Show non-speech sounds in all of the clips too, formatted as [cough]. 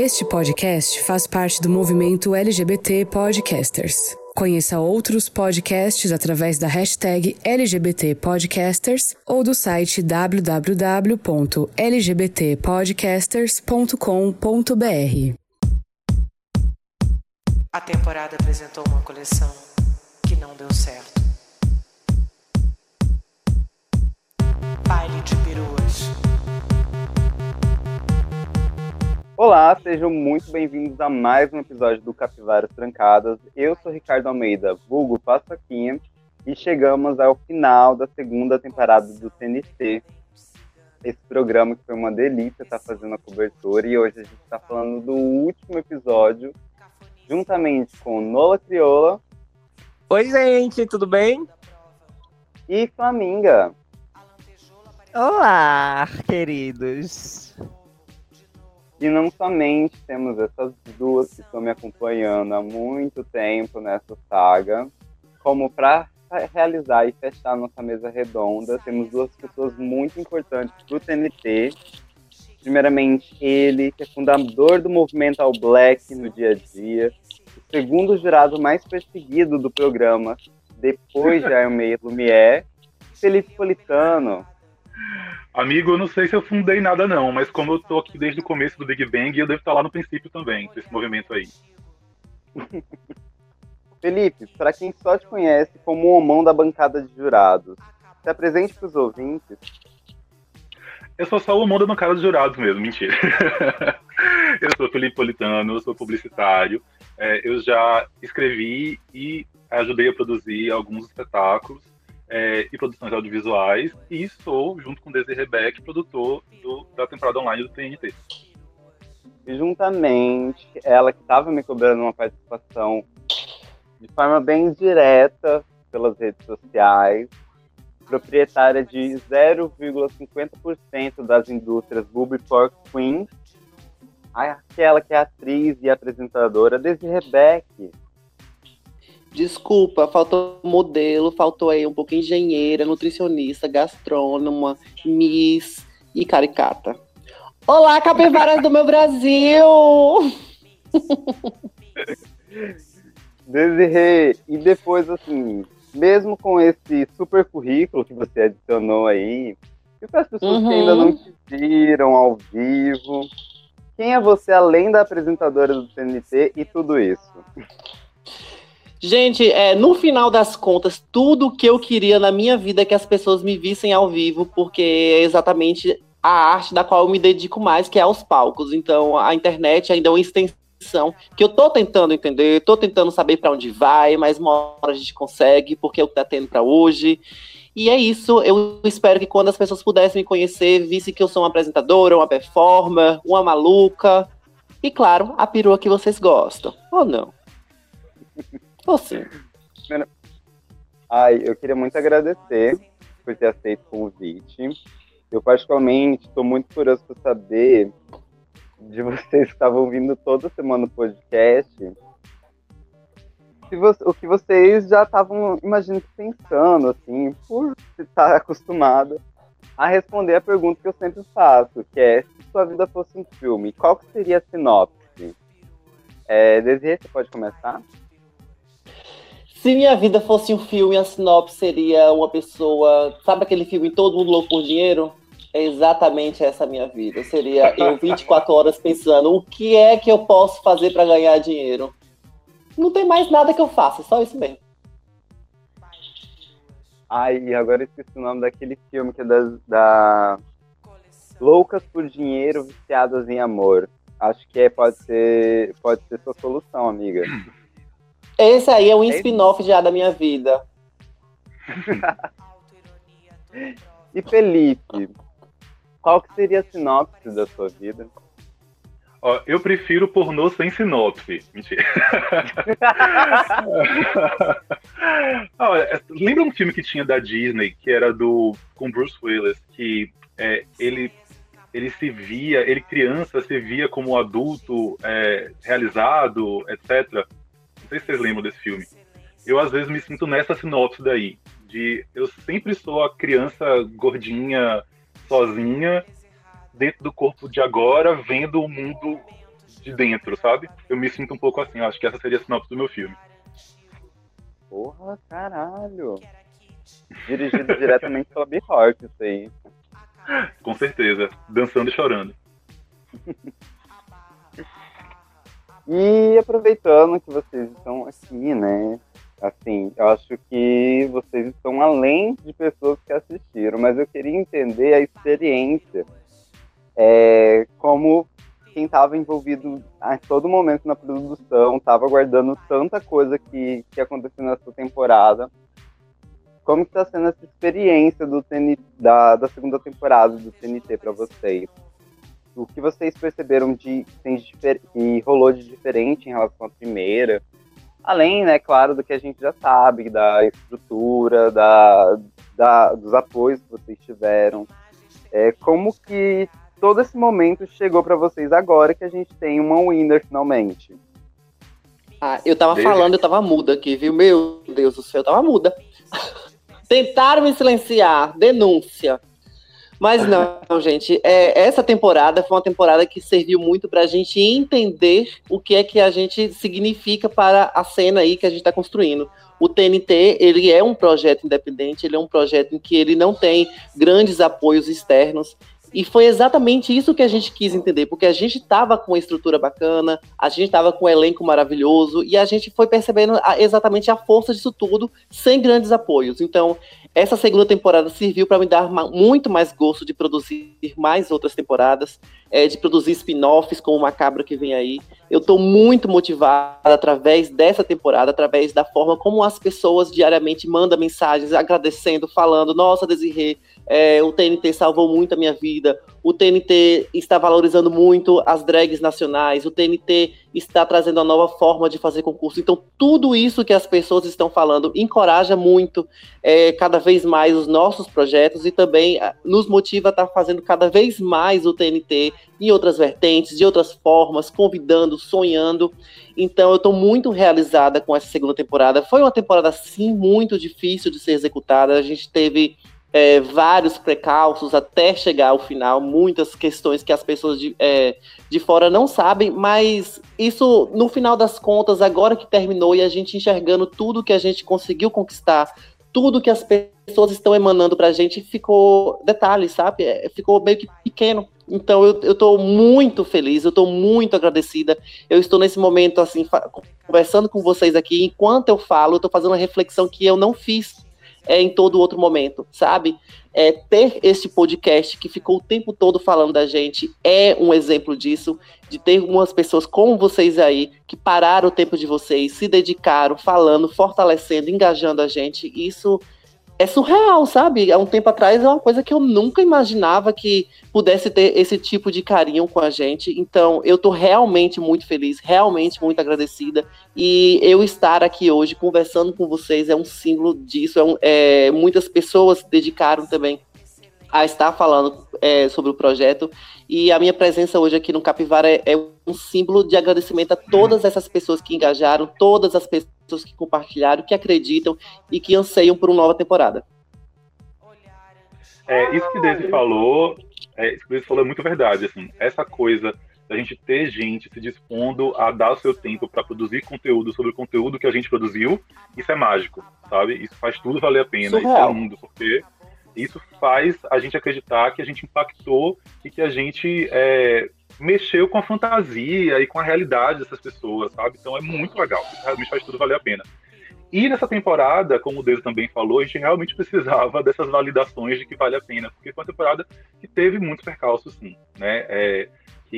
Este podcast faz parte do movimento LGBT Podcasters. Conheça outros podcasts através da hashtag LGBT Podcasters ou do site www.lgbtpodcasters.com.br. A temporada apresentou uma coleção que não deu certo. Baile de peruas. Olá, sejam muito bem-vindos a mais um episódio do Capivaras Trancadas. Eu sou Ricardo Almeida, vulgo Paçoquinha, e chegamos ao final da segunda temporada do TNT. Esse programa que foi uma delícia estar fazendo a cobertura e hoje a gente está falando do último episódio, juntamente com Nola Crioula. Oi, gente, tudo bem? E Flaminga. Olá, queridos. E não somente temos essas duas que estão me acompanhando há muito tempo nessa saga, como para realizar e fechar nossa mesa redonda, temos duas pessoas muito importantes para o TNT. Primeiramente, ele, que é fundador do movimento All Black no dia a dia, o segundo jurado mais perseguido do programa, depois de [laughs] Aimee Lumière, Felipe Politano. Amigo, eu não sei se eu fundei nada não, mas como eu tô aqui desde o começo do Big Bang, eu devo estar lá no princípio também, desse movimento aí. [laughs] Felipe, para quem só te conhece como o homão da bancada de jurados, se apresente para os ouvintes. Eu sou só o homão da bancada de jurados mesmo, mentira. [laughs] eu sou Felipe Politano, eu sou publicitário, é, eu já escrevi e ajudei a produzir alguns espetáculos, é, e produções audiovisuais, e sou, junto com Desi Rebeck, produtor do, da temporada online do TNT. E juntamente, ela que estava me cobrando uma participação de forma bem direta pelas redes sociais, proprietária de 0,50% das indústrias Booby Pork Queen, aquela que é atriz e apresentadora, Desi Rebeck. Desculpa, faltou modelo, faltou aí um pouco engenheira, nutricionista, gastrônoma, miss e caricata. Olá, capivaras do meu Brasil! [laughs] Desirê, e depois assim, mesmo com esse super currículo que você adicionou aí, e para as pessoas uhum. que ainda não te viram ao vivo, quem é você além da apresentadora do TNT e tudo isso? Gente, é, no final das contas, tudo que eu queria na minha vida é que as pessoas me vissem ao vivo, porque é exatamente a arte da qual eu me dedico mais, que é aos palcos. Então, a internet ainda é uma extensão que eu tô tentando entender, tô tentando saber para onde vai, mas uma hora a gente consegue, porque é o que tá tendo para hoje. E é isso, eu espero que quando as pessoas pudessem me conhecer, vissem que eu sou uma apresentadora, uma performer, uma maluca. E claro, a perua que vocês gostam. Ou não? [laughs] Ai, eu queria muito agradecer por ter aceito o convite. Eu, particularmente, estou muito curioso para saber de vocês que estavam vindo toda semana no podcast. Você, o que vocês já estavam, imagino, pensando, assim, por estar acostumado a responder a pergunta que eu sempre faço, que é, se sua vida fosse um filme, qual que seria a sinopse? É, Desirê, você pode começar? Se minha vida fosse um filme, a sinopse seria uma pessoa. Sabe aquele filme Todo Mundo Louco por Dinheiro? É exatamente essa minha vida. Seria eu [laughs] 24 horas pensando o que é que eu posso fazer para ganhar dinheiro. Não tem mais nada que eu faça, só isso mesmo. Ai, agora eu esqueci o nome daquele filme que é da, da Loucas por Dinheiro Viciadas em Amor. Acho que é, pode ser pode ser sua solução, amiga. [clears throat] Esse aí é um spin-off já da minha vida. [laughs] e Felipe, qual que seria a sinopse da sua vida? Ó, eu prefiro pornô sem sinopse. Mentira. [laughs] Olha, lembra um filme que tinha da Disney, que era do com Bruce Willis, que é, ele ele se via, ele criança se via como adulto é, realizado, etc. Não sei se vocês lembram desse filme. Eu, às vezes, me sinto nessa sinopse daí. De eu sempre sou a criança gordinha, sozinha, dentro do corpo de agora, vendo o mundo de dentro, sabe? Eu me sinto um pouco assim, acho que essa seria a sinopse do meu filme. Porra, caralho. Dirigido diretamente pela Bjork, isso aí. Com certeza, dançando e chorando. [laughs] E aproveitando que vocês estão aqui, né? Assim, eu acho que vocês estão além de pessoas que assistiram, mas eu queria entender a experiência é, como quem estava envolvido a todo momento na produção, estava guardando tanta coisa que, que aconteceu nessa temporada. Como está sendo essa experiência do TNT, da, da segunda temporada do TNT para vocês? O que vocês perceberam de que rolou de diferente em relação à primeira? Além, né, claro, do que a gente já sabe, da estrutura, da, da dos apoios que vocês tiveram. É, como que todo esse momento chegou para vocês agora que a gente tem uma winner finalmente? Ah, eu tava Desde... falando, eu tava muda aqui, viu? Meu Deus do céu, eu tava muda. [laughs] Tentaram me silenciar, denúncia. Mas não, gente, é, essa temporada foi uma temporada que serviu muito para a gente entender o que é que a gente significa para a cena aí que a gente está construindo. O TNT, ele é um projeto independente, ele é um projeto em que ele não tem grandes apoios externos, e foi exatamente isso que a gente quis entender, porque a gente estava com uma estrutura bacana, a gente estava com um elenco maravilhoso, e a gente foi percebendo a, exatamente a força disso tudo, sem grandes apoios. Então, essa segunda temporada serviu para me dar muito mais gosto de produzir mais outras temporadas, é, de produzir spin-offs como o Macabro que vem aí. Eu estou muito motivada através dessa temporada, através da forma como as pessoas diariamente mandam mensagens agradecendo, falando: Nossa, Desirê, é, o TNT salvou muito a minha vida. O TNT está valorizando muito as drags nacionais. O TNT está trazendo uma nova forma de fazer concurso. Então, tudo isso que as pessoas estão falando encoraja muito é, cada vez mais os nossos projetos e também ah, nos motiva a estar fazendo cada vez mais o TNT em outras vertentes, de outras formas, convidando, sonhando. Então, eu estou muito realizada com essa segunda temporada. Foi uma temporada, sim, muito difícil de ser executada. A gente teve é, vários precalços até chegar ao final, muitas questões que as pessoas de, é, de fora não sabem, mas isso, no final das contas, agora que terminou e a gente enxergando tudo que a gente conseguiu conquistar, tudo que as pessoas estão emanando pra gente, ficou detalhe, sabe? É, ficou meio que pequeno. Então eu, eu tô muito feliz, eu tô muito agradecida. Eu estou nesse momento, assim, conversando com vocês aqui, enquanto eu falo, eu tô fazendo uma reflexão que eu não fiz é, em todo outro momento, sabe? É, ter esse podcast que ficou o tempo todo falando da gente é um exemplo disso, de ter algumas pessoas como vocês aí, que pararam o tempo de vocês, se dedicaram, falando, fortalecendo, engajando a gente. Isso é surreal, sabe? Há um tempo atrás é uma coisa que eu nunca imaginava que pudesse ter esse tipo de carinho com a gente. Então, eu tô realmente muito feliz, realmente muito agradecida. E eu estar aqui hoje conversando com vocês é um símbolo disso. É, um, é muitas pessoas se dedicaram também a estar falando é, sobre o projeto. E a minha presença hoje aqui no Capivara é, é, um símbolo de agradecimento a todas essas pessoas que engajaram, todas as pessoas que compartilharam, que acreditam e que anseiam por uma nova temporada. É, isso que Daisy falou, é, isso que Daisy falou é muito verdade. Assim, essa coisa da gente ter gente se dispondo a dar o seu tempo para produzir conteúdo sobre o conteúdo que a gente produziu, isso é mágico, sabe? Isso faz tudo valer a pena, Surreal. isso é lindo, porque isso faz a gente acreditar que a gente impactou e que a gente é, mexeu com a fantasia e com a realidade dessas pessoas, sabe? Então é muito legal, realmente faz tudo valer a pena. E nessa temporada, como o Deus também falou, a gente realmente precisava [laughs] dessas validações de que vale a pena, porque foi uma temporada que teve muitos percalços, sim, né? É,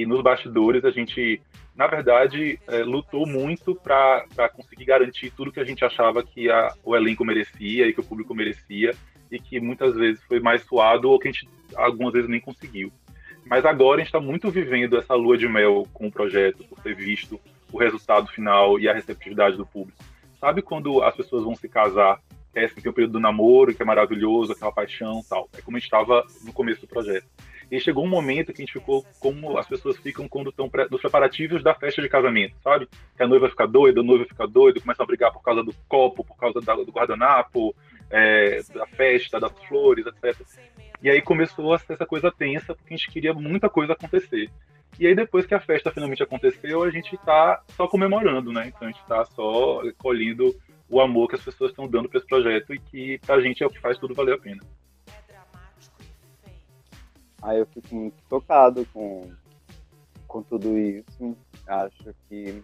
nos bastidores a gente, na verdade, é, lutou muito para conseguir garantir tudo que a gente achava que a, o elenco merecia e que o público merecia e que muitas vezes foi mais suado ou que a gente algumas vezes nem conseguiu. Mas agora a gente está muito vivendo essa lua de mel com o projeto, por ter visto o resultado final e a receptividade do público. Sabe quando as pessoas vão se casar, é assim, tem o período do namoro, que é maravilhoso, aquela paixão tal. É como a gente estava no começo do projeto. E chegou um momento que a gente ficou como as pessoas ficam quando estão nos preparativos da festa de casamento, sabe? Que a noiva fica doida, o noivo fica doido, começa a brigar por causa do copo, por causa da, do guardanapo, é, da festa, das flores, etc. E aí começou a ser essa coisa tensa, porque a gente queria muita coisa acontecer. E aí, depois que a festa finalmente aconteceu, a gente tá só comemorando, né? Então a gente tá só colhendo o amor que as pessoas estão dando para esse projeto e que pra gente é o que faz tudo valer a pena. Aí eu fico muito tocado com, com tudo isso. Acho que,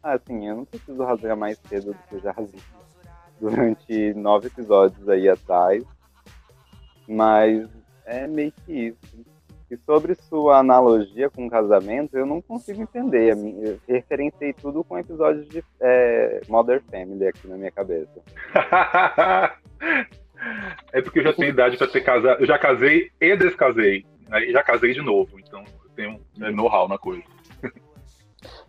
assim, eu não preciso rasgar mais cedo do que eu já rasguei durante nove episódios aí atrás. Mas é meio que isso. E sobre sua analogia com o casamento, eu não consigo entender. Eu referenciei tudo com episódios de é, Mother Family aqui na minha cabeça. [laughs] é porque eu já tenho idade para ter casado. Eu já casei e descasei. Né? E já casei de novo. Então eu tenho né, know-how na coisa.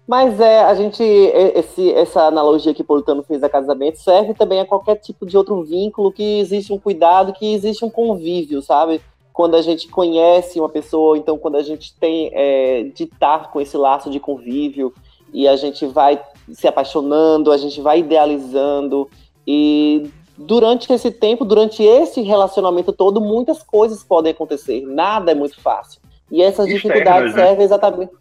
Mas é, a gente, esse, essa analogia que o Politano fez a casamento serve também a qualquer tipo de outro vínculo que existe um cuidado, que existe um convívio, sabe? quando a gente conhece uma pessoa, então quando a gente tem é, de estar com esse laço de convívio e a gente vai se apaixonando, a gente vai idealizando e durante esse tempo, durante esse relacionamento todo, muitas coisas podem acontecer. Nada é muito fácil. E essas externas, dificuldades né? servem exatamente,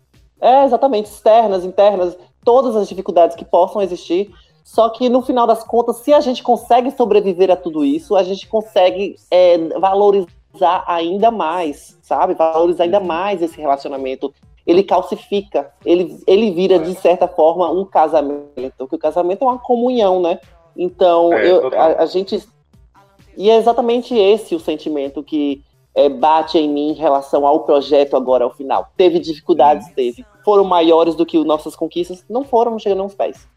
é exatamente externas, internas, todas as dificuldades que possam existir. Só que no final das contas, se a gente consegue sobreviver a tudo isso, a gente consegue é, valorizar ainda mais, sabe? Valorizar ainda mais esse relacionamento. Ele calcifica, ele, ele vira, de certa forma, um casamento, porque o casamento é uma comunhão, né? Então, é, eu, a, a, gente. E é exatamente esse o sentimento que é, bate em mim em relação ao projeto agora, ao final. Teve dificuldades, hum. teve. Foram maiores do que nossas conquistas? Não foram, não chegando aos pés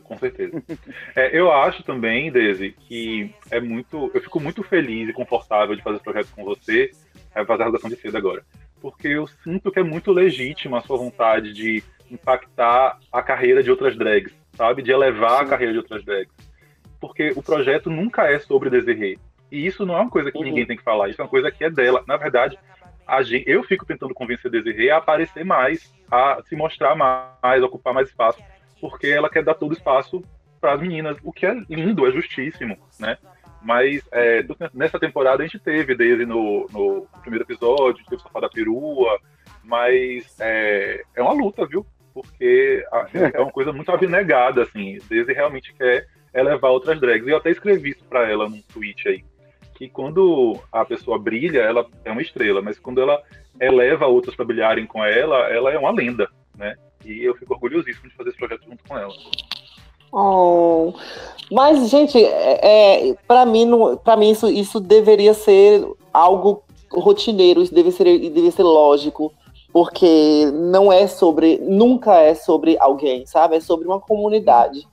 com certeza. [laughs] É, eu acho também, Desi, que é muito. Eu fico muito feliz e confortável de fazer esse projeto com você, é, fazer a redação de cedo agora. Porque eu sinto que é muito legítima a sua vontade de impactar a carreira de outras drags, sabe? De elevar Sim. a carreira de outras drags. Porque o projeto nunca é sobre Desirê. E isso não é uma coisa que uhum. ninguém tem que falar, isso é uma coisa que é dela. Na verdade, gente, eu fico tentando convencer Desirê a aparecer mais, a se mostrar mais, a ocupar mais espaço porque ela quer dar todo espaço para as meninas, o que é lindo, é justíssimo, né? Mas é, nessa temporada a gente teve Daisy no, no primeiro episódio, teve o Sofá da Perua, mas é, é uma luta, viu? Porque é uma coisa muito abnegada, assim. Daisy realmente quer elevar outras drags. E eu até escrevi isso para ela num tweet aí. Que quando a pessoa brilha, ela é uma estrela, mas quando ela eleva outros para brilharem com ela, ela é uma lenda, né? E eu fico orgulhosíssimo de fazer esse projeto junto com ela. Oh, mas, gente, é, é para mim, para mim isso, isso deveria ser algo rotineiro, isso deve ser, ser lógico, porque não é sobre, nunca é sobre alguém, sabe? É sobre uma comunidade.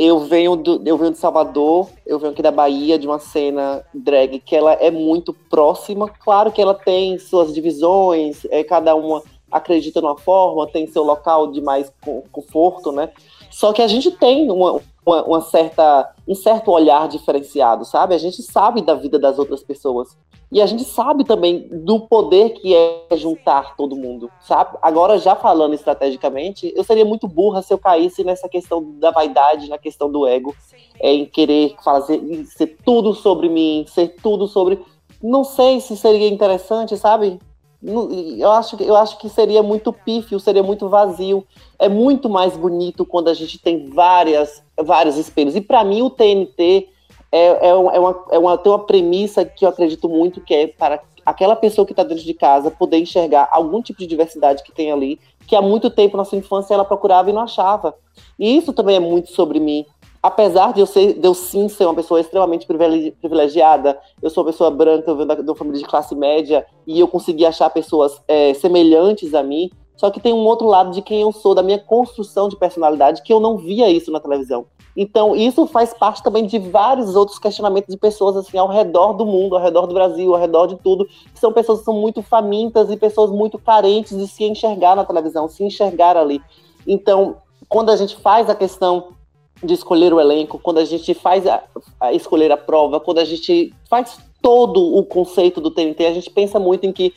Eu venho, do, eu venho de Salvador, eu venho aqui da Bahia, de uma cena drag que ela é muito próxima. Claro que ela tem suas divisões, é cada uma acredita numa forma, tem seu local de mais conforto, né? Só que a gente tem uma, uma, uma, certa, um certo olhar diferenciado, sabe? A gente sabe da vida das outras pessoas. E a gente sabe também do poder que é juntar todo mundo, sabe? Agora, já falando estrategicamente, eu seria muito burra se eu caísse nessa questão da vaidade, na questão do ego, é, em querer fazer, ser tudo sobre mim, ser tudo sobre. Não sei se seria interessante, sabe? Eu acho, eu acho que seria muito pífio, seria muito vazio. É muito mais bonito quando a gente tem várias, vários espelhos. E para mim o TNT é, é, uma, é, uma, é uma, tem uma premissa que eu acredito muito, que é para aquela pessoa que está dentro de casa poder enxergar algum tipo de diversidade que tem ali, que há muito tempo na sua infância ela procurava e não achava. E isso também é muito sobre mim apesar de eu, ser, de eu sim ser uma pessoa extremamente privilegiada, eu sou uma pessoa branca, eu venho de uma família de classe média, e eu consegui achar pessoas é, semelhantes a mim, só que tem um outro lado de quem eu sou, da minha construção de personalidade, que eu não via isso na televisão. Então, isso faz parte também de vários outros questionamentos de pessoas assim ao redor do mundo, ao redor do Brasil, ao redor de tudo, que são pessoas que são muito famintas e pessoas muito carentes de se enxergar na televisão, se enxergar ali. Então, quando a gente faz a questão de escolher o elenco, quando a gente faz a, a, escolher a prova, quando a gente faz todo o conceito do TNT, a gente pensa muito em que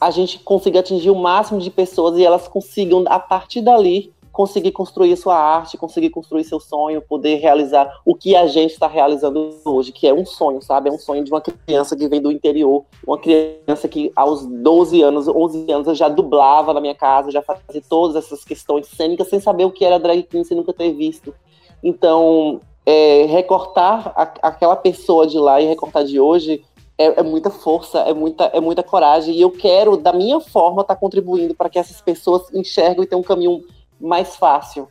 a gente consiga atingir o máximo de pessoas e elas consigam, a partir dali, conseguir construir sua arte, conseguir construir seu sonho, poder realizar o que a gente está realizando hoje, que é um sonho, sabe? É um sonho de uma criança que vem do interior, uma criança que aos 12 anos, 11 anos, eu já dublava na minha casa, já fazia todas essas questões cênicas sem saber o que era drag queen, sem nunca ter visto. Então, é, recortar a, aquela pessoa de lá e recortar de hoje é, é, muita força, é muita, é muita coragem. E eu quero, da minha forma, estar tá contribuindo para que essas pessoas enxerguem e tenham um caminho mais fácil.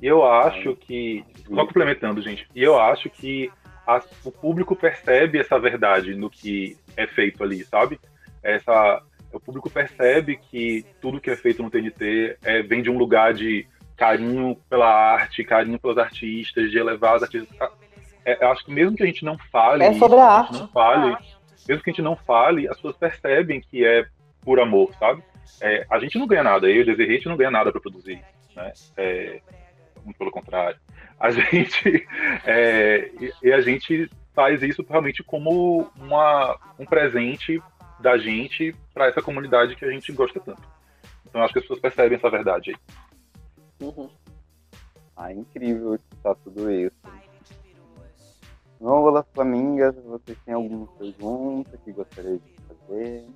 Eu acho que, só complementando, gente, e eu acho que a, o público percebe essa verdade no que é feito ali, sabe? Essa, o público percebe que tudo que é feito no TNT é, vem de um lugar de carinho pela arte, carinho pelos artistas, de elevar os artistas. É, eu acho que mesmo que a gente não fale, é sobre a arte. A não fale, mesmo que a gente não fale, as pessoas percebem que é por amor, sabe? É, a gente não ganha nada, eu e o Desirê, a gente não ganha nada para produzir, né? É, muito pelo contrário. A [laughs] gente é, e, e, a gente faz isso realmente como uma, um presente da gente para essa comunidade que a gente gosta tanto. Então acho que as pessoas percebem essa verdade aí. Uhum. Ah, incrível escutar tudo isso. Nolas Flamingas, vocês têm alguma pergunta que gostaria de fazer?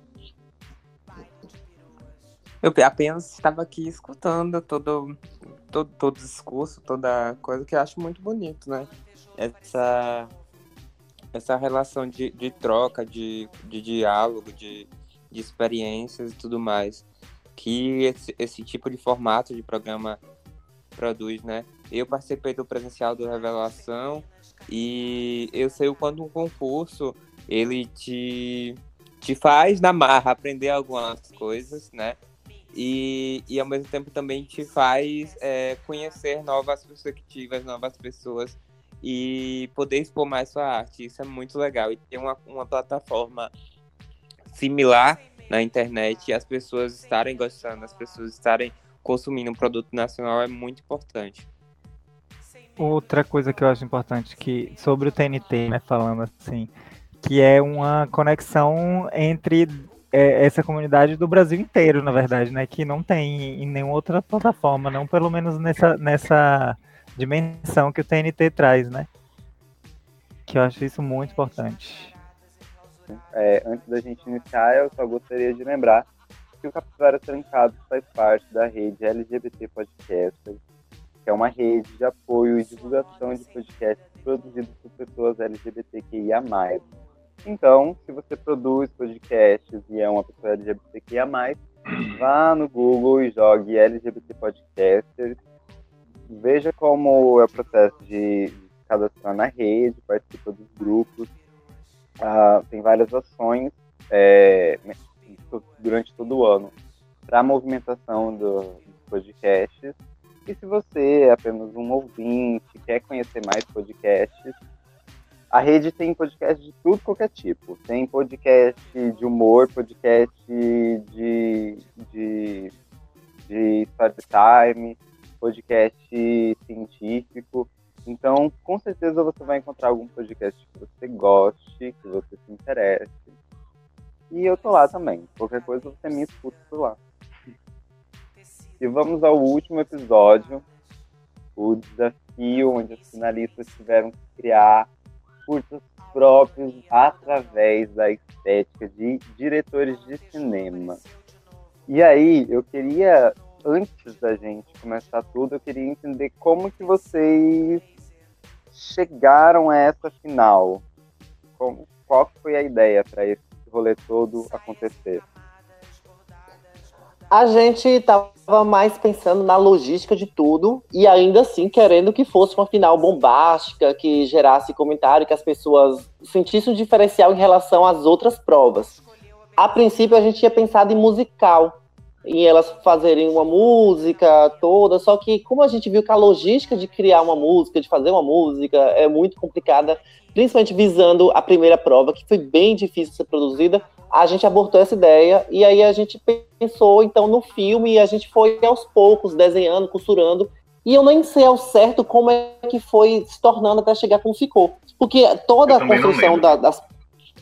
Eu apenas estava aqui escutando todo, todo, todo o discurso, toda coisa que eu acho muito bonito, né? Essa, essa relação de, de troca, de, de diálogo, de, de experiências e tudo mais que esse, esse tipo de formato de programa produz, né? Eu participei do presencial do Revelação e eu sei o quanto um concurso ele te, te faz na marra aprender algumas coisas, né? E, e ao mesmo tempo também te faz é, conhecer novas perspectivas, novas pessoas e poder expor mais sua arte. Isso é muito legal. E ter uma, uma plataforma similar na internet e as pessoas estarem gostando, as pessoas estarem consumindo um produto nacional é muito importante. Outra coisa que eu acho importante que sobre o TNT, né, falando assim, que é uma conexão entre é, essa comunidade do Brasil inteiro, na verdade, né, que não tem em nenhuma outra plataforma, não pelo menos nessa, nessa dimensão que o TNT traz, né? Que eu acho isso muito importante. É, antes da gente iniciar, eu só gostaria de lembrar que o Capivara Trancados faz parte da rede LGBT Podcasters, que é uma rede de apoio e divulgação de podcasts produzidos por pessoas LGBTQIA+. Então, se você produz podcasts e é uma pessoa LGBTQIA+, vá no Google e jogue LGBT Podcasters, veja como é o processo de cadastrar na rede, participa dos grupos, uh, tem várias ações é, durante todo o ano para a movimentação do, dos podcasts. E se você é apenas um ouvinte, quer conhecer mais podcasts, a rede tem podcast de tudo qualquer tipo. Tem podcast de humor, podcast de, de, de story time, podcast científico. Então, com certeza você vai encontrar algum podcast que você goste, que você se interesse. E eu tô lá também. Qualquer coisa você me escuta por lá. E vamos ao último episódio, o desafio onde os finalistas tiveram que criar cursos próprios através da estética de diretores de cinema. E aí, eu queria, antes da gente começar tudo, eu queria entender como que vocês chegaram a essa final. Como, qual foi a ideia para esse rolê todo acontecer? A gente estava mais pensando na logística de tudo e ainda assim querendo que fosse uma final bombástica, que gerasse comentário, que as pessoas sentissem um diferencial em relação às outras provas. A princípio a gente tinha pensado em musical, em elas fazerem uma música toda, só que como a gente viu que a logística de criar uma música, de fazer uma música é muito complicada, principalmente visando a primeira prova, que foi bem difícil de ser produzida, a gente abortou essa ideia e aí a gente pensou então no filme e a gente foi aos poucos desenhando, costurando. E eu nem sei ao certo como é que foi se tornando até chegar como ficou. Porque toda a construção da, das.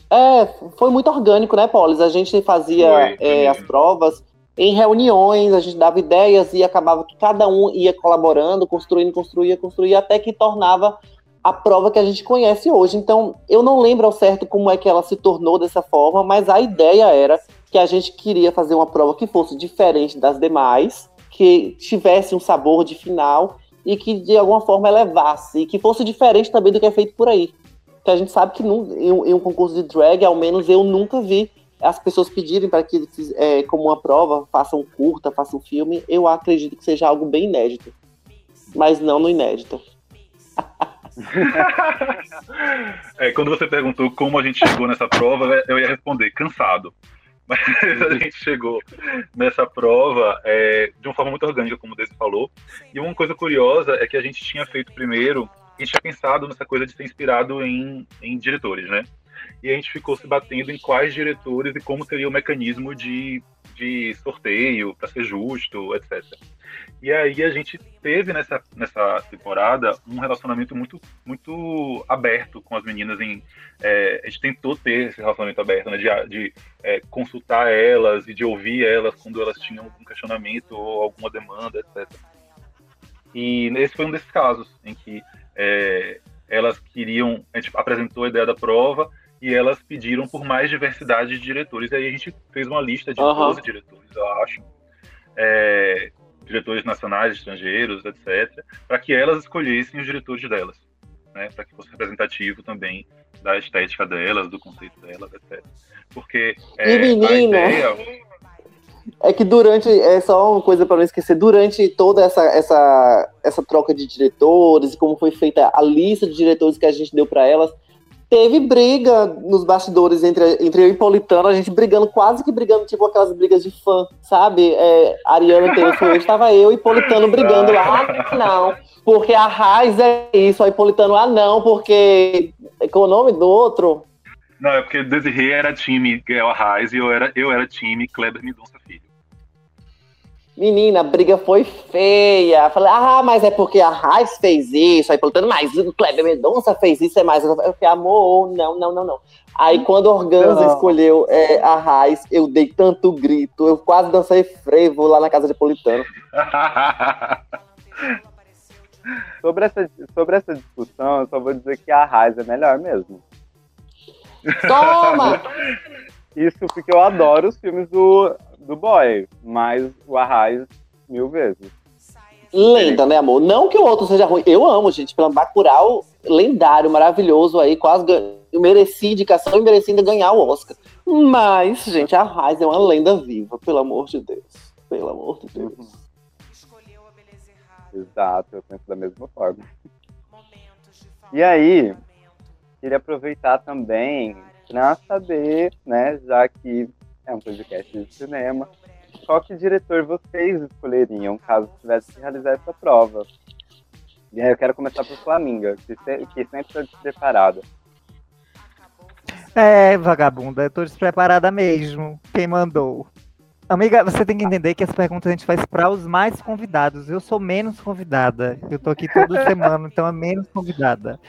É, foi muito orgânico, né, Polis? A gente fazia foi, é, as provas em reuniões, a gente dava ideias e acabava que cada um ia colaborando, construindo, construía, construía, até que tornava a prova que a gente conhece hoje. Então, eu não lembro ao certo como é que ela se tornou dessa forma, mas a ideia era que a gente queria fazer uma prova que fosse diferente das demais, que tivesse um sabor de final e que de alguma forma elevasse, e que fosse diferente também do que é feito por aí. Que a gente sabe que em, um, concurso de drag, ao menos eu nunca vi as pessoas pedirem para que, é, como uma prova, façam curta, façam filme. Eu acredito que seja algo bem inédito, mas não no inédito. [laughs] é, quando você perguntou como a gente chegou nessa prova, eu ia responder cansado. Mas [laughs] a gente chegou nessa prova é, de uma forma muito orgânica, como o Desi falou. E uma coisa curiosa é que a gente tinha feito primeiro, a gente tinha pensado nessa coisa de ser inspirado em, em diretores, né? E a gente ficou se batendo em quais diretores e como seria o mecanismo de de sorteio para ser justo, etc. E aí a gente teve nessa, nessa temporada um relacionamento muito muito aberto com as meninas em é, a gente tentou ter esse relacionamento aberto, né, de, de é, consultar elas e de ouvir elas quando elas tinham algum questionamento ou alguma demanda, etc. E esse foi um desses casos em que é, elas queriam, a gente apresentou a ideia da prova e elas pediram por mais diversidade de diretores. E aí a gente fez uma lista de uhum. 12 diretores, eu acho. É, diretores nacionais, estrangeiros, etc., para que elas escolhessem os diretores delas, né, para que fosse representativo também da estética delas, do conceito delas, etc. Porque é, e menina, ideia... é que durante, é só uma coisa para não esquecer, durante toda essa, essa, essa troca de diretores, como foi feita a lista de diretores que a gente deu para elas, teve briga nos bastidores entre, entre eu e Politano, a gente brigando, quase que brigando, tipo aquelas brigas de fã, sabe? É, Ariana Taylor estava eu e Politano brigando lá, ah, não, porque a Raiz é isso, aí Politano, ah, não, porque. Qual é o nome do outro? Não, é porque Desirê era time Gael Raiz e eu era, eu era time Kleber Mendonça Filho. Menina, a briga foi feia. Falei, ah, mas é porque a Raiz fez isso. Aí perguntando, mas o Kleber Mendonça fez isso, é mais. Eu falei, amor, não, não, não, não. Aí quando a Organza não. escolheu é, a Raiz, eu dei tanto grito, eu quase dancei frevo lá na casa de Politano. [laughs] sobre, essa, sobre essa discussão, eu só vou dizer que a Raiz é melhor mesmo. Toma! [laughs] Isso porque eu adoro os filmes do do boy, mas o Arraiz mil vezes. Lenda, né, amor? Não que o outro seja ruim. Eu amo, gente. Pelo Bacurau, lendário, maravilhoso aí. Quase eu mereci indicação e mereci ainda ganhar o Oscar. Mas, gente, a Raiz é uma lenda viva, pelo amor de Deus. Pelo amor de Deus. Uhum. Exato, eu penso da mesma forma. E aí, queria aproveitar também para saber, né, já que é um podcast de cinema. Qual que diretor vocês escolheriam caso tivesse que realizar essa prova? E aí eu quero começar por Flaminga, que, que sempre está despreparada. É, vagabunda, eu tô despreparada mesmo. Quem mandou? Amiga, você tem que entender que as perguntas a gente faz para os mais convidados. Eu sou menos convidada. Eu tô aqui toda [laughs] semana, então é menos convidada.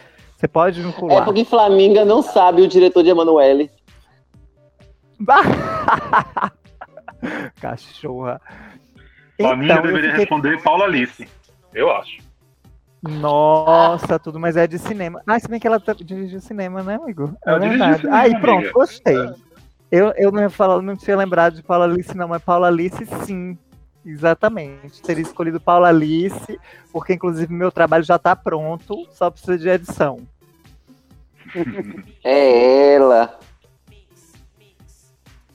Você pode me pular. É porque Flaminga não sabe o diretor de Emanuele. [laughs] Cachorra. Então, minha deveria fiquei... responder Paula Alice. Eu acho. Nossa, tudo, mas é de cinema. Ah, se bem que ela tá dirige cinema, né, amigo? É, é verdade. Aí, pronto, gostei. É. Eu, eu não, ia falar, não tinha lembrado de Paula Alice, não, mas Paula Alice, sim. Exatamente. Teria escolhido Paula Alice, porque inclusive meu trabalho já tá pronto, só precisa de edição. [laughs] É ela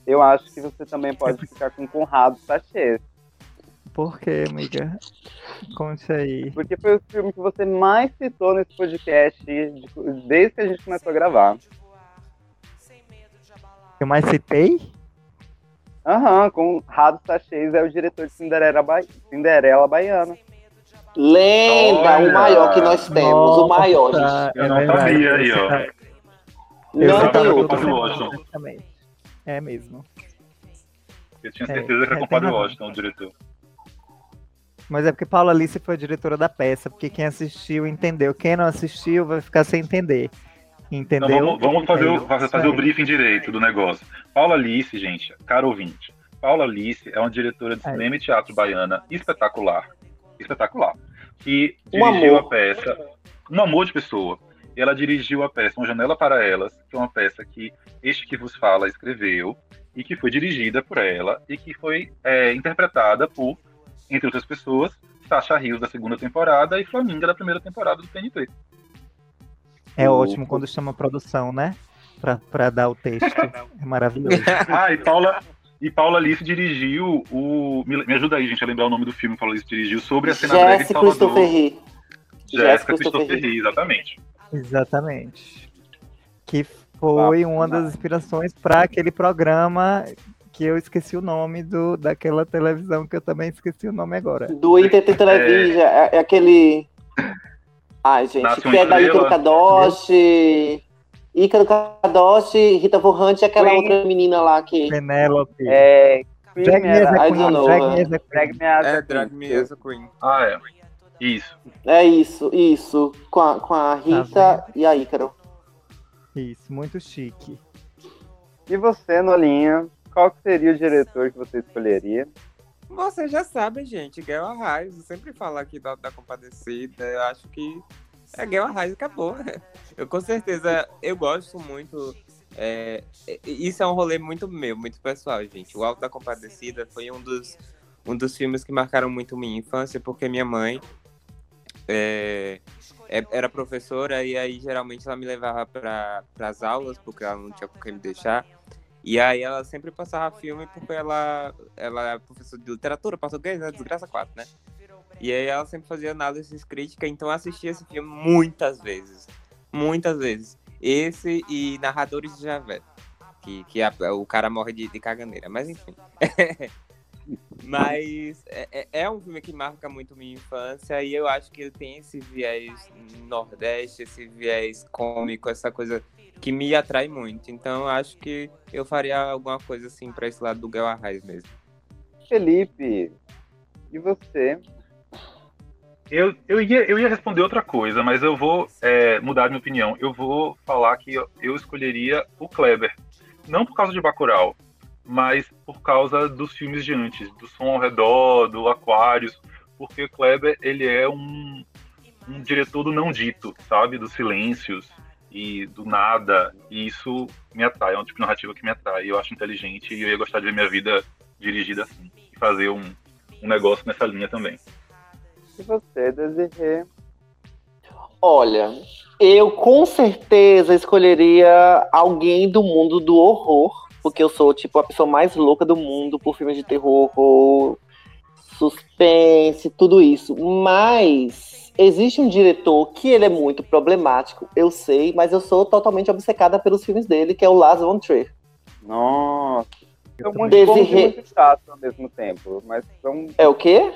eu acho que você também pode ficar com Conrado Sachê. Por quê, amiga? Conte aí. Porque foi o filme que você mais citou nesse podcast desde que a gente começou a gravar. Eu mais citei? Aham, uhum, Conrado Sachês é o diretor de Cinderela, ba... Cinderela Baiana. Lenda, Olha. o maior que nós temos, Nossa, o maior. Gente. Eu não sabia aí, ó. Não tem outro. É mesmo. Eu tinha certeza é, que era culpa do Washington, o diretor. Mas é porque Paula Alice foi a diretora da peça, porque quem assistiu entendeu. Quem não assistiu vai ficar sem entender. Entendeu? Não, vamos, vamos fazer, o, fazer, fazer o briefing direito do negócio. Paula Alice, gente, caro ouvinte, Paula Alice é uma diretora de cinema e teatro baiana espetacular. Espetacular. Que Um dirigiu amor. a peça Um Amor de Pessoa. E ela dirigiu a peça Uma Janela para Elas, que é uma peça que este que vos fala escreveu e que foi dirigida por ela e que foi é, interpretada por, entre outras pessoas, Sasha Rios da segunda temporada e Flaminga da primeira temporada do TNT. É Louco. ótimo quando chama produção, né? Pra, pra dar o texto. [laughs] É maravilhoso. Ah, e Paula, e Paula Alice dirigiu o. Me, ajuda aí, gente, a lembrar o nome do filme que Paula Alice dirigiu sobre a cena brega de Jéssica Salvador. Christopher. Jéssica Christopher Ri, exatamente. Exatamente. Que foi Ah, uma tá. das inspirações para aquele programa que eu esqueci o nome do, daquela televisão que eu também esqueci o nome agora. Do ITT Television, é, é aquele. [laughs] Ai, gente, Nasce que é da Estrela. Ícaro Kadoshi. Ícaro Kadoshi, Rita Vorrante e aquela Queen. outra menina lá que. Penélope. É. Drag Me as a I Queen, Drag Me as a Queen. É, Drag Queen. Me as a Queen. Ah, é. Isso. É isso, isso. Com a, com a Rita e a Ícaro. Isso, muito chique. E você, Nolinha, qual seria o diretor que você escolheria? Vocês já sabem, gente, Guel Arraes. Eu sempre falo aqui da, da Compadecida. Eu acho que é Guel Arraes e acabou. Eu com certeza, eu gosto muito. é, isso é um rolê muito meu, muito pessoal, gente. O Alto da Compadecida foi um dos, um dos filmes que marcaram muito minha infância, porque minha mãe é, é- era professora e aí geralmente ela me levava para as aulas, porque ela não tinha com quem me deixar. E aí ela sempre passava filme porque ela, ela é professora de literatura, português, né? Desgraça 4, né? E aí ela sempre fazia análise crítica, então eu assistia esse filme muitas vezes. Muitas vezes. Esse e Narradores de Javé. Que, que a- o cara morre de, de caganeira, mas enfim. [laughs] mas é, é- é um filme que marca muito minha infância e eu acho que ele tem esse viés nordeste, esse viés cômico, essa coisa que me atrai muito. Então eu acho que eu faria alguma coisa assim pra esse lado do Guel Arraes mesmo. Felipe, e você? Eu, eu, ia, eu ia responder outra coisa, mas eu vou é, mudar minha opinião. Eu vou falar que eu, eu escolheria o Kleber. Não por causa de Bacurau, mas por causa dos filmes de antes, do Som ao Redor, do Aquários, porque o Kleber, ele é um, um diretor do não dito, sabe? Dos silêncios e do nada, e isso me atrai, é um tipo de narrativa que me atrai. Eu acho inteligente e eu ia gostar de ver minha vida dirigida assim, e fazer um, um negócio nessa linha também. E você, Desirê? Olha, eu com certeza escolheria alguém do mundo do horror, porque eu sou tipo a pessoa mais louca do mundo por filmes de terror, horror, suspense, tudo isso. Mas existe um diretor que ele é muito problemático, eu sei, mas eu sou totalmente obcecada pelos filmes dele, que é o Lars von Trier. Nossa. São muito Desirê- bons e muito chato ao mesmo tempo. Mas são... É o quê?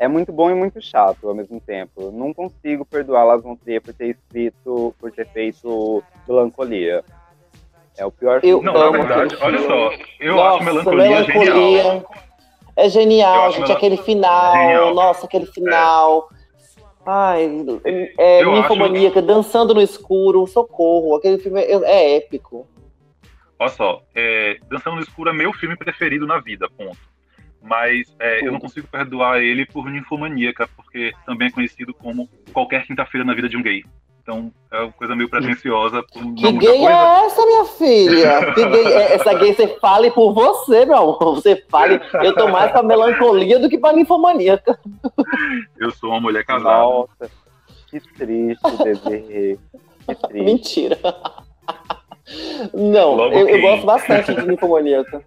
É muito bom e muito chato ao mesmo tempo. Não consigo perdoar Las von Trier por ter escrito, por ter feito Melancolia. É o pior Eu filme. Não, na verdade, olha filme. só, eu Nossa, acho melancolia, genial. Melancolia É Eu genial, acho gente, ela- aquele final. Genial. Nossa, aquele final. Ai, é Eu ninfomaníaca, dançando no escuro, socorro. Aquele filme é, é épico. Olha só, é, Dançando no Escuro é meu filme preferido na vida, ponto. Mas é, eu não consigo perdoar ele por ninfomaníaca, porque também é conhecido como qualquer quinta-feira na vida de um gay. Então é uma coisa meio pretensiosa Que gay coisa. é essa, minha filha? Que gay é essa gay? Você fale por você, meu amor. Você fale. Eu tô mais pra melancolia do que pra ninfomaníaca. Eu sou uma mulher casada. Nossa, que triste, Desirê. Que triste. Mentira. Não, eu, eu gosto bastante de ninfomaníaca.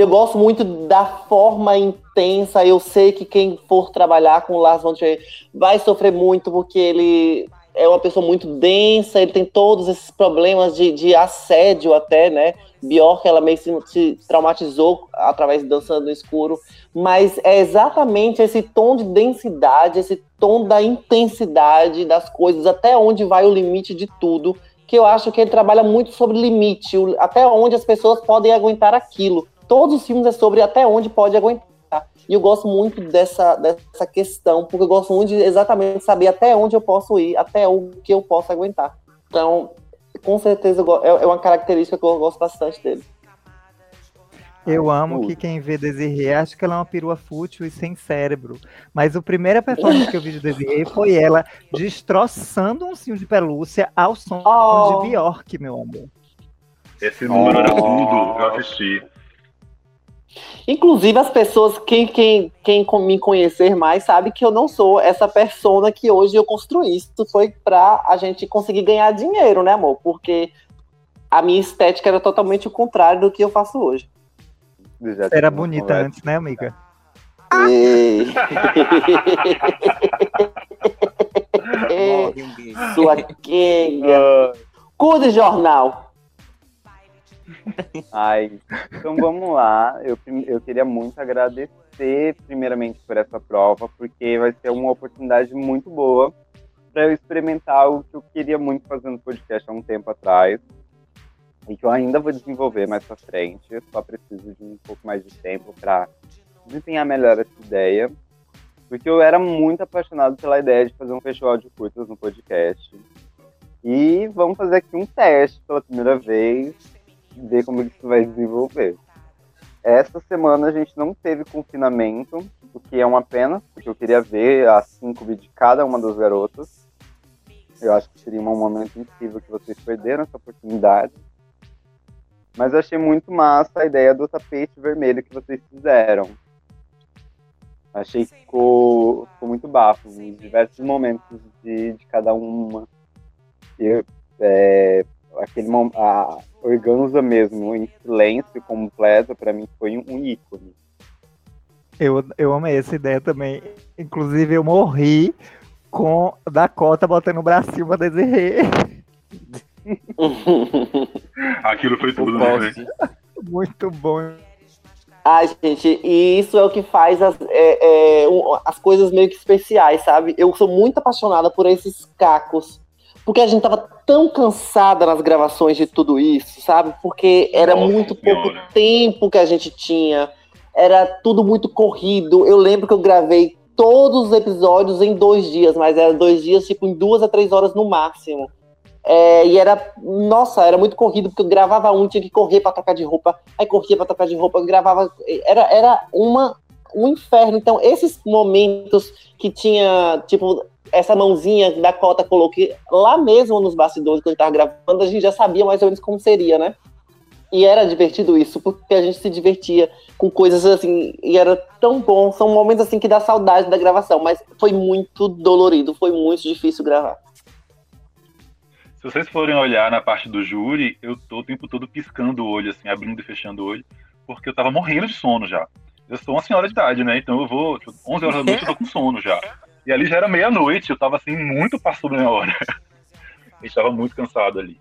Eu gosto muito da forma intensa. Eu sei que quem for trabalhar com o Lars von Trier vai sofrer muito, porque ele é uma pessoa muito densa, ele tem todos esses problemas de, de assédio até, né? Bjork, ela meio se, se traumatizou através de Dançando no Escuro. Mas é exatamente esse tom de densidade, esse tom da intensidade das coisas, até onde vai o limite de tudo, que eu acho que ele trabalha muito sobre limite, até onde as pessoas podem aguentar aquilo. Todos os filmes é sobre até onde pode aguentar. E eu gosto muito dessa, dessa questão, porque eu gosto muito de exatamente saber até onde eu posso ir, até o que eu posso aguentar. Então, com certeza, é é uma característica que eu gosto bastante dele. Eu amo que quem vê Desirê acha que ela é uma perua fútil e sem cérebro. Mas a primeira performance que eu vi de Desirê [laughs] foi ela destroçando um cinho de pelúcia ao som Oh. de Bjork, meu amor. Esse número era Oh. tudo, eu assisti. Inclusive, as pessoas, quem, quem, quem me conhecer mais, sabe que eu não sou essa persona que hoje eu construí. Isso foi pra a gente conseguir ganhar dinheiro, né, amor? Porque a minha estética era totalmente o contrário do que eu faço hoje. Já Era bonita conversa. antes, né, amiga? [laughs] Ei. Sua quenga. Ah, Cu de jornal. Ai, então vamos lá. Eu, eu queria muito agradecer, primeiramente, por essa prova, porque vai ser uma oportunidade muito boa para eu experimentar algo que eu queria muito fazer no podcast há um tempo atrás e que eu ainda vou desenvolver mais pra frente. Eu só preciso de um pouco mais de tempo para desempenhar melhor essa ideia, porque eu era muito apaixonado pela ideia de fazer um festival de curtas no podcast. E vamos fazer aqui um teste pela primeira vez ver como isso vai desenvolver. Essa semana a gente não teve confinamento, o que é uma pena, porque eu queria ver as cinco de cada uma das garotas. Eu acho que seria um momento incrível que vocês perderam essa oportunidade. Mas eu achei muito massa a ideia do tapete vermelho que vocês fizeram. Achei que ficou, ficou muito bafo, os diversos momentos de, de cada uma. E, é, aquele a organza mesmo, em silêncio completo, pra mim foi um, um ícone. Eu, eu amei essa ideia também. Inclusive, eu morri com Dakota botando o bracinho pra Desirê. [laughs] Aquilo foi tudo, né? Muito bom. Ai, gente, e isso é o que faz as, é, é, um, as coisas meio que especiais, sabe? Eu sou muito apaixonada por esses cacos. Porque a gente tava tão cansada nas gravações de tudo isso, sabe? Porque era Nossa muito Senhora. pouco tempo que a gente tinha. Era tudo muito corrido. Eu lembro que eu gravei todos os episódios em dois dias, mas era dois dias, tipo, em duas a três horas no máximo. É, e era, nossa, era muito corrido, porque eu gravava um, tinha que correr pra trocar de roupa, aí corria pra trocar de roupa, eu gravava. Era, era uma, um inferno. Então, esses momentos que tinha, tipo, essa mãozinha da Cota coloquei lá mesmo nos bastidores, quando tava gravando, a gente já sabia mais ou menos como seria, né? E era divertido isso, porque a gente se divertia com coisas assim, e era tão bom. São momentos assim que dá saudade da gravação, mas foi muito dolorido, foi muito difícil gravar. Se vocês forem olhar na parte do júri, eu tô o tempo todo piscando o olho, assim, abrindo e fechando o olho, porque eu tava morrendo de sono já. Eu sou uma senhora de idade, né? Então eu vou, tipo, 11 horas da noite eu tô com sono já. E ali já era meia-noite, eu tava assim, muito passou da minha hora. [laughs] A gente tava muito cansado ali.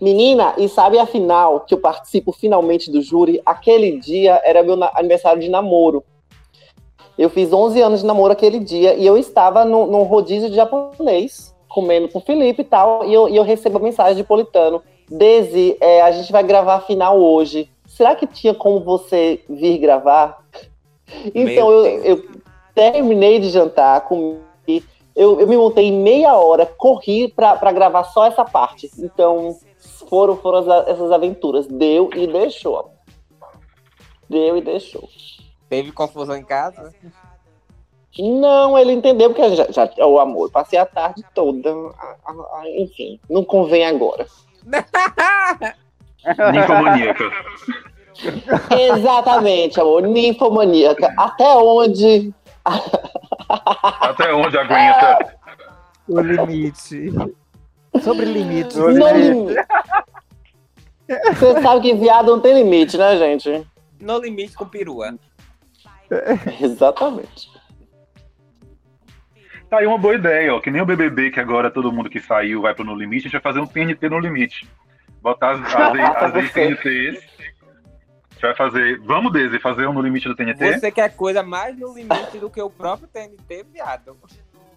Menina, e sabe a final que eu participo finalmente do júri? Aquele dia era meu na- aniversário de namoro. Eu fiz 11 anos de namoro aquele dia e eu estava no, num rodízio de japonês, comendo com o Felipe e tal, e eu, e eu recebo a mensagem de Politano. Desi, é, a gente vai gravar a final hoje. Será que tinha como você vir gravar? Então eu, eu terminei de jantar, comi, eu, eu me montei em meia hora, corri pra, pra gravar só essa parte. Então, foram, foram as- essas aventuras. Deu e deixou. Deu e deixou. Teve confusão em casa? Não, ele entendeu, porque já, já é o amor. Passei a tarde toda. a- a- a- enfim, não convém agora. [laughs] Ninfomaníaca. Exatamente, amor. Ninfomaníaca. Até onde. Até onde aguenta? O limite. Sobre limite. No limite. Você sabe que viado não tem limite, né, gente? No limite com perua. [laughs] Exatamente. Tá aí uma boa ideia, ó. Que nem o BBB, que agora todo mundo que saiu vai pro No Limite, a gente vai fazer um TNT no limite. Botar as, as, as [laughs] ex-TNTs. Gente vai fazer. Vamos, Desi, fazer um no limite do TNT? Você quer coisa mais no limite do que o próprio TNT, viado.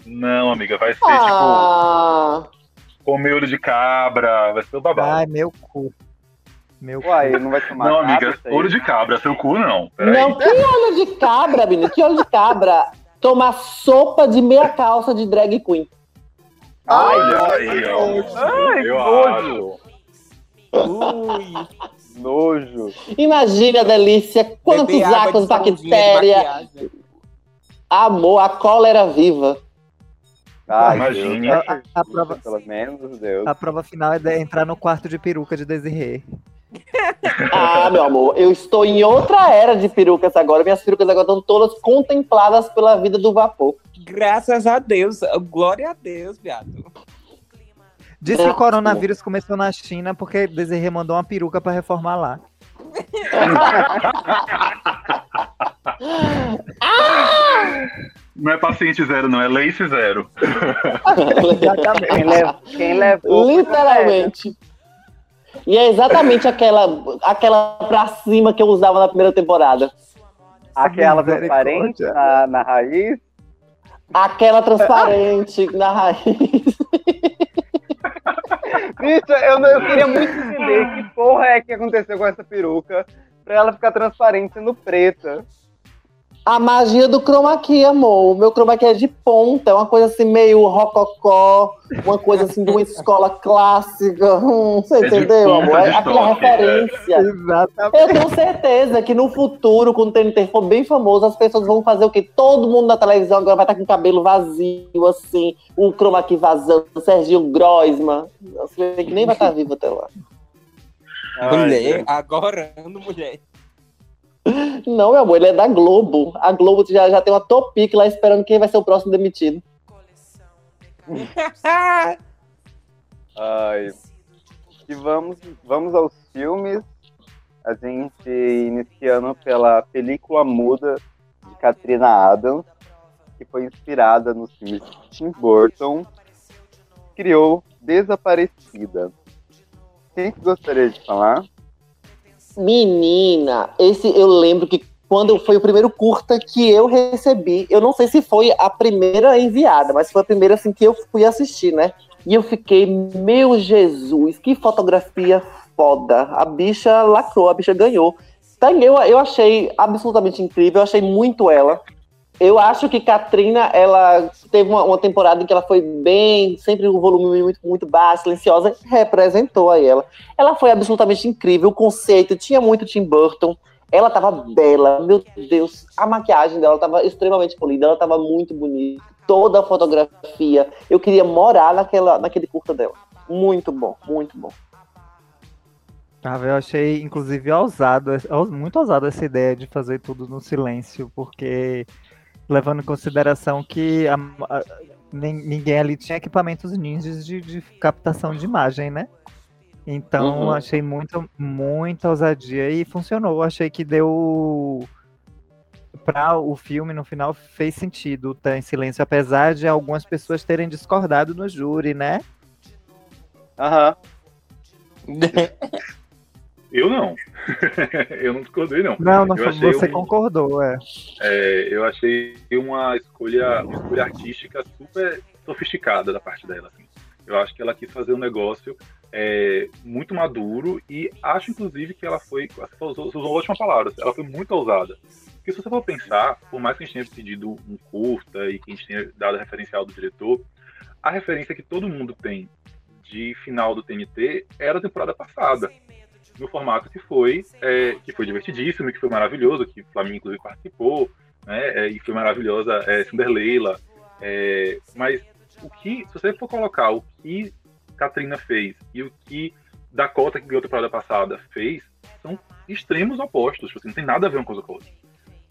Não, amiga, vai ser tipo Ah, comer olho de cabra, vai ser o babado. Ai, meu cu. Meu cu. Uai, não vai tomar não, nada amiga, olho de cabra, seu cu não. Peraí. não, que olho de cabra, menino? Que olho de cabra? Tomar sopa de meia calça de drag queen. Ai, Olha aí, ó. Ai, que Eu. Ui. Nojo. Imagina a delícia, quantos de de bactéria, amor, a cólera viva. Ai, Imagine. Deus, A, a prova, pelo menos, Deus. a prova final é de entrar no quarto de peruca de Desirê. [laughs] Ah, meu amor, eu estou em outra era de perucas agora. Minhas perucas agora estão todas contempladas pela vida do vapor. Graças a Deus. Glória a Deus, viado. Diz que o Ótimo. coronavírus começou na China porque Desirê mandou uma peruca pra reformar lá. [laughs] Não é paciente zero, não, é lace zero. Quem, quem levou. Literalmente. E é exatamente aquela, aquela pra cima que eu usava na primeira temporada. Aquela transparente na, na raiz. Aquela transparente na raiz. [laughs] Bicho, eu, eu queria muito entender que porra é que aconteceu com essa peruca pra ela ficar transparente sendo preta. A magia do chroma key, amor. O meu chroma key é de ponta, é uma coisa assim meio rococó, uma coisa assim de uma escola clássica. [laughs] Hum, você É de entendeu, ponta amor? É aquela toque, é. referência. Exatamente. Eu tenho certeza que no futuro, quando o TNT for bem famoso, as pessoas vão fazer o quê? Todo mundo na televisão agora vai estar com o cabelo vazio, assim, o chroma key vazando, o Serginho Groisman. Você vê que nem vai estar vivo até lá. Ai, mulher, agora ando [laughs] mulher. Não, meu amor, ele é da Globo. A Globo já, já tem uma topic lá esperando quem vai ser o próximo demitido. Ai. E vamos, vamos aos filmes. A gente iniciando pela película muda de Katrina Adams, que foi inspirada nos filmes de Tim Burton, criou Desaparecida. Quem que gostaria de falar? Menina, esse eu lembro que quando foi o primeiro curta que eu recebi, eu não sei se foi a primeira enviada, mas foi a primeira assim que eu fui assistir, né? E eu fiquei, meu Jesus, que fotografia foda. A bicha lacrou, a bicha ganhou. Tá, Eu, eu achei absolutamente incrível, eu achei muito ela. Eu acho que Katrina, ela teve uma, uma temporada em que ela foi bem, sempre um volume muito, muito baixo, silenciosa, representou aí ela. Ela foi absolutamente incrível, o conceito tinha muito Tim Burton. Ela tava bela, meu Deus, a maquiagem dela tava extremamente polida, ela tava muito bonita, toda a fotografia. Eu queria morar naquela, naquele curta dela. Muito bom, muito bom. Ah, eu achei, inclusive, ousado, muito ousado essa ideia de fazer tudo no silêncio, porque levando em consideração que a- a- nin- ninguém ali tinha equipamentos ninjas de, de captação de imagem, né? Então, Uhum. achei muito, muita ousadia e funcionou. Achei que deu. Para o filme, no final, fez sentido estar em silêncio, apesar de algumas pessoas terem discordado no júri, né? Aham. [laughs] Eu não. [laughs] eu não discordei, não. Não, não você um- concordou, é. É, eu achei uma escolha, uma escolha artística super sofisticada da parte dela. assim. Eu acho que ela quis fazer um negócio é, muito maduro e acho, inclusive, que ela foi. Você usou, você usou ótimas palavras. Ela foi muito ousada. Porque se você for pensar, por mais que a gente tenha pedido um curta e que a gente tenha dado referencial do diretor, a referência que todo mundo tem de final do TNT era a temporada passada. No formato que foi, é, que foi divertidíssimo, que foi maravilhoso, que o Flamengo inclusive participou, né, é, e foi maravilhosa é, Cinderleila. É, mas o que, se você for colocar o que Katrina fez e o que Dakota, que ganhou a temporada passada, fez, são extremos opostos. Tipo assim, não tem nada a ver uma coisa com a outra.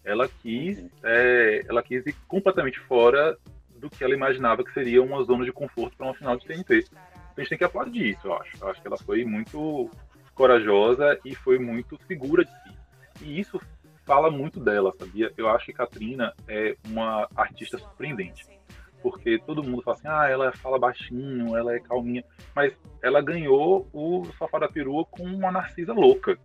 Ela quis, é, ela quis ir completamente fora do que ela imaginava que seria uma zona de conforto para uma final de TNT. Então a gente tem que aplaudir isso, eu acho. Eu acho que ela foi muito corajosa e foi muito segura de si. E isso fala muito dela, sabia? Eu acho que Katrina é uma artista surpreendente. Porque todo mundo fala assim, ah, ela fala baixinho, ela é calminha. Mas ela ganhou o Sofá da Perua com uma Narcisa louca,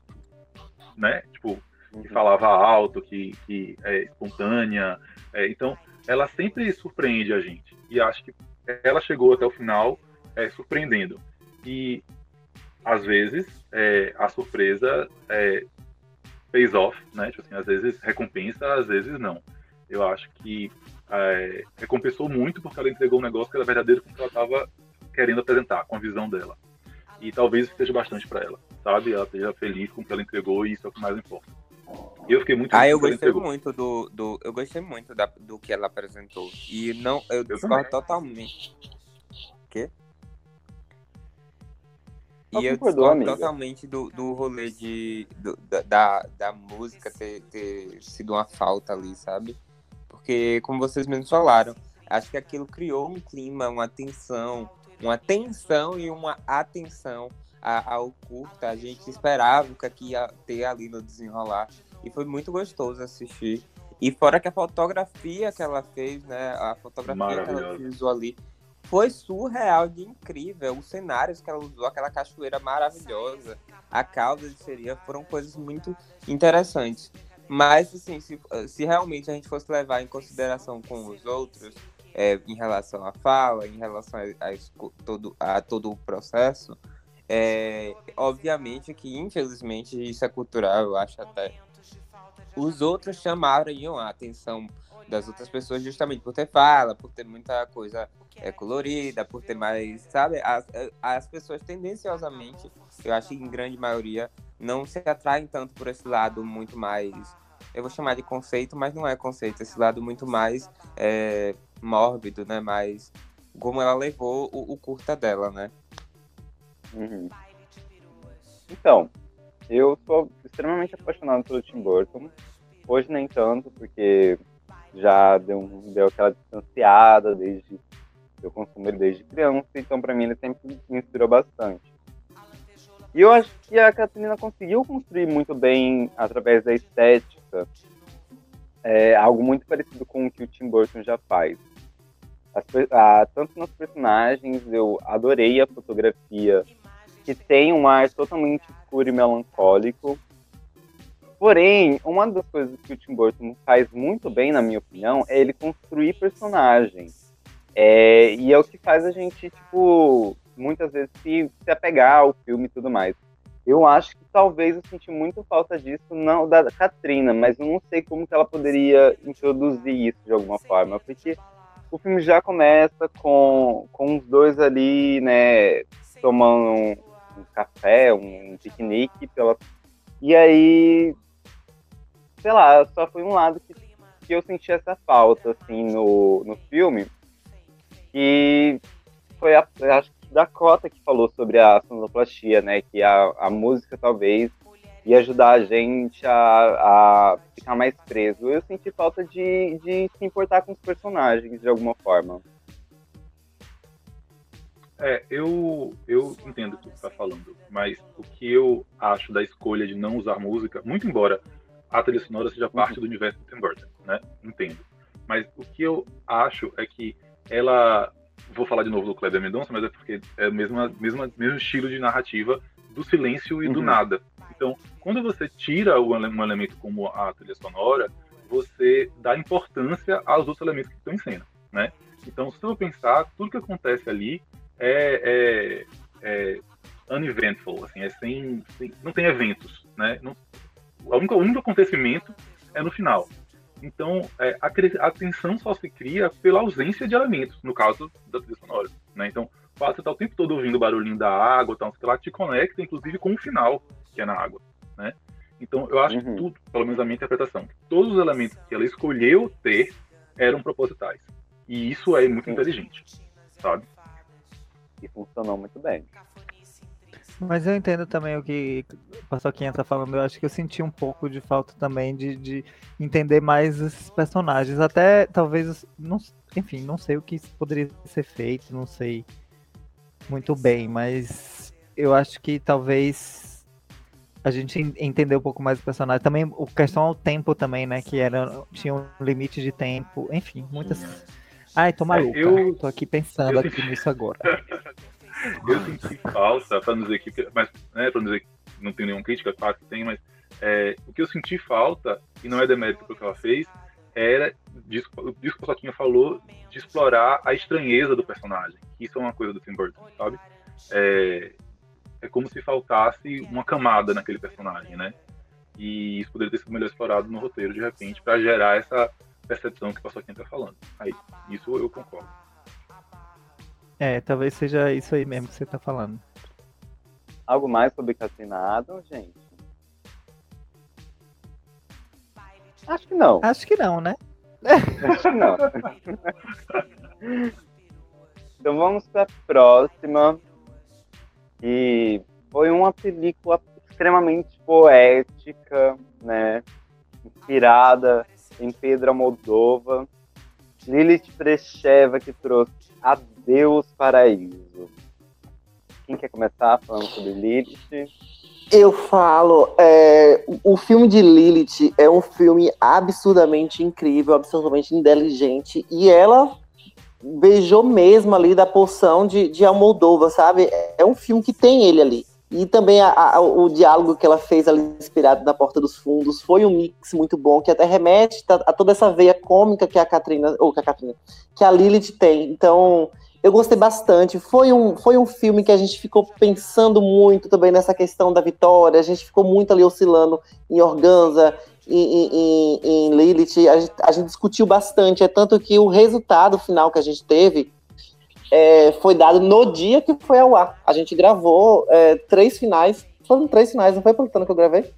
né? Tipo, que falava alto, que, que é espontânea. É, então, ela sempre surpreende a gente. E acho que ela chegou até o final é, surpreendendo. E, às vezes, é, a surpresa é, pays off, né? Tipo assim, às vezes recompensa, às vezes não. Eu acho que é, recompensou muito porque ela entregou um negócio que era verdadeiro com o que ela estava querendo apresentar, com a visão dela. E talvez isso seja bastante para ela. sabe? Ela esteja feliz com o que ela entregou e isso é o que mais importa. Eu fiquei muito Ah, eu o gostei muito do, do. Eu gostei muito da, do que ela apresentou. E não, eu discordo também. totalmente. Quê? E eu discordo amiga. totalmente do, do rolê de, do- da, da, da música ter, ter sido uma falta ali, sabe? Porque, como vocês mesmos falaram, acho que aquilo criou um clima, uma tensão, uma tensão e uma atenção a- ao curta. A gente esperava o que aqui ia ter ali no desenrolar. E foi muito gostoso assistir. E fora que a fotografia que ela fez, né? A fotografia que ela utilizou ali foi surreal de incrível. Os cenários que ela usou, aquela cachoeira maravilhosa, a cauda de seria, foram coisas muito interessantes. Mas, assim, se, se realmente a gente fosse levar em consideração com os outros, é, em relação à fala, em relação a, a todo, a todo o processo, é, obviamente que, infelizmente, isso é cultural, eu acho até. Os outros chamaram a atenção das outras pessoas justamente por ter fala, por ter muita coisa é, colorida, por ter mais, sabe? As, as pessoas tendenciosamente, eu acho que em grande maioria, não se atraem tanto por esse lado muito mais, eu vou chamar de conceito, mas não é conceito, esse lado muito mais é, mórbido, né? Mais como ela levou o, o curta dela, né? Uhum. Então, eu sou extremamente apaixonado pelo Tim Burton. Hoje nem tanto, porque já deu, deu aquela distanciada desde eu consumo ele desde criança, então pra mim ele sempre me inspirou bastante. E eu acho que a Catarina conseguiu construir muito bem através da estética é, algo muito parecido com o que o Tim Burton já faz. As ah, tanto nos personagens, eu adorei a fotografia que tem um ar totalmente escuro e melancólico. Porém, uma das coisas que o Tim Burton faz muito bem, na minha opinião, é ele construir personagens. É, e é o que faz a gente, tipo, muitas vezes se, se apegar ao filme e tudo mais. Eu acho que talvez eu senti muito falta disso, não da Katrina, mas eu não sei como que ela poderia introduzir isso de alguma forma, porque o filme já começa com, com os dois ali, né, tomando um, um café, um, piquenique, pela... e aí, sei lá, só foi um lado que, que eu senti essa falta, assim, no, no filme, e foi a, acho que Dakota que falou sobre a sonoplastia, né, que a, a música talvez ia ajudar a gente a, a ficar mais preso. Eu senti falta de, de se importar com os personagens de alguma forma. É, eu, eu entendo o que você está falando, mas o que eu acho da escolha de não usar música, muito embora a trilha sonora seja parte do universo do Tim Burton, né? Entendo. Mas o que eu acho é que ela. Vou falar de novo do Kleber Mendonça, mas é porque é o mesmo, mesmo, mesmo estilo de narrativa do silêncio e do Uhum. nada. Então, quando você tira um um elemento como a trilha sonora, você dá importância aos outros elementos que estão em cena, né? Então, se eu pensar, tudo que acontece ali é, é, é uneventful, assim, é sem, sem- não tem eventos, né? Não, o, único, o único acontecimento é no final. Então, é, a, a tensão só se cria pela ausência de elementos, no caso da trilha sonora, né? Então, o fato de você estar o tempo todo ouvindo o barulhinho da água, tal, sei lá, te conecta, inclusive, com o final, que é na água, né? Então, eu acho Uhum. que tudo, pelo menos a minha interpretação, todos os elementos que ela escolheu ter eram propositais. E isso é muito Sim. inteligente, sabe? E funcionou muito bem. Mas eu entendo também o que o Paçoquinha tá falando. Eu acho que eu senti um pouco de falta também de, de entender mais esses personagens. Até talvez, os- não, enfim, não sei o que poderia ser feito, não sei muito bem, mas eu acho que talvez a gente en- entender um pouco mais o personagem. Também o questão ao tempo também, né? Que era, tinha um limite de tempo. Enfim, muitas. Ai, tô maluca. eu- Tô aqui pensando eu aqui nisso agora. [laughs] Eu senti falta, para não dizer que, mas, né, para dizer que não tem nenhuma crítica, claro que tem, mas é, o que eu senti falta, e não é demérito porque ela fez, era disso, disso que a Soquinha falou, de explorar a estranheza do personagem. Isso é uma coisa do Tim Burton, sabe? É, é como se faltasse uma camada naquele personagem, né? E isso poderia ter sido melhor explorado no roteiro, de repente, para gerar essa percepção que o Paçoquinha está falando. Aí, isso eu concordo. É, talvez seja isso aí mesmo que você tá falando. Algo mais sobre Katrina Adams, gente? Acho que não. Acho que não, né? Acho que não. então vamos para a próxima. E foi uma película extremamente poética, né? Inspirada em Pedro Almodova. Lilith Precheva que trouxe Adeus Paraíso. Quem quer começar falando sobre Lilith? Eu falo, é, o filme de Lilith é um filme absurdamente incrível, absurdamente inteligente, e ela beijou mesmo ali da poção de, de Almodova, sabe? É um filme que tem ele ali. E também a, a, o diálogo que ela fez ali, inspirado na Porta dos Fundos, foi um mix muito bom, que até remete a, a toda essa veia cômica que a Katrina, ou que a Katrina, que a Lilith tem. Então, eu gostei bastante. Foi um, foi um filme que a gente ficou pensando muito também nessa questão da vitória. A gente ficou muito ali oscilando em Organza, em, em, em Lilith. A gente, a gente, discutiu bastante. É tanto que o resultado final que a gente teve é, foi dado no dia que foi ao ar. A gente gravou é, três finais. Foram três finais, não foi plantando que eu gravei?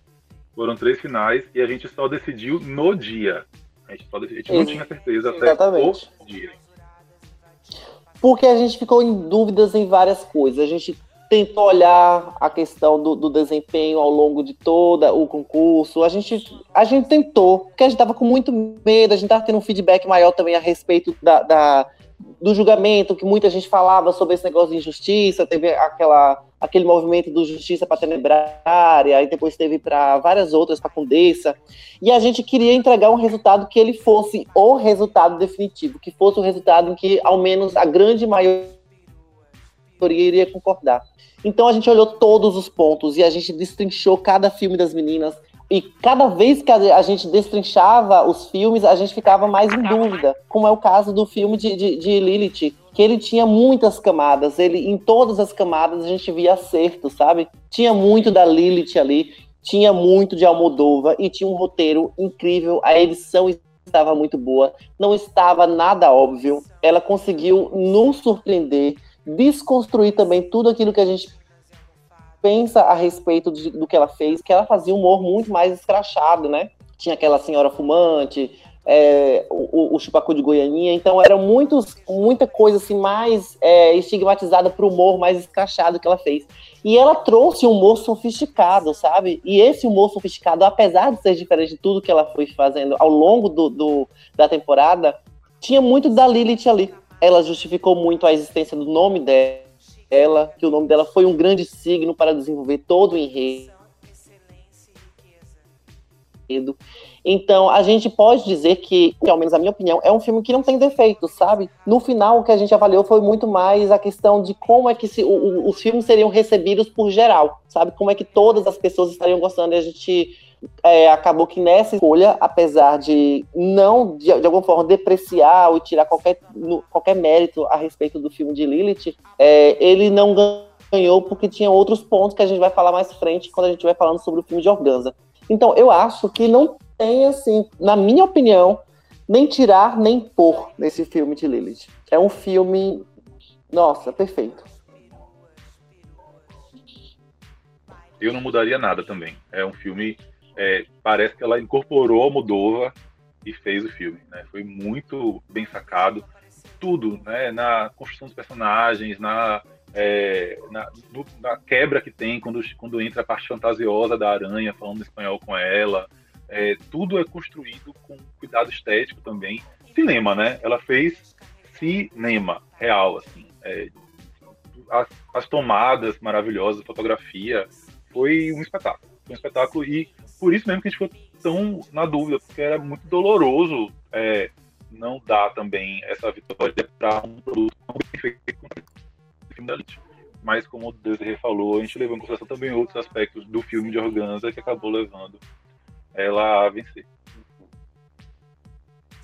Foram três finais e a gente só decidiu no dia. A gente, só, a gente não tinha certeza até Exatamente. o dia porque a gente ficou em dúvidas em várias coisas. A gente tentou olhar a questão do, do desempenho ao longo de todo o concurso. A gente, a gente tentou, porque a gente estava com muito medo, a gente estava tendo um feedback maior também a respeito da, da do julgamento, que muita gente falava sobre esse negócio de injustiça, teve aquela, aquele movimento do Justiça para Tenebrária, e depois teve para várias outras, para Condessa, e a gente queria entregar um resultado que ele fosse o resultado definitivo, que fosse o resultado em que, ao menos, a grande maioria iria concordar. Então a gente olhou todos os pontos e a gente destrinchou cada filme das meninas, e cada vez que a gente destrinchava os filmes, a gente ficava mais em dúvida, como é o caso do filme de, de, de Lilith, que ele tinha muitas camadas, ele em todas as camadas a gente via acerto, sabe? Tinha muito da Lilith ali, tinha muito de Almodova e tinha um roteiro incrível, a edição estava muito boa, não estava nada óbvio, ela conseguiu nos surpreender, desconstruir também tudo aquilo que a gente pensa a respeito de, do que ela fez, que ela fazia um humor muito mais escrachado, né? Tinha aquela senhora fumante, é, o, o chupacu de Goianinha, então era muitos, muita coisa assim mais é, estigmatizada para o humor mais escrachado que ela fez. E ela trouxe um humor sofisticado, sabe? E esse humor sofisticado, apesar de ser diferente de tudo que ela foi fazendo ao longo do, do da temporada, tinha muito da Lilith ali. Ela justificou muito a existência do nome dela ela, que o nome dela foi um grande signo para desenvolver todo o enredo. Então, a gente pode dizer que, ao menos a minha opinião, é um filme que não tem defeitos, sabe? No final, o que a gente avaliou foi muito mais a questão de como é que se, o, os filmes seriam recebidos por geral, sabe? Como é que todas as pessoas estariam gostando. E a gente é, acabou que nessa escolha, apesar de não, de, de, alguma forma, depreciar ou tirar qualquer, qualquer mérito a respeito do filme de Lilith, é, ele não ganhou porque tinha outros pontos que a gente vai falar mais frente quando a gente vai falando sobre o filme de Organza. Então, eu acho que não tem, assim, na minha opinião, nem tirar nem pôr nesse filme de Lilith. É um filme, nossa, perfeito. Eu não mudaria nada também. É um filme é, parece que ela incorporou a Moldova e fez o filme. Né? Foi muito bem sacado. Tudo, né? na construção dos personagens, na, é, na, na, quebra que tem quando, quando entra a parte fantasiosa da aranha falando espanhol com ela. É, tudo é construído com cuidado estético também. Cinema, né? Ela fez cinema real, assim. É, as, as tomadas maravilhosas, fotografia, foi um espetáculo. Foi um espetáculo e por isso mesmo que a gente ficou tão na dúvida, porque era muito doloroso é, não dar também essa vitória para um produto tão bem feito. Mas como o Desiree falou, a gente levou em consideração também outros aspectos do filme de Organza que acabou levando ela a vencer.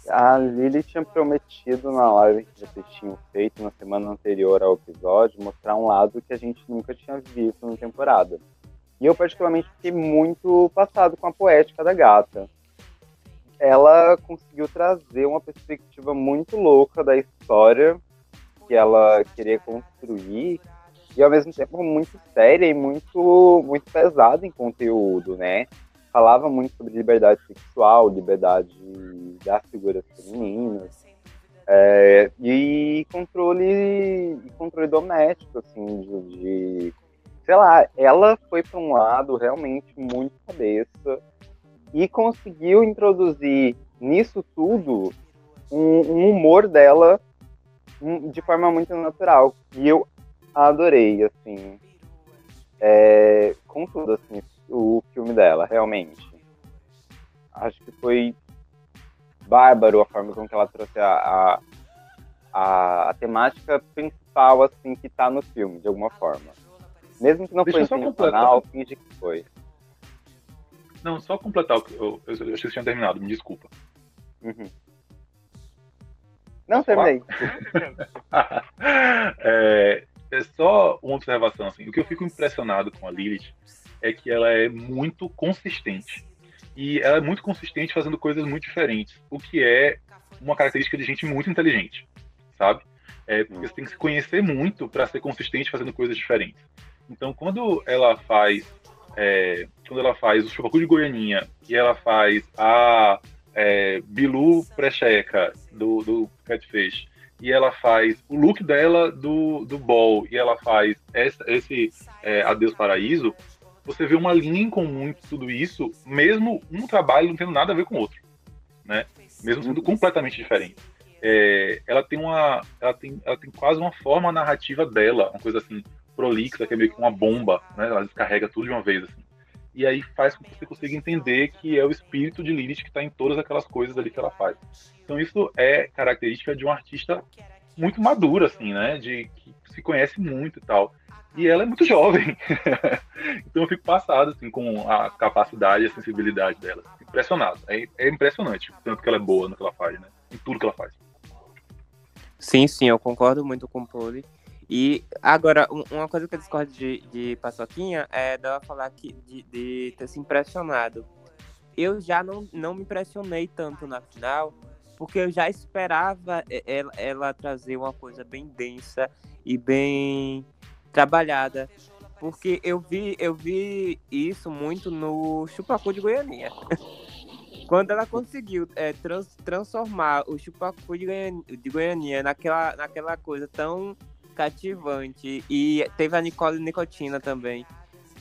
A Lily tinha prometido na live que vocês tinham feito na semana anterior ao episódio mostrar um lado que a gente nunca tinha visto na temporada. E eu, particularmente, fiquei muito passado com a poética da gata. Ela conseguiu trazer uma perspectiva muito louca da história que ela queria construir e ao mesmo tempo muito séria e muito, muito pesada em conteúdo, né? Falava muito sobre liberdade sexual, liberdade das figuras femininas, é, e controle controle doméstico, assim, de, de sei lá, ela foi para um lado realmente muito cabeça e conseguiu introduzir nisso tudo um, um humor dela de forma muito natural. E eu adorei, assim, é, com tudo, assim, o filme dela, realmente. Acho que foi bárbaro a forma com que ela trouxe a, a, a, a temática principal, assim, que tá no filme, de alguma forma. Mesmo que não Deixa foi intencional, finge que foi. Não, só completar o que eu, eu, eu achei que tinha terminado, me desculpa. Uhum. Não, terminei. [laughs] é, é só uma observação, assim. O que eu fico impressionado com a Lilith é que ela é muito consistente. E ela é muito consistente fazendo coisas muito diferentes, o que é uma característica de gente muito inteligente, sabe? É, porque você tem que se conhecer muito para ser consistente fazendo coisas diferentes. Então, quando ela faz, é, quando ela faz o Chupacu de Goianinha e ela faz a é, Bilu Precheca do, do Catfish e ela faz o look dela do, do Ball e ela faz essa, esse é, Adeus Paraíso, você vê uma linha em comum em tudo isso, mesmo um trabalho não tendo nada a ver com o outro, né? Mesmo sendo completamente diferente. É, ela tem uma, ela tem, ela tem quase uma forma narrativa dela, uma coisa assim prolixa, que é meio que uma bomba, né? Ela descarrega tudo de uma vez assim. E aí faz com que você consiga entender que é o espírito de Lilith que está em todas aquelas coisas ali que ela faz. Então isso é característica de um artista muito maduro, assim, né? De que se conhece muito e tal e ela é muito jovem. [laughs] então eu fico passado assim, com a capacidade e a sensibilidade dela. Impressionado. É, é impressionante o tanto que ela é boa no que ela faz, né? Em tudo que ela faz. Sim, sim, eu concordo muito com o Poli. E agora, uma coisa que eu discordo de, de Paçoquinha é dela falar que, de, de ter se impressionado. Eu já não, não me impressionei tanto na final, porque eu já esperava ela, ela trazer uma coisa bem densa e bem trabalhada. Porque eu vi, eu vi isso muito no Chupacu de Goianinha. [laughs] Quando ela conseguiu é, trans, transformar o Chupacu de Goianinha, de Goianinha naquela, naquela coisa tão cativante. E teve a Nicole Nicotina também.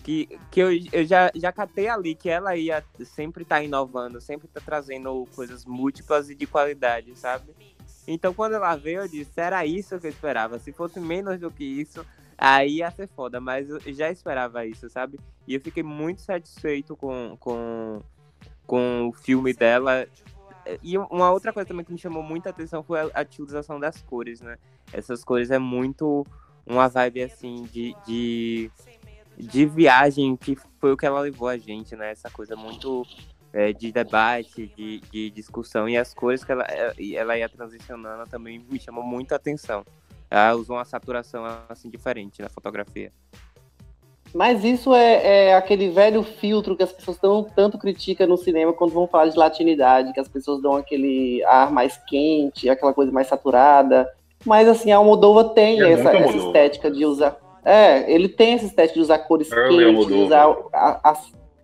Que, que eu, eu já, já catei ali que ela ia sempre estar tá inovando, sempre tá trazendo coisas múltiplas e de qualidade, sabe? Então quando ela veio, eu disse, era isso que eu esperava. Se fosse menos do que isso, Aí ia ser foda, mas eu já esperava isso, sabe? E eu fiquei muito satisfeito com, com, com o filme dela. E uma outra coisa também que me chamou muita atenção foi a, a utilização das cores, né? Essas cores é muito uma vibe assim de, de, de viagem que foi o que ela levou a gente, né? Essa coisa muito é, de debate, de, de discussão. E as cores que ela, ela ia transicionando também me chamou muito a atenção ela usou uma saturação assim diferente na fotografia. Mas isso é, é, aquele velho filtro que as pessoas tão, tanto criticam no cinema quando vão falar de latinidade, que as pessoas dão aquele ar mais quente, aquela coisa mais saturada. Mas assim, a Almodóvar tem é essa, essa, estética de usar. É, ele tem essa estética de usar cores Early quentes, de usar a, a,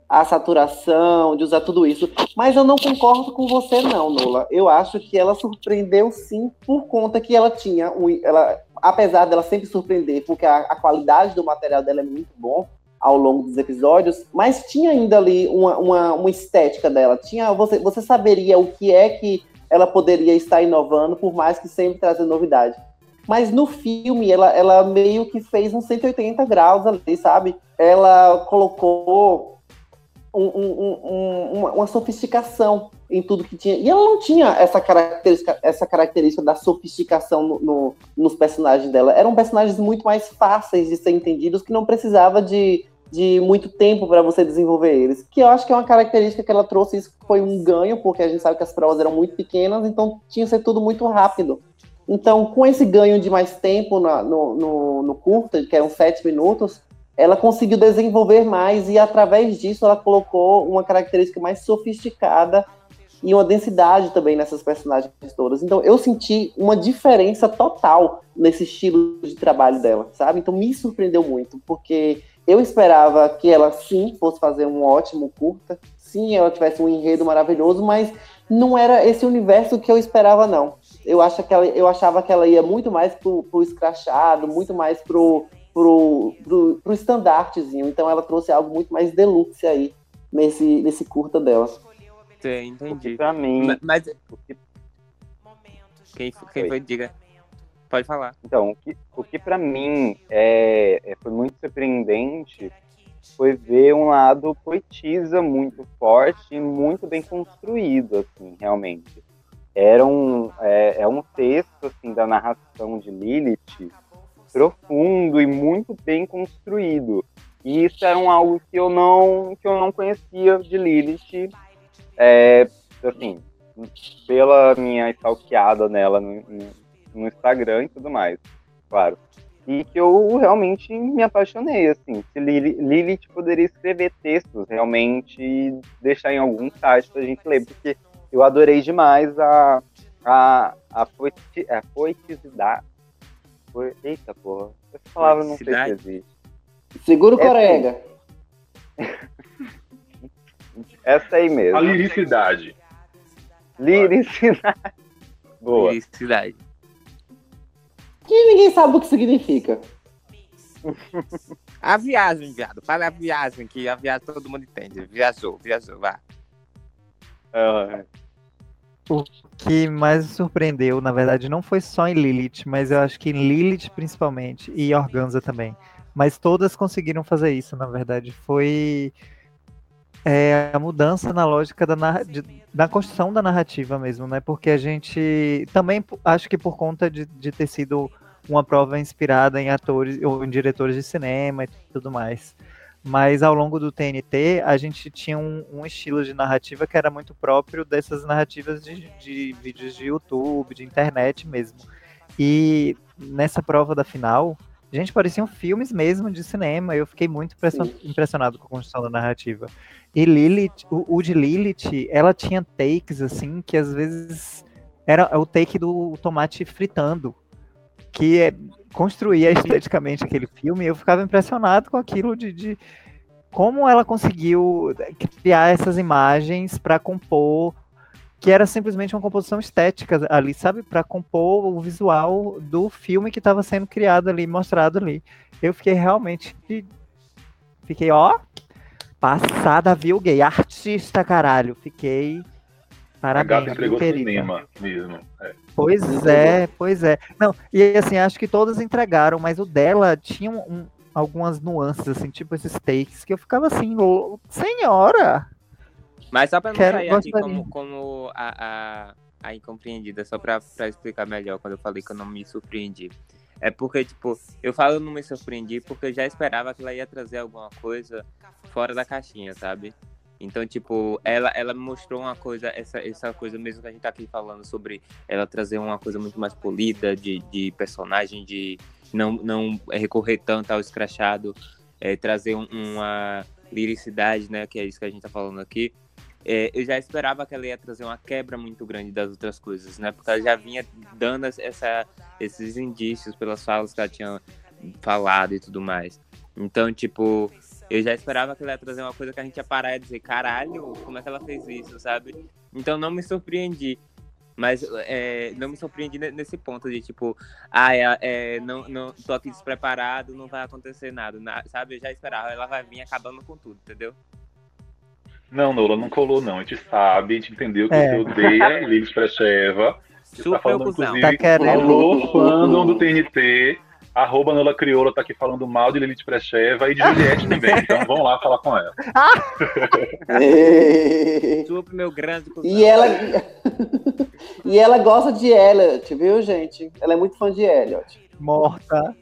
a saturação, de usar tudo isso. Mas eu não concordo com você, não, Nola. Eu acho que ela surpreendeu sim por conta que ela tinha. Um, ela, apesar dela sempre surpreender, porque a, a, qualidade do material dela é muito bom ao longo dos episódios, mas tinha ainda ali uma, uma, uma estética dela. Tinha, você, você saberia o que é que ela poderia estar inovando, por mais que sempre trazendo novidade. Mas no filme, ela, ela meio que fez uns 180 graus ali, sabe? Ela colocou um, um, uma, uma, sofisticação em tudo que tinha. E ela não tinha essa característica, essa característica da sofisticação no, no, nos personagens dela. Eram personagens muito mais fáceis de ser entendidos, que não precisava de, de muito tempo para você desenvolver eles. Que eu acho que é uma característica que ela trouxe, isso foi um ganho, porque a gente sabe que as provas eram muito pequenas, então tinha que ser tudo muito rápido. Então, com esse ganho de mais tempo no, no, no curta, que eram sete minutos, ela conseguiu desenvolver mais e através disso ela colocou uma característica mais sofisticada e uma densidade também nessas personagens todas. Então eu senti uma diferença total nesse estilo de trabalho dela, sabe? Então me surpreendeu muito, porque eu esperava que ela sim fosse fazer um ótimo curta, sim, ela tivesse um enredo maravilhoso, mas não era esse universo que eu esperava, não. Eu, acho que ela, eu achava que ela ia muito mais pro, pro escrachado, muito mais pro, pro, pro. Então ela trouxe algo muito mais deluxe aí nesse, nesse curta dela. Sim, entendi. Pra mim, Ma- Mas quem, quem foi, diga. Pode falar. Então, o que, o que para mim é, é- foi muito surpreendente foi ver um lado poetisa muito forte e muito bem construído, assim, realmente. Era um, é, é um texto, assim, da narração de Lilith profundo e muito bem construído. E isso era um algo que eu não, que eu não conhecia de Lilith, é, assim, pela minha stalkeada nela no, no, Instagram e tudo mais, claro. E que eu realmente me apaixonei, assim. Se Lili- Lilith poderia escrever textos realmente deixar em algum site pra gente ler, porque eu adorei demais a, a, a, poeti, a poeticidade. Po- Eita porra, essa palavra não sei se existe. Segura o É, Corega. [laughs] Essa aí A mesmo. liricidade. Liricidade. Boa. Felicidade. Que ninguém sabe o que significa. A viagem, viado. Fala a viagem, que a viagem todo mundo entende. Viajou, viajou, vá. Ah, O que mais me surpreendeu, na verdade, não foi só em Lilith, mas eu acho que em Lilith principalmente, e Organza também. Mas todas conseguiram fazer isso, na verdade. Foi é, a mudança na lógica da, de- da construção da narrativa mesmo, né? Porque a gente também acho que por conta de, de ter sido uma prova inspirada em atores ou em diretores de cinema e tudo mais. Mas ao longo do TNT, a gente tinha um, um estilo de narrativa que era muito próprio dessas narrativas de, de vídeos de YouTube, de internet mesmo. E nessa prova da final, gente, pareciam filmes mesmo de cinema. Eu fiquei muito impression- impressionado com a construção da narrativa. E Lilith, o, o de Lilith, ela tinha takes assim que às vezes era o take do tomate fritando, que é, construía esteticamente aquele filme. Eu ficava impressionado com aquilo de, de como ela conseguiu criar essas imagens para compor que era simplesmente uma composição estética ali, sabe, para compor o visual do filme que estava sendo criado ali, mostrado ali. Eu fiquei realmente fiquei ó passada, viu, gay, artista, caralho. Fiquei A gata parabéns, viu, entregou querida. cinema mesmo. É. Pois é, pois é. Não, e assim, acho que todas entregaram, mas o dela tinha um- um- algumas nuances, assim, tipo esses takes, que eu ficava assim, "Ô, senhora! Mas só pra não Quero- sair aqui gostaria. como, como a, a, a incompreendida, só pra, pra explicar melhor quando eu falei que eu não me surpreendi. É porque, tipo, eu falo não me surpreendi porque eu já esperava que ela ia trazer alguma coisa fora da caixinha, sabe? Então, tipo, ela, ela mostrou uma coisa, essa, essa coisa mesmo que a gente tá aqui falando sobre ela trazer uma coisa muito mais polida de, de personagem, de não, não recorrer tanto ao escrachado, é, trazer um- uma liricidade, né? Que é isso que a gente tá falando aqui. É, eu já esperava que ela ia trazer uma quebra muito grande das outras coisas, né? Porque ela já vinha dando essa, esses indícios pelas falas que ela tinha falado e tudo mais. Então, tipo, eu já esperava que ela ia trazer uma coisa que a gente ia parar e dizer, caralho, como é que ela fez isso, sabe? Então não me surpreendi. Mas é, não me surpreendi ne- nesse ponto de tipo, ah, é, é, não, não, tô aqui despreparado, não vai acontecer nada, na- sabe? Eu já esperava, ela vai vir acabando com tudo, entendeu? Não, Nola, não colou, não. A gente sabe, a gente entendeu que É. [laughs] você odeia Lilith Precheva. Você Super tá falando, cuzão. inclusive, Tá querendo- alô, fandom do TNT. Arroba Nola Crioula tá aqui falando mal de Lilith Precheva e de Juliette também. [laughs] Então vão lá falar com ela. [laughs] Super meu grande cuzão. e ela [laughs] e ela gosta de Elliot, viu, gente? Ela é muito fã de Elliot. Morta.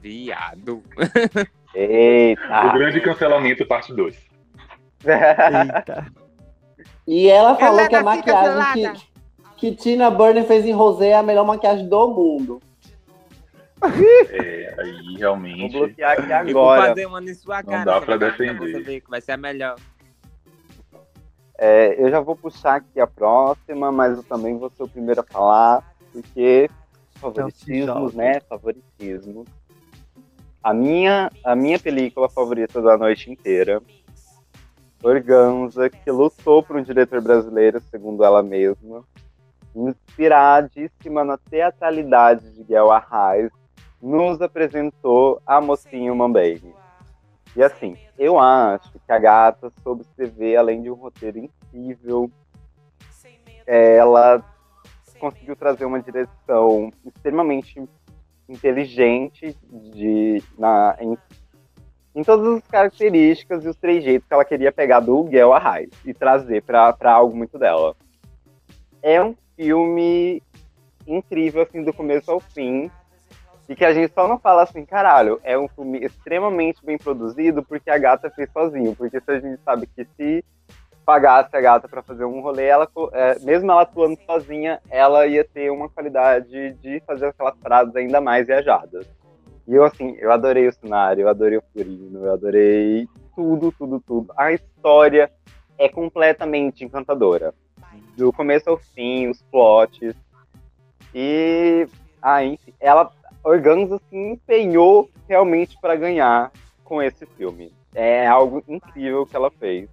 Viado. O Eita! grande cancelamento, parte 2. Eita. E ela falou Ela que a maquiagem que, que Tina Burner fez em Rosé é a melhor maquiagem do mundo. É, aí Vou realmente. bloquear aqui Eu vou agora. fazer uma em sua cara. dá você pra defender. Você ver que vai ser a melhor. É, eu já vou puxar aqui a próxima, mas eu também vou ser o primeiro a falar, porque favoritismos, né? Favoritismos. A minha, a minha película favorita da noite inteira, Organza, que lutou por um diretor brasileiro, segundo ela mesma, inspiradíssima na teatralidade de Guel Arraes, nos apresentou a mocinho Mambane. E assim, eu acho que a gata soube escrever, além de um roteiro incrível, ela conseguiu trazer uma direção extremamente inteligente de, na, em, em todas as características e os trejeitos que ela queria pegar do Guel Arraes e trazer para algo muito dela. É um filme incrível, assim, do começo ao fim. E que a gente só não fala assim, caralho, é um filme extremamente bem produzido porque a gata fez sozinho. Porque se a gente sabe que se pagasse a gata para fazer um rolê, ela, é, mesmo ela atuando sozinha, ela ia ter uma qualidade de fazer aquelas frases ainda mais viajadas. E eu, assim, eu adorei o cenário, eu adorei o Furino, eu adorei tudo, tudo, tudo. A história é completamente encantadora. Do começo ao fim, os plots. E, ah, enfim, ela, Organza se empenhou realmente para ganhar com esse filme. É algo incrível que ela fez.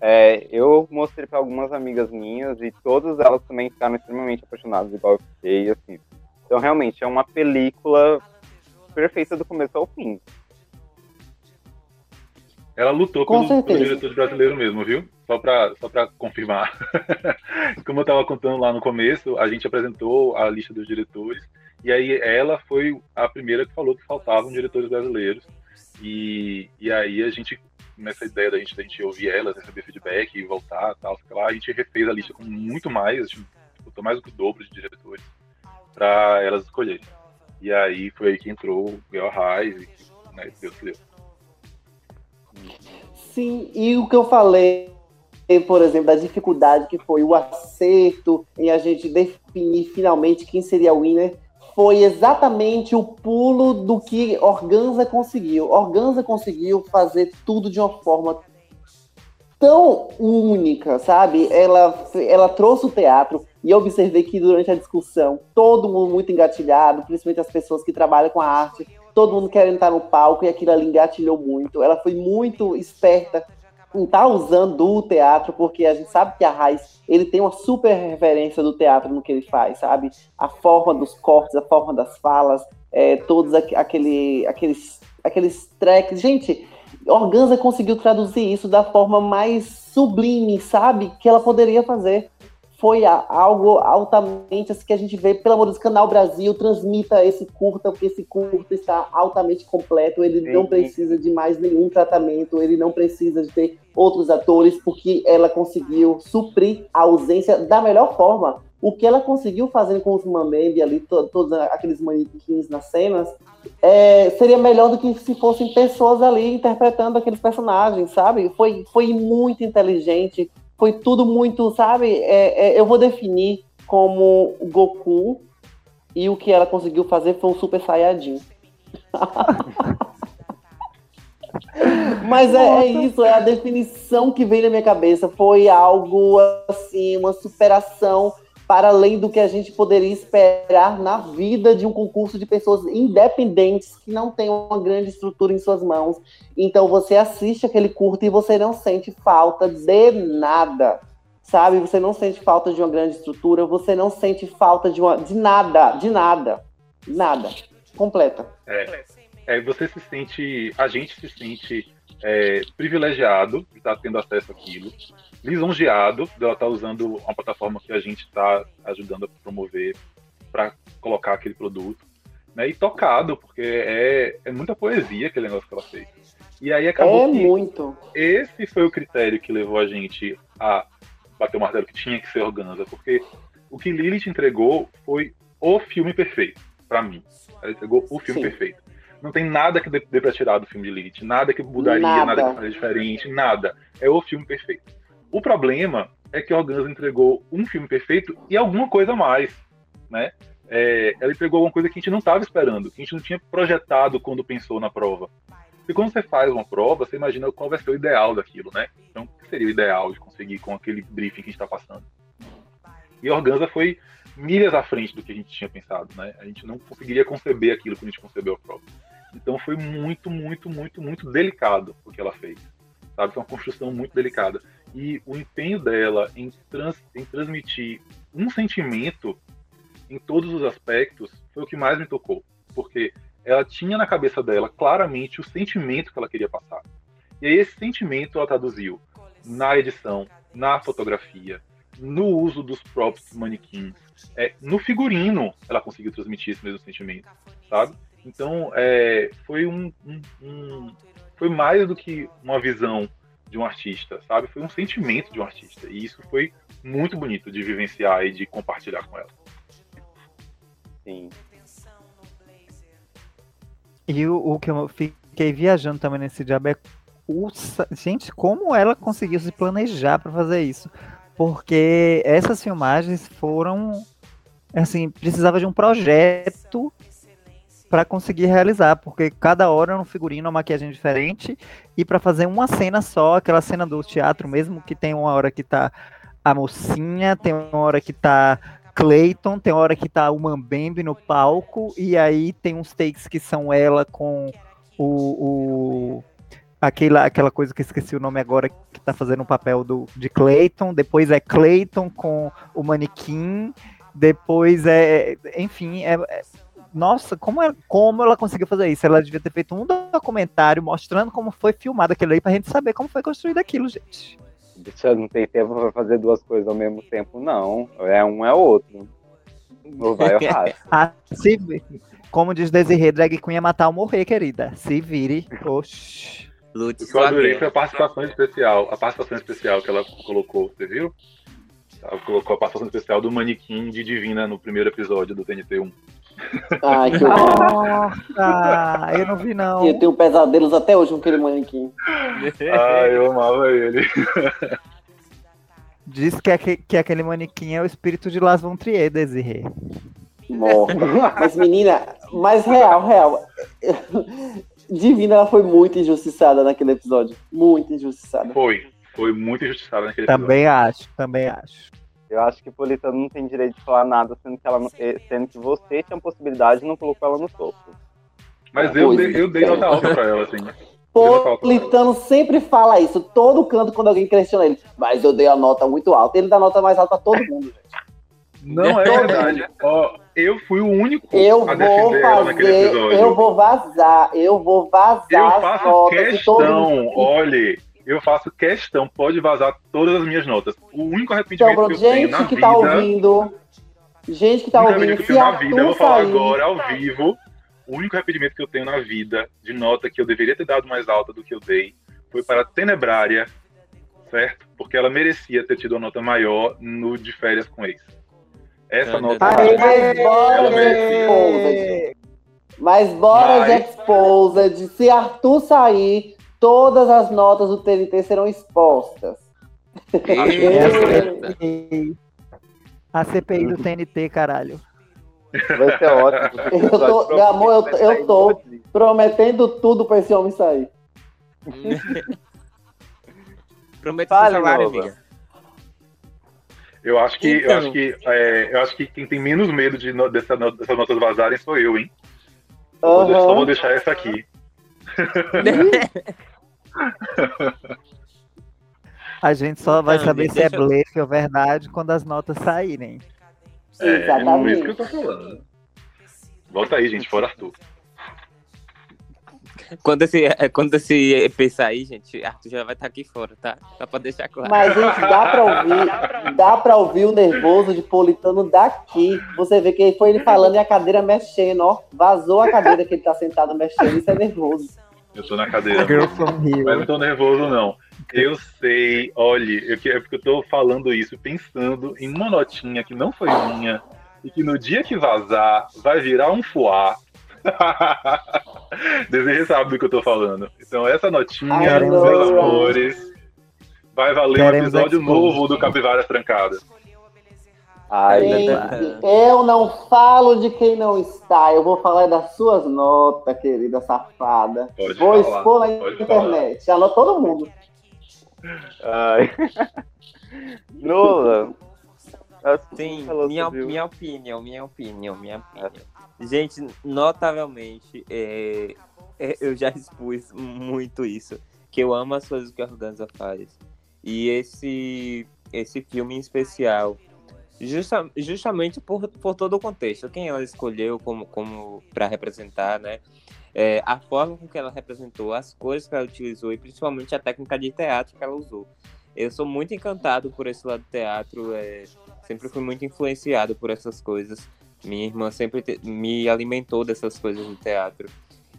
É, eu mostrei para algumas amigas minhas e todas elas também ficaram extremamente apaixonadas, igual eu fiquei, assim. Então, realmente, é uma película perfeita do começo ao fim. Ela lutou Com pelo, pelo diretor brasileiro mesmo, viu? Só para só pra confirmar. [laughs] Como eu estava contando lá no começo, a gente apresentou a lista dos diretores, e aí ela foi a primeira que falou que faltavam diretores brasileiros. E, e aí a gente nessa ideia da gente, da gente ouvir elas, receber feedback e voltar tal, lá, a gente refez a lista com muito mais, a gente botou mais do que o dobro de diretores para elas escolherem. E aí foi aí que entrou o Gael Reis e né, Deus que deu. Sim, e o que eu falei, por exemplo, da dificuldade que foi o acerto em a gente definir finalmente quem seria o winner, foi exatamente o pulo do que Organza conseguiu. Organza conseguiu fazer tudo de uma forma tão única, sabe? Ela, ela trouxe o teatro e eu observei que durante a discussão, todo mundo muito engatilhado, principalmente as pessoas que trabalham com a arte, todo mundo querendo estar no palco e aquilo ali engatilhou muito. Ela foi muito esperta tá usando o teatro, porque a gente sabe que a Raiz, ele tem uma super referência do teatro no que ele faz, sabe? A forma dos cortes, a forma das falas, é, todos aquele, aqueles, aqueles tracks. Gente, Organza conseguiu traduzir isso da forma mais sublime, sabe? Que ela poderia fazer foi algo altamente assim, que a gente vê, pelo amor de Deus, Canal Brasil, transmita esse curta, porque esse curta está altamente completo, ele Sim. não precisa de mais nenhum tratamento, ele não precisa de ter outros atores, porque ela conseguiu suprir a ausência da melhor forma. O que ela conseguiu fazer com os Mamembe ali, to todos aqueles manequins nas cenas, é, seria melhor do que se fossem pessoas ali interpretando aqueles personagens, sabe? Foi, foi muito inteligente, foi tudo muito, sabe? É, é, eu vou definir como Goku e o que ela conseguiu fazer foi um Super Saiyajin. [laughs] Mas é, é, isso, é a definição que veio na minha cabeça. Foi algo assim, uma superação para além do que a gente poderia esperar na vida de um concurso de pessoas independentes que não têm uma grande estrutura em suas mãos. Então você assiste aquele curto e você não sente falta de nada. Sabe? Você não sente falta de uma grande estrutura, você não sente falta de, uma, de nada, de nada. Nada. Completa. É, é, você se sente, a gente se sente é, privilegiado de estar tendo acesso àquilo lisonjeado de ela estar tá usando uma plataforma que a gente está ajudando a promover para colocar aquele produto, né? E tocado, porque é, é muita poesia aquele negócio que ela fez. E aí acabou é muito. esse foi o critério que levou a gente a bater o martelo que tinha que ser organza, porque o que Lilith entregou foi o filme perfeito, para mim. Ela entregou o filme Sim. perfeito. Não tem nada que dê, dê pra tirar do filme de Lilith, nada que mudaria, nada, nada que faria diferente, nada. É o filme perfeito. O problema é que Organza entregou um filme perfeito e alguma coisa a mais, né? É, ela entregou alguma coisa que a gente não estava esperando, que a gente não tinha projetado quando pensou na prova. E quando você faz uma prova, você imagina qual vai ser o ideal daquilo, né? Então, o que seria o ideal de conseguir com aquele briefing que a gente está passando? E Organza foi milhas à frente do que a gente tinha pensado, né? A gente não conseguiria conceber aquilo que a gente concebeu a prova. Então foi muito, muito, muito, muito delicado o que ela fez. Sabe? Foi uma construção muito delicada. E o empenho dela em, trans, em transmitir um sentimento em todos os aspectos foi o que mais me tocou. Porque ela tinha na cabeça dela claramente o sentimento que ela queria passar. E aí esse sentimento ela traduziu na edição, na fotografia, no uso dos próprios manequins, é, no figurino ela conseguiu transmitir esse mesmo sentimento, sabe? Então é, foi um, um, um, foi mais do que uma visão de um artista, sabe? Foi um sentimento de um artista e isso foi muito bonito de vivenciar e de compartilhar com ela. Sim. E o, o que eu fiquei viajando também nesse diabo é o, gente, como ela conseguiu se planejar para fazer isso? Porque essas filmagens foram assim, precisava de um projeto para conseguir realizar, porque cada hora era um figurino, uma maquiagem diferente, e para fazer uma cena só, aquela cena do teatro mesmo, que tem uma hora que tá a mocinha, tem uma hora que tá Clayton, tem hora que tá o Mambembe no palco, e aí tem uns takes que são ela com o, o aquela, aquela coisa que esqueci o nome agora, que tá fazendo o papel do, de Clayton, depois é Clayton com o manequim, depois é, enfim, é, é nossa, como, é, como ela conseguiu fazer isso? Ela devia ter feito um documentário mostrando como foi filmado aquilo aí pra gente saber como foi construído aquilo, gente. Você não tem tempo pra fazer duas coisas ao mesmo tempo, não. É um é outro. Ou vai ou [laughs] ah, se, como diz Desirê, drag queen é matar ou morrer, querida. Se vire. Oxi. Lute o que eu adorei foi a participação especial. A participação especial que ela colocou, você viu? Ela colocou a participação especial do manequim de Divina no primeiro episódio do TNT1. Ai, que Ah, eu não vi não. Eu tenho pesadelos até hoje com aquele manequim. ah, eu amava ele. Diz que, é que, que aquele manequim é o espírito de Las Von Trier, Desirê. Mas menina, mas real, real. Divina, ela foi muito injustiçada naquele episódio. Muito injustiçada. Foi, foi muito injustiçada naquele também episódio. Também acho, também acho. Eu acho que Politano não tem direito de falar nada, sendo que, ela, eh, sendo que você tinha possibilidade e não colocou ela no topo. Mas eu, dei, eu dei nota alta pra ela, assim. Politano sempre fala isso, todo canto quando alguém questiona ele. Mas eu dei a nota muito alta. Ele dá nota mais alta pra todo mundo, gente. Não é verdade. [laughs] Ó, eu fui o único eu a vou fazer, Eu vou vazar, eu vou vazar. Eu faço questão, olhe, eu faço questão, pode vazar todas as minhas notas. O único arrependimento então, que eu tenho na que vida... Tá ouvindo, gente que tá ouvindo, que eu tenho na vida, eu vou falar sair, agora, ao vivo, o único arrependimento que eu tenho na vida, de nota que eu deveria ter dado mais alta do que eu dei, foi para a Tenebrária, certo? Porque ela merecia ter tido uma nota maior no de férias com ex. Essa nota... Aê, mas bora de Mas bora mas... de Exposed. Se Arthur sair todas as notas do TNT serão expostas. [laughs] A CPI do TNT, caralho. Vai ser ótimo. [laughs] Eu tô, meu amor, eu, eu tô prometendo tudo pra esse homem sair. [laughs] Prometo salário, amiga. Eu acho que, então. eu acho que, é, eu acho que quem tem menos medo de dessa, dessas notas vazarem sou eu, hein? Uhum. Só vou deixar essa aqui. A gente só vai saber se é blefe ou verdade quando as notas saírem. É, Exatamente. é isso que eu tô falando. Volta aí, gente, fora Arthur. Quando esse, é, quando esse EP sair, gente, Arthur já vai estar tá aqui fora, tá? Só pra deixar claro. Mas, gente, dá pra ouvir, dá pra ouvir o nervoso de Politano daqui. Você vê que foi ele falando e a cadeira mexendo, ó. Vazou a cadeira que ele tá sentado mexendo, isso é nervoso. Eu tô na cadeira. Mas não tô nervoso, não. Eu sei, olhe, eu, é porque eu tô falando isso pensando em uma notinha que não foi minha e que no dia que vazar vai virar um fuá. [laughs] Desejo sabe do que eu tô falando. Então essa notinha, meus amores, vai valer Queremos um episódio novo do Capivaras Trancadas. Ai, Gente, eu não falo de quem não está, eu vou falar das suas notas, querida safada. Pode vou falar, expor na internet. Alô, todo mundo. ai. [laughs] Lula. assim, minha, minha opinião, minha opinião, minha opinião. Gente, notavelmente, é, é, eu já [laughs] expus muito isso, que eu amo as coisas que a Organza faz. E esse, esse filme em especial, justa, justamente por, por todo o contexto, quem ela escolheu como, como para representar, né? É, a forma com que ela representou, as cores que ela utilizou e principalmente a técnica de teatro que ela usou. Eu sou muito encantado por esse lado do teatro, é, sempre fui muito influenciado por essas coisas. Minha irmã sempre te- me alimentou dessas coisas do teatro.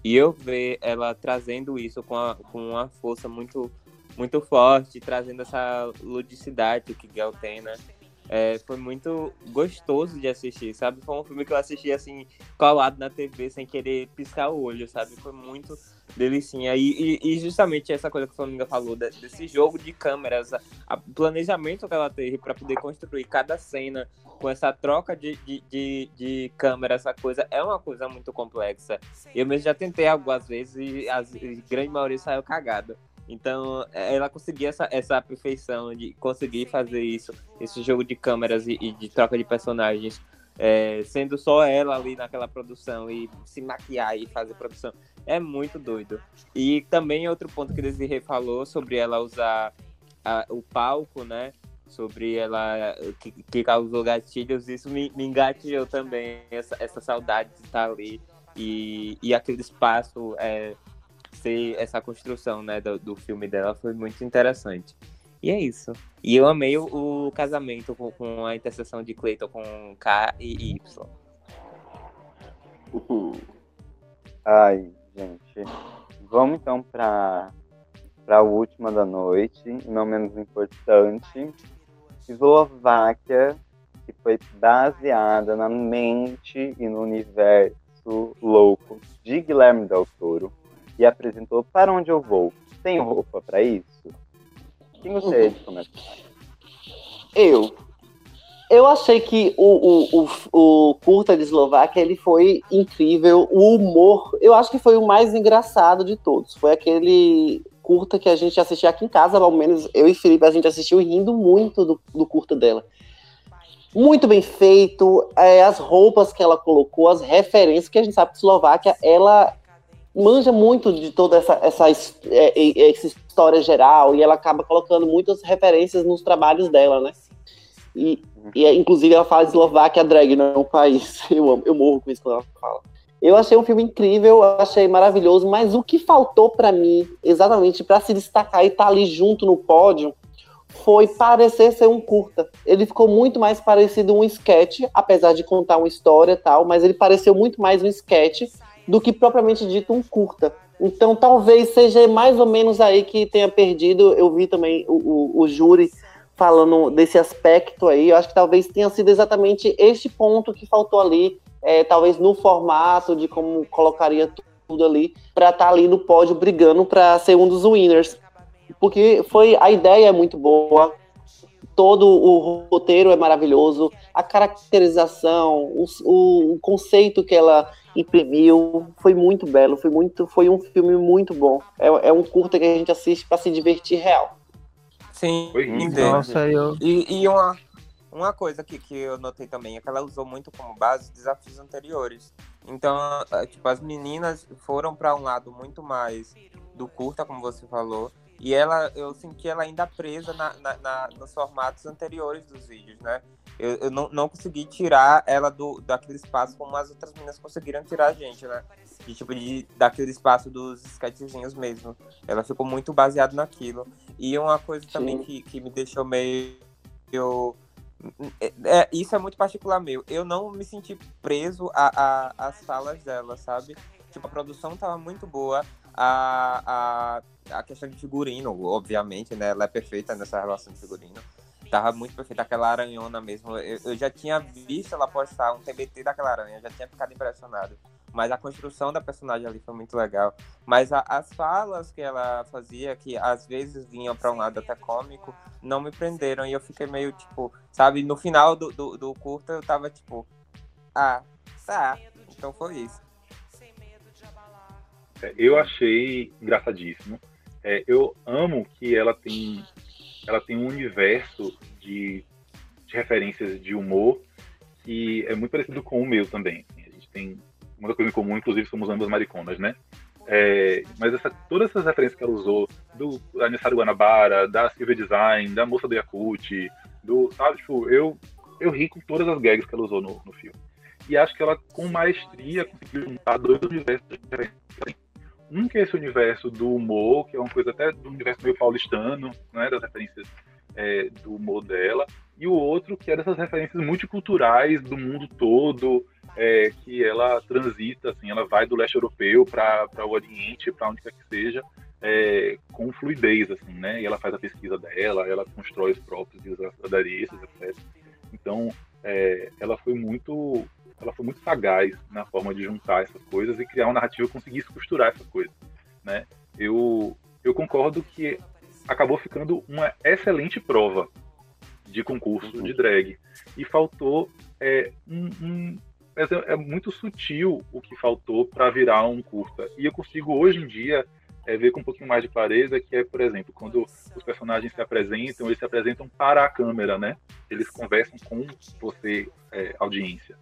E eu ver ela trazendo isso com, a, com uma força muito, muito forte, trazendo essa ludicidade que Gal tem, né? É, foi muito gostoso de assistir, sabe? Foi um filme que eu assisti assim, colado na TV, sem querer piscar o olho, sabe? Foi muito delicinha. E, e, e justamente essa coisa que a Flaminga falou, de- desse jogo de câmeras, o planejamento que ela teve para poder construir cada cena com essa troca de, de, de, de câmera, essa coisa, é uma coisa muito complexa. Eu mesmo já tentei algumas vezes e a grande maioria saiu cagada. Então, é, ela conseguia essa, essa perfeição de conseguir fazer isso, esse jogo de câmeras e, e de troca de personagens, é, sendo só ela ali naquela produção e se maquiar e fazer produção. É muito doido. E também outro ponto que Desirê falou sobre ela usar a- o palco, né? Sobre ela que, que causou gatilhos, isso me, me engatilhou também, essa, essa saudade de estar ali e, e aquele espaço é, ser essa construção né, do, do filme dela foi muito interessante. E é isso. E eu amei o, o casamento com, com a interseção de Clayton com K e Y. Ai, gente. Vamos então para a última da noite, não menos importante. Eslováquia, que foi baseada na mente e no universo louco de Guilherme Del Toro e apresentou Para Onde Eu Vou. Tem roupa para isso? Quem gostaria de começar? Eu. Eu achei que o, o, o, o curta de Eslováquia ele foi incrível. O humor, eu acho que foi o mais engraçado de todos. Foi aquele curta que a gente assistiu aqui em casa, ao menos eu e Felipe, a gente assistiu rindo muito do, do curta dela. Muito bem feito, é, as roupas que ela colocou, as referências, que a gente sabe que Eslováquia, ela manja muito de toda essa, essa, é, essa história geral e ela acaba colocando muitas referências nos trabalhos dela, né? E, e inclusive ela fala Eslováquia drag, não é um país. [laughs] Eu amo, eu morro com isso quando ela fala. Eu achei um filme incrível, achei maravilhoso, mas o que faltou para mim, exatamente para se destacar e estar tá ali junto no pódio, foi parecer ser um curta. Ele ficou muito mais parecido um sketch, apesar de contar uma história e tal, mas ele pareceu muito mais um sketch do que propriamente dito um curta. Então talvez seja mais ou menos aí que tenha perdido. Eu vi também o, o, o júri falando desse aspecto aí. Eu acho que talvez tenha sido exatamente este ponto que faltou ali, é, talvez no formato de como colocaria tudo ali, para estar tá ali no pódio brigando para ser um dos winners. Porque foi a ideia é muito boa, todo o roteiro é maravilhoso, a caracterização, o, o, o, conceito que ela imprimiu foi muito belo, foi muito, foi um filme muito bom. É, é um curta que a gente assiste para se divertir real. Sim, entendo. Nossa, eu. E, e uma, uma coisa que, que eu notei também é que ela usou muito como base desafios anteriores. Então, tipo, as meninas foram para um lado muito mais do curta, como você falou, e ela, eu senti ela ainda presa na, na, na, nos formatos anteriores dos vídeos, né? Eu, eu não, não consegui tirar ela do, daquele espaço como as outras meninas conseguiram tirar a gente, né? De, tipo, de, daquele espaço dos sketchzinhos mesmo. Ela ficou muito baseada naquilo. E uma coisa também que, que me deixou meio... Eu, é, isso é muito particular meu. Eu não me senti preso às falas dela, sabe? Tipo, a produção tava muito boa. A, a, a questão de figurino, obviamente, né? Ela é perfeita nessa relação de figurino. Tava muito perfeita, aquela aranhona mesmo. Eu, eu já tinha visto ela postar um TBT daquela aranha, eu já tinha ficado impressionado. Mas a construção da personagem ali foi muito legal. Mas a, as falas que ela fazia, que às vezes vinham para um lado até cômico, não me prenderam. E eu fiquei meio, tipo, sabe, no final do, do, do curta eu tava tipo, ah, tá. Então foi isso. É, eu achei engraçadíssimo. É, eu amo que ela tem, ela tem um universo de, de referências de humor que é muito parecido com o meu também. A gente tem uma coisa em comum, inclusive somos ambas mariconas, né? É, mas essa, todas essas referências que ela usou, do aniversário Guanabara, da Silvia Design, da moça do Yakut, do, sabe, tipo, eu, eu ri com todas as gags que ela usou no, no filme. E acho que ela, com maestria, conseguiu juntar dois universos diferentes. Um que é esse universo do humor, que é uma coisa até do universo meio paulistano, né, das referências é, do humor dela, e o outro que é dessas referências multiculturais do mundo todo, é, que ela transita, assim, ela vai do leste europeu para o Oriente, para onde quer que seja, é, com fluidez, assim, né? E ela faz a pesquisa dela, ela constrói os próprios adereços, etc. Então, é, ela foi muito ela foi muito sagaz na forma de juntar essas coisas e criar uma narrativa que conseguisse costurar essas coisas, né? Eu, eu concordo que acabou ficando uma excelente prova de concurso de drag e faltou é, um, um é, é muito sutil o que faltou para virar um curta e eu consigo hoje em dia é, ver com um pouquinho mais de clareza que é, por exemplo, quando os personagens se apresentam, eles se apresentam para a câmera, né? Eles conversam com você, é, audiência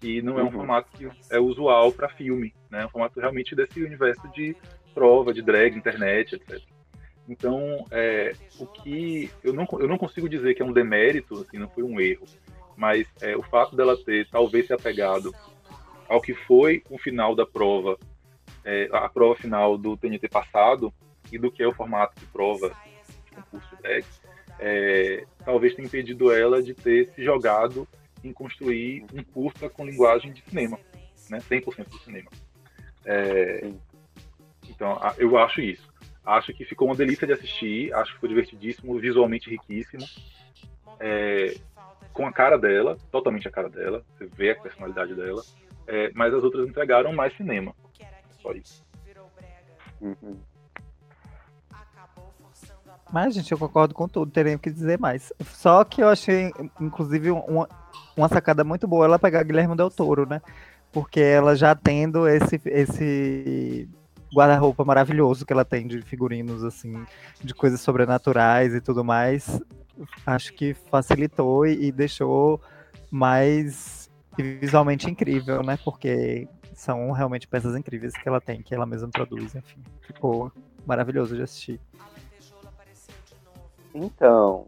que não é um uhum. formato que é usual para filme, né? É um formato realmente desse universo de prova, de drag, internet, etc. Então, é, o que eu não, eu não consigo dizer que é um demérito, assim, não foi um erro, mas é, o fato dela ter talvez se apegado ao que foi o final da prova, é, a prova final do TNT passado e do que é o formato de prova de concurso drag, é, talvez tenha impedido ela de ter se jogado em construir um curta com linguagem de cinema, né? 100% do cinema. É, então, eu acho isso. Acho que ficou uma delícia de assistir, acho que ficou divertidíssimo, visualmente riquíssimo, é, com a cara dela, totalmente a cara dela, você vê a personalidade dela, é, mas as outras entregaram mais cinema. Só isso. Uhum. Mas, gente, eu concordo com tudo, teria que dizer mais. Só que eu achei, inclusive, uma, uma sacada muito boa ela pegar Guilherme Del Toro, né? Porque ela já tendo esse, esse guarda-roupa maravilhoso que ela tem de figurinos, assim, de coisas sobrenaturais e tudo mais, acho que facilitou e deixou mais visualmente incrível, né? Porque são realmente peças incríveis que ela tem, que ela mesma produz, enfim. Ficou maravilhoso de assistir. Então,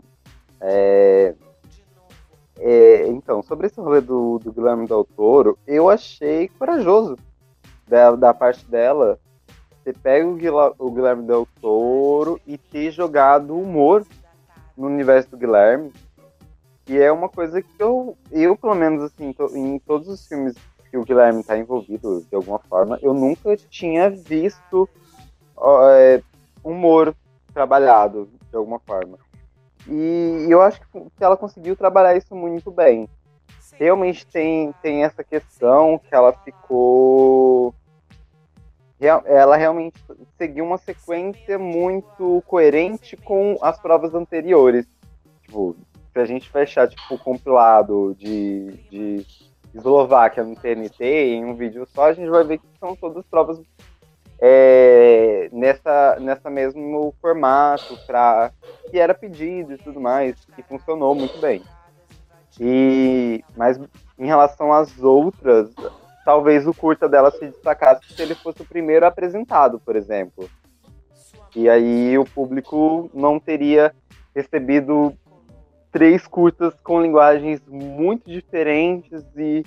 é, é, então, sobre esse rolê do, do Guilherme Del Toro, eu achei corajoso da, da parte dela ter pego o, o Guilherme Del Toro e ter jogado humor no universo do Guilherme, que é uma coisa que eu, eu pelo menos, assim, to, em todos os filmes que o Guilherme está envolvido de alguma forma, eu nunca tinha visto é, humor trabalhado de alguma forma. E, eu acho que ela conseguiu trabalhar isso muito bem. Realmente tem, tem essa questão que ela ficou. Ela realmente seguiu uma sequência muito coerente com as provas anteriores. Tipo, se a gente fechar tipo, o compilado de, de Eslováquia no TNT em um vídeo só, a gente vai ver que são todas provas é, nessa, nessa mesmo formato pra, que era pedido e tudo mais, que funcionou muito bem. E, mas em relação às outras, talvez o curta dela se destacasse se ele fosse o primeiro apresentado, por exemplo. E aí o público não teria recebido três curtas com linguagens muito diferentes e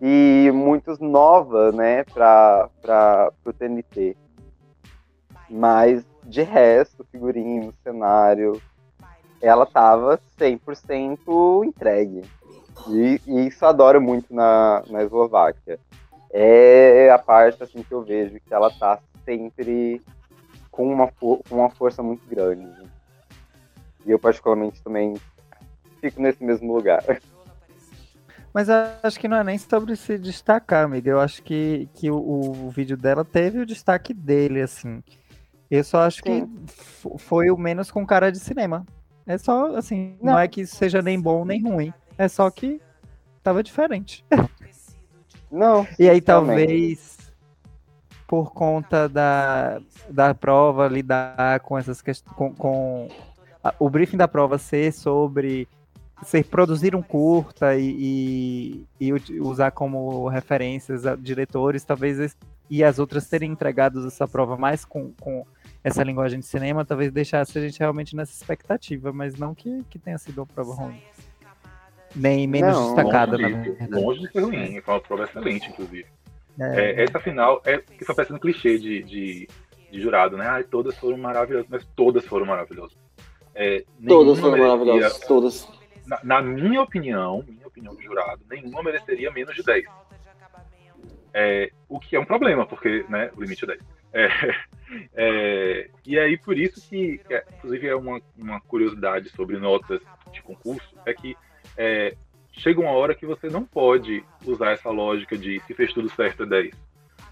e muitos novas, né, para o TNT. Mas, de resto, figurino, cenário, ela tava 100% entregue. E, e, isso adoro muito na, na Eslováquia. É a parte assim que eu vejo que ela tá sempre com uma, com uma força muito grande. E eu particularmente também fico nesse mesmo lugar. [laughs] Mas acho que não é nem sobre se destacar, amiga. Eu acho que, que o, o vídeo dela teve o destaque dele, assim. Eu só acho Sim. que foi o menos com cara de cinema. É só, assim, não. não é que isso seja nem bom nem ruim. É só que tava diferente. Não. e aí talvez por conta da, da prova lidar com essas questões, com, com a, o briefing da prova ser sobre ser produzir um curta e, e, e, usar como referências diretores, talvez e as outras terem entregado essa prova mais com, com essa linguagem de cinema, talvez deixasse a gente realmente nessa expectativa, mas não que, que tenha sido uma prova ruim. Nem menos não, destacada, longe na verdade. Longe de ser ruim, foi uma prova excelente, inclusive. É. É, essa final é que só parece um clichê de, de, de, jurado, né? Ai, todas foram maravilhosas, mas todas foram maravilhosas. É, todas foram maravilhosas, todas. Na, na, minha opinião, minha opinião de jurado, nenhuma mereceria menos de 10. É, o que é um problema, porque né, o limite é 10. É, [laughs] é, e aí, por isso que, é, inclusive, é uma, uma curiosidade sobre notas de concurso, é que é, chega uma hora que você não pode usar essa lógica de se fez tudo certo é 10.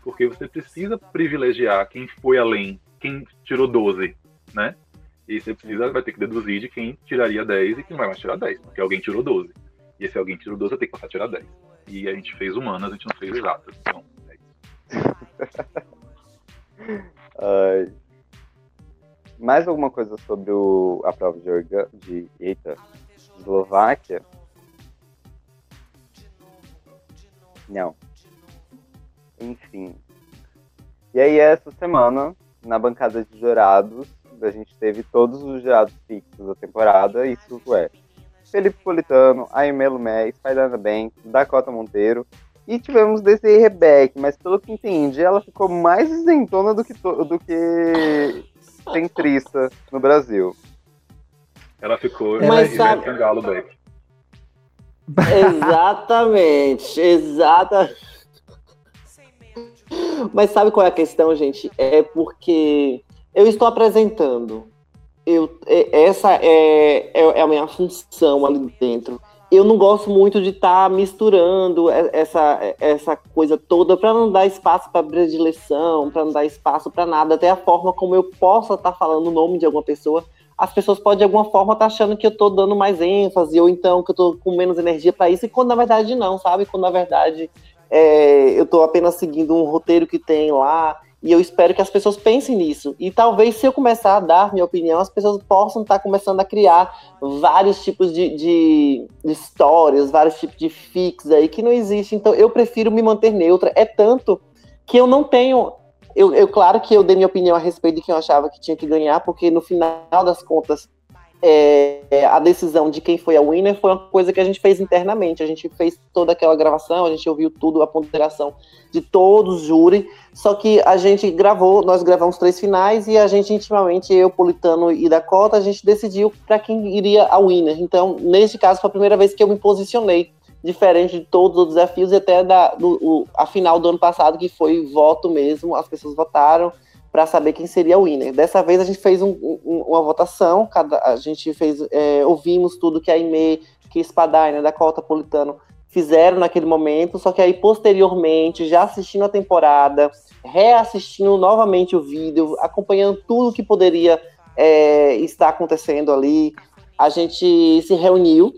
Porque você precisa privilegiar quem foi além, quem tirou 12, né? E você precisa, vai ter que deduzir de quem tiraria 10 e quem vai mais tirar 10, porque alguém tirou 12. E esse alguém tirou 12 vai ter que passar a tirar 10. E a gente fez humanas, a gente não fez exatas. Então, é isso. [laughs] uh, mais alguma coisa sobre o, a prova de, orga, de eita, Eslováquia? Não. Enfim. E aí, essa semana, na bancada de jurados, a gente teve todos os jurados fixos da temporada. Isso é Felipe Politano, Aimelo Lumé, Spider Banks, Dakota Monteiro. E tivemos Desiree Rebeck, mas pelo que entendi, ela ficou mais isentona do que, do que centrista no Brasil. Ela ficou mas sabe... Galo Beck. Exatamente, exata. Mas sabe qual é a questão, gente? É porque eu estou apresentando. Eu, é, essa é, é, é a minha função ali dentro. Eu não gosto muito de estar tá misturando essa, essa coisa toda para não dar espaço para predileção, para não dar espaço para nada, até a forma como eu possa estar tá falando o nome de alguma pessoa as pessoas podem de alguma forma estar tá achando que eu estou dando mais ênfase, ou então que eu estou com menos energia para isso, e quando na verdade não, sabe? Quando na verdade é, eu estou apenas seguindo um roteiro que tem lá, e eu espero que as pessoas pensem nisso. E talvez se eu começar a dar minha opinião, as pessoas possam estar começando a criar vários tipos de, de, de histórias, vários tipos de fix aí que não existe. Então eu prefiro me manter neutra. É tanto que eu não tenho eu, eu, claro que eu dei minha opinião a respeito de quem eu achava que tinha que ganhar, porque no final das contas, é, a decisão de quem foi a winner foi uma coisa que a gente fez internamente. A gente fez toda aquela gravação, a gente ouviu tudo, a ponderação de todos os júri. Só que a gente gravou, nós gravamos três finais e a gente intimamente, eu, Politano e Dakota, a gente decidiu para quem iria a winner. Então, neste caso, foi a primeira vez que eu me posicionei diferente de todos os desafios e até da do, o, a final do ano passado, que foi voto mesmo, as pessoas votaram para saber quem seria o winner. Dessa vez a gente fez um, um, uma votação, cada, a gente fez, é, ouvimos tudo que a Ime, que Spadaina, da Cota Politano fizeram naquele momento, só que aí posteriormente, já assistindo a temporada, reassistindo novamente o vídeo, acompanhando tudo que poderia é, estar acontecendo ali, a gente se reuniu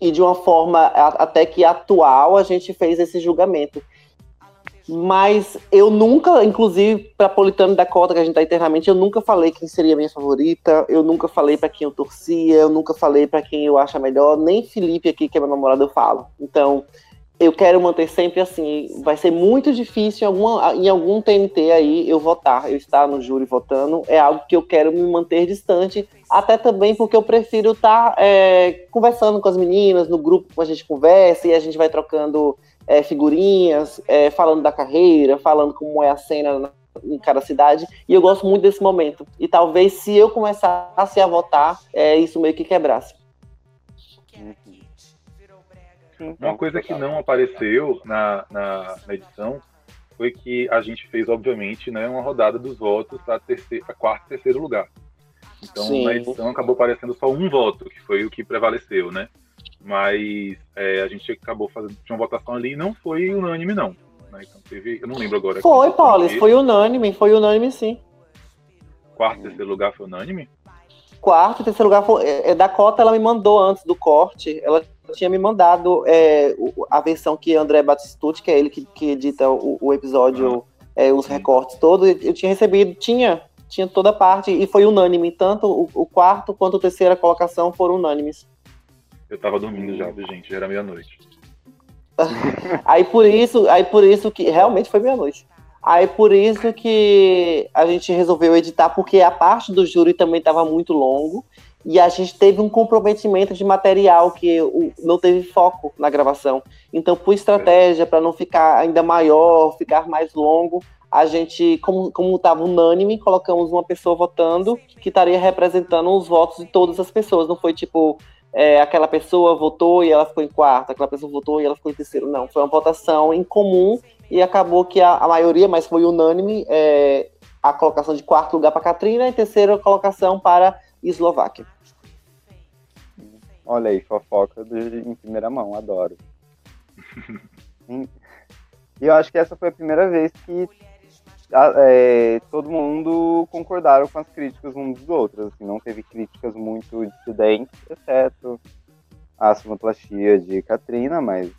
e de uma forma até que atual a gente fez esse julgamento. Mas eu nunca, inclusive para Politano da Cota, que a gente está internamente, eu nunca falei quem seria minha favorita, eu nunca falei para quem eu torcia, eu nunca falei para quem eu acho melhor, nem Felipe aqui, que é meu namorado, eu falo. Então, eu quero manter sempre assim. Vai ser muito difícil em, alguma, em algum TNT aí eu votar, eu estar no júri votando. É algo que eu quero me manter distante, até também porque eu prefiro estar é, conversando com as meninas, no grupo que a gente conversa e a gente vai trocando é, figurinhas, é, falando da carreira, falando como é a cena na, em cada cidade. E eu gosto muito desse momento. E talvez se eu começasse a votar, é, isso meio que quebrasse. Uma coisa que não apareceu na, na, na, edição foi que a gente fez, obviamente, né, uma rodada dos votos para a quarto e terceiro lugar. Então, Sim. na edição acabou aparecendo só um voto, que foi o que prevaleceu, né? Mas é, a gente acabou fazendo tinha uma votação ali e não foi unânime, não. Né? Então teve, eu não lembro agora. Foi, Paulo, foi unânime, foi unânime sim. Quarto e terceiro lugar foi unânime? Quarto e terceiro lugar foi. É, Dakota, ela me mandou antes do corte, ela tinha me mandado é, a versão que André Batistucci, que é ele que, que edita o, o episódio, ah, é, os recortes todos, eu tinha recebido, tinha, tinha toda parte, e foi unânime. Tanto o, o quarto quanto a terceira colocação foram unânimes. Eu tava dormindo já, gente? Já era meia-noite. [laughs] aí por isso, aí por isso que realmente foi meia-noite. Aí por isso que a gente resolveu editar, porque a parte do júri também estava muito longo e a gente teve um comprometimento de material que não teve foco na gravação. Então, por estratégia, para não ficar ainda maior, ficar mais longo, a gente, como estava unânime, colocamos uma pessoa votando que estaria representando os votos de todas as pessoas. Não foi tipo, é, aquela pessoa votou e ela ficou em quarto, aquela pessoa votou e ela ficou em terceiro. Não, foi uma votação em comum e acabou que a, a maioria, mas foi unânime, é, a colocação de quarto lugar para Katrina e terceira colocação para Eslováquia. Olha aí, fofoca de, em primeira mão, adoro. [laughs] e eu acho que essa foi a primeira vez que é, todo mundo concordaram com as críticas uns dos outros. Assim, não teve críticas muito dissidentes, exceto a sonoplastia de Katrina, mas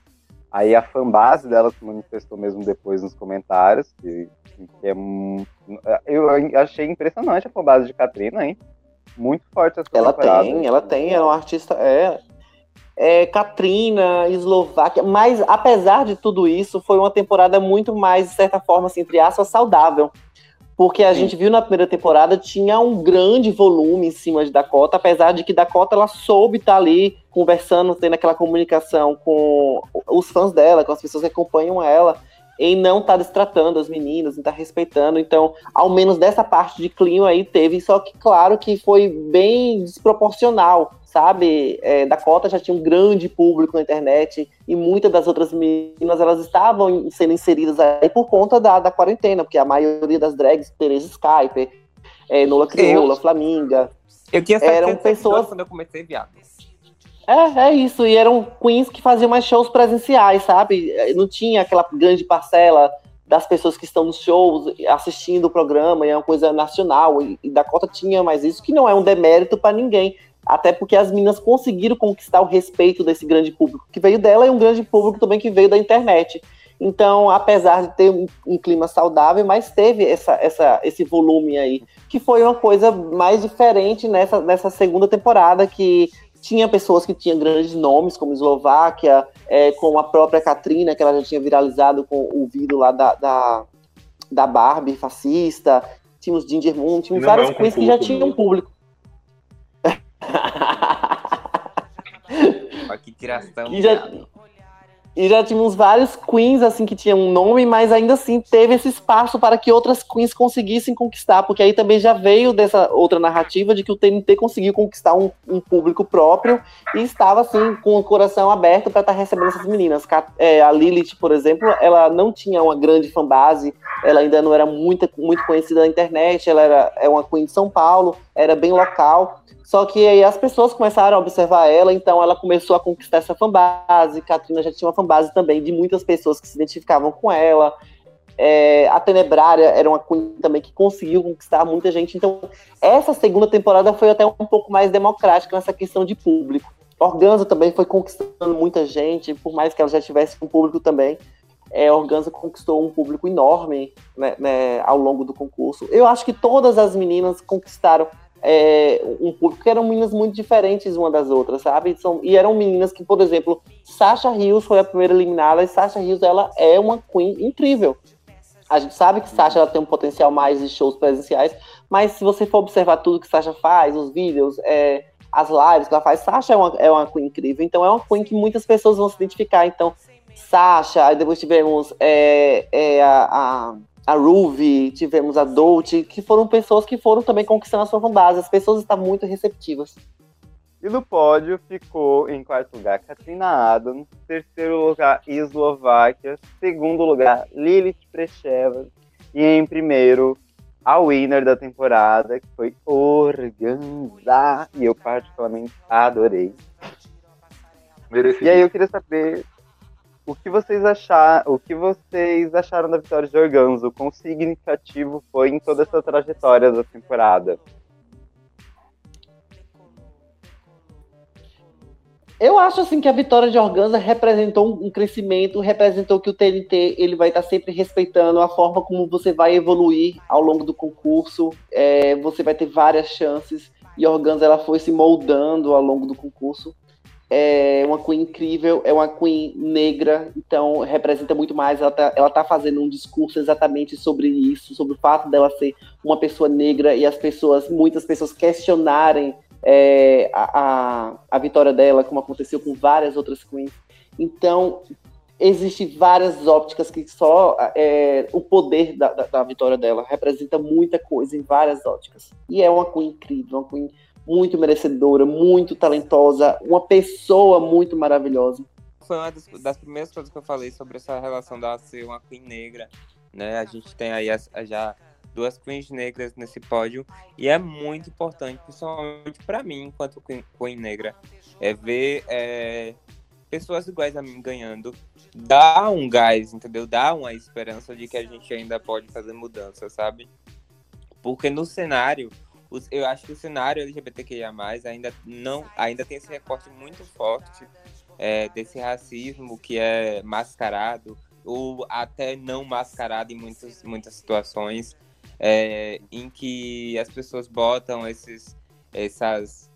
aí a fanbase dela se manifestou mesmo depois nos comentários, que, que é, eu achei impressionante a fanbase de Katrina, hein? Muito forte essa Ela tem, ela tem, ela é uma artista, é, é, Katrina, Eslováquia, mas apesar de tudo isso, foi uma temporada muito mais, de certa forma, assim, entre aspas, saudável. Porque a Sim. gente viu na primeira temporada, tinha um grande volume em cima de Dakota, apesar de que Dakota ela soube estar tá ali conversando, tendo aquela comunicação com os fãs dela, com as pessoas que acompanham ela em não estar tá destratando as meninas, em estar tá respeitando. Então, ao menos dessa parte de clima aí teve, só que claro que foi bem desproporcional, sabe? É, Dakota já tinha um grande público na internet e muitas das outras meninas elas estavam sendo inseridas aí por conta da, da quarentena, porque a maioria das drags, Teresa Skype, é, Nola Crioula, eu, Flaminga, eu tinha eram pessoas quando eu comecei viado. É, é isso. E eram queens que faziam mais shows presenciais, sabe? Não tinha aquela grande parcela das pessoas que estão nos shows assistindo o programa, e é uma coisa nacional. E, e Dakota tinha mais isso, que não é um demérito para ninguém. Até porque as meninas conseguiram conquistar o respeito desse grande público que veio dela e um grande público também que veio da internet. Então, apesar de ter um, um, clima saudável, mas teve essa, essa, esse volume aí, que foi uma coisa mais diferente nessa, nessa segunda temporada, que tinha pessoas que tinham grandes nomes, como Eslováquia, é, como a própria Katrina, que ela já tinha viralizado com o vídeo lá da, da, da Barbie fascista. Tínhamos Ginger Moon, tínhamos Não várias é um queens que já tinham um público. Olha que tiração. E já, e já tínhamos vários queens, assim, que tinham um nome, mas ainda assim teve esse espaço para que outras queens conseguissem conquistar, porque aí também já veio dessa outra narrativa de que o TNT conseguiu conquistar um, um público próprio e estava, assim, com o coração aberto para estar tá recebendo essas meninas. É, a Lilith, por exemplo, ela não tinha uma grande fanbase, ela ainda não era muito, muito conhecida na internet, ela era é uma queen de São Paulo, era bem local, só que aí as pessoas começaram a observar ela, então ela começou a conquistar essa fanbase. Katrina já tinha uma fanbase também de muitas pessoas que se identificavam com ela. É, a Tenebrária era uma queen também que conseguiu conquistar muita gente. Então, essa segunda temporada foi até um pouco mais democrática nessa questão de público. Organza também foi conquistando muita gente, por mais que ela já tivesse um público também. É, Organza conquistou um público enorme né, né, ao longo do concurso. Eu acho que todas as meninas conquistaram é, um público que eram meninas muito diferentes uma das outras, sabe? São, e eram meninas que, por exemplo, Sasha Rios foi a primeira eliminada e Sasha Rios ela é uma queen incrível. A gente sabe que Sasha ela tem um potencial mais de shows presenciais, mas se você for observar tudo que Sasha faz, os vídeos, é, as lives que ela faz, Sasha é uma, é uma queen incrível. Então é uma queen que muitas pessoas vão se identificar. Então, Sasha, aí depois tivemos é, é a, a Ruby, tivemos a Dolce, que foram pessoas que foram também conquistando a sua fanbase. As pessoas estão muito receptivas. E no pódio ficou em quarto lugar Katrina Adams, terceiro lugar Eslováquia, segundo lugar Lilith Precheva e em primeiro a winner da temporada, que foi Organza, e eu particularmente adorei. Merecido. E aí eu queria saber o que vocês acharam, o que vocês acharam da vitória de Organzo, quão significativo foi em toda essa trajetória da temporada. Eu acho assim que a vitória de Organza representou um crescimento, representou que o TNT ele vai estar sempre respeitando a forma como você vai evoluir ao longo do concurso. É, você vai ter várias chances e Organza ela foi se moldando ao longo do concurso. É uma Queen incrível, é uma Queen negra, então representa muito mais. Ela tá, ela tá fazendo um discurso exatamente sobre isso, sobre o fato dela ser uma pessoa negra e as pessoas, muitas pessoas questionarem é, a, a, a, vitória dela, como aconteceu com várias outras queens. Então, existem várias ópticas que só é, o poder da, da, da, vitória dela representa muita coisa em várias óticas. E é uma queen incrível, uma queen muito merecedora, muito talentosa, uma pessoa muito maravilhosa. Foi uma das, das primeiras coisas que eu falei sobre essa relação dela ser uma queen negra, né? A gente tem aí já duas queens negras nesse pódio e é muito importante, principalmente para mim, enquanto queen, queen, negra, é ver é, pessoas iguais a mim ganhando, dá um gás, entendeu? Dá uma esperança de que a gente ainda pode fazer mudança, sabe? Porque no cenário, eu acho que o cenário LGBTQIA+, ainda não, ainda tem esse recorte muito forte é, desse racismo que é mascarado, ou até não mascarado em muitas, muitas situações é, em que as pessoas botam esses, essas,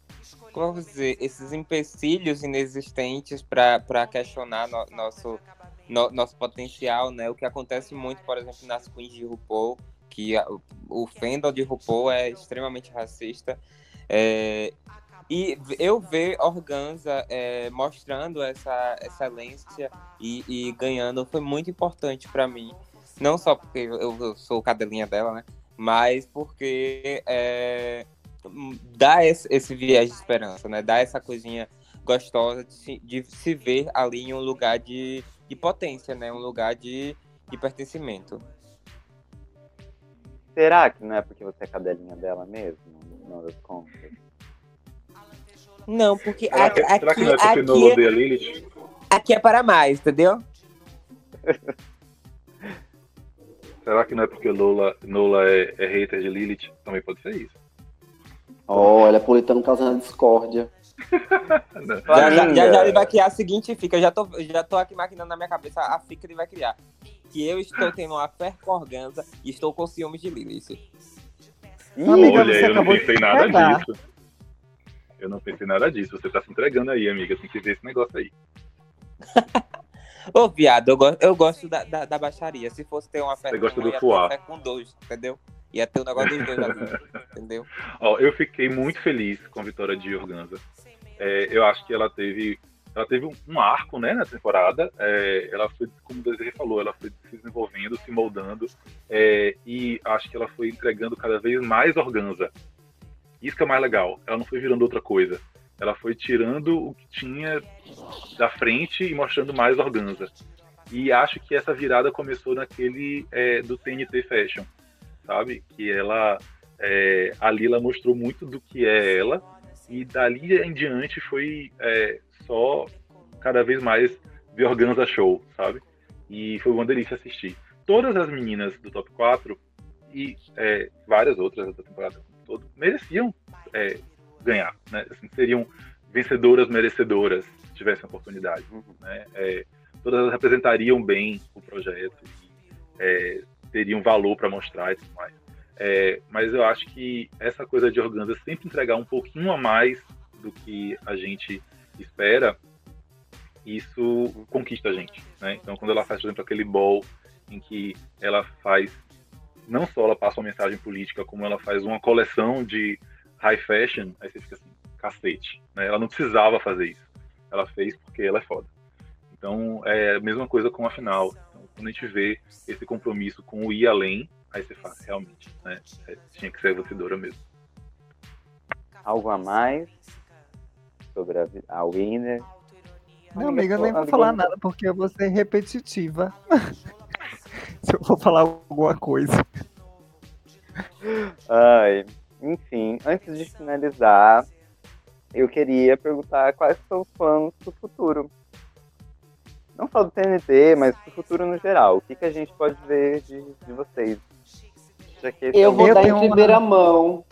como dizer, esses empecilhos inexistentes para questionar no, nosso, no, nosso potencial, né? O que acontece muito, por exemplo, nas queens de RuPaul, que a, o fandom de RuPaul é extremamente racista. É, e eu ver Organza é, mostrando essa excelência e, e, ganhando foi muito importante para mim. Não só porque eu, eu sou cadelinha dela, né? Mas porque é, dá esse, esse, viés de esperança, né? Dá essa coisinha gostosa de se, de se ver ali em um lugar de, de potência, né? Um lugar de, de pertencimento. Será que não é porque você é cadelinha dela mesmo, no das contas? Não, porque será aqui, que, será que não é porque aqui, não odeia Lilith? Aqui é para mais, entendeu? [laughs] Será que não é porque Lola, Lola é, é hater de Lilith? Também pode ser isso. Olha, Politano causando discórdia. Já, já, já, já, ele vai criar a seguinte fica. Eu já tô, já tô aqui maquinando na minha cabeça a fica que ele vai criar. Que eu estou tendo uma fé com organza e estou com ciúmes de Lilith. Amiga, Olha, eu não pensei nada disso. Eu não pensei nada disso. Você tá se entregando aí, amiga. Tem que ver esse negócio aí. [laughs] Ô, viado, eu, go eu gosto da, da, da, baixaria. Se fosse ter uma festa, Você gosta do fuá. Fé com dois, entendeu? Ia ter o um negócio dos dois ali, [laughs] entendeu? Ó, eu fiquei muito feliz com a vitória de Organza. É, eu acho que ela teve ela teve um arco né, na temporada. É, ela foi, como o falou, ela foi se desenvolvendo, se moldando. É, e acho que ela foi entregando cada vez mais organza. Isso que é mais legal. Ela não foi virando outra coisa. Ela foi tirando o que tinha da frente e mostrando mais organza. E acho que essa virada começou naquele é, do TNT Fashion, sabe? Que ela é, a Lila mostrou muito do que é ela e dali em diante foi é, só cada vez mais ver organza show, sabe? E foi uma delícia assistir. Todas as meninas do top 4 e é, várias outras da temporada toda mereciam é, ganhar, né? Assim, seriam vencedoras merecedoras se tivessem oportunidade, uhum. né? É, todas elas representariam bem o projeto e é, teriam valor para mostrar e tudo mais. É, mas eu acho que essa coisa de Organza sempre entregar um pouquinho a mais do que a gente espera, isso conquista a gente, né? Então, quando ela faz, por exemplo, aquele ball em que ela faz não só ela passa uma mensagem política, como ela faz uma coleção de high fashion, aí você fica assim, cacete. Né? Ela não precisava fazer isso. Ela fez porque ela é foda. Então, é a mesma coisa com a final. Então, quando a gente vê esse compromisso com o ir além, aí você fala, realmente, né? É, tinha que ser vencedora mesmo. Algo a mais sobre a, a Winner? Não, amiga, eu nem vou falar nada porque eu vou ser repetitiva. [laughs] Se eu vou falar alguma coisa. Ai, enfim, antes de finalizar, eu queria perguntar quais são os planos pro futuro. Não só do TNT, mas pro futuro no geral. O que, que a gente pode ver de, de vocês? Já que esse é Eu um- vou Eu dar em tenho uma- primeira mão.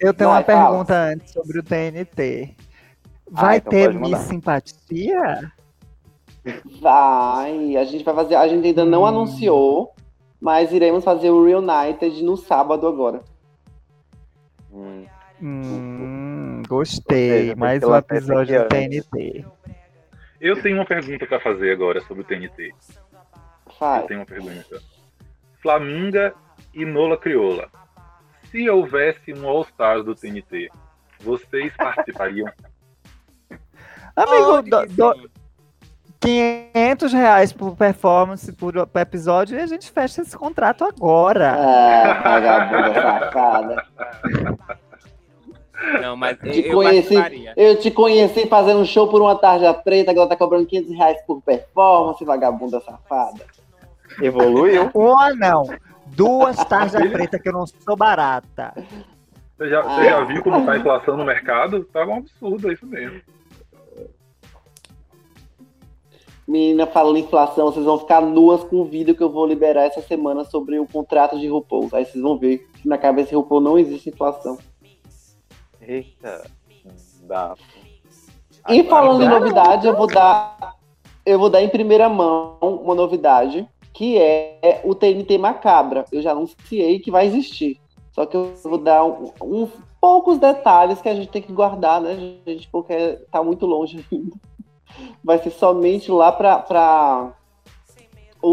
Eu tenho Vai, uma fala. pergunta antes sobre o TNT. Vai então ter. Miss Simpatia? Vai, a gente vai fazer. A gente ainda não Hum. anunciou, mas iremos fazer o Reunited no sábado agora. Hum, Hum, gostei. Mais um episódio do. TNT. Eu tenho uma pergunta pra fazer agora sobre o TNT. Eu tenho uma pergunta. Flaminga e Nola Crioula. Se houvesse um All Stars do TNT, vocês [laughs] participariam? Amigo, do, do, sim. 500 reais por performance por, por episódio e a gente fecha esse contrato agora. [laughs] Ah, vagabunda safada. [laughs] Não, mas eu, Te eu conheci, participaria. eu te conheci fazendo um show por uma tarja preta, agora tá cobrando 500 reais por performance, vagabunda safada. Evoluiu? [laughs] Uma não. Duas tarjas pretas que eu não sou barata. Você já, você já viu como tá a inflação no mercado? Tá um absurdo, é isso mesmo. Menina, falando em inflação, vocês vão ficar nuas com o vídeo que eu vou liberar essa semana sobre o contrato de RuPaul. Aí vocês vão ver que na cabeça de RuPaul não existe inflação. Eita. Dá. E falando em novidade, eu vou dar eu vou dar em primeira mão uma novidade, que é o TNT Macabra. Eu já anunciei que vai existir. Só que eu vou dar um- uns poucos detalhes que a gente tem que guardar, né, gente? Porque tá muito longe ainda. Vai ser somente lá pra. pra...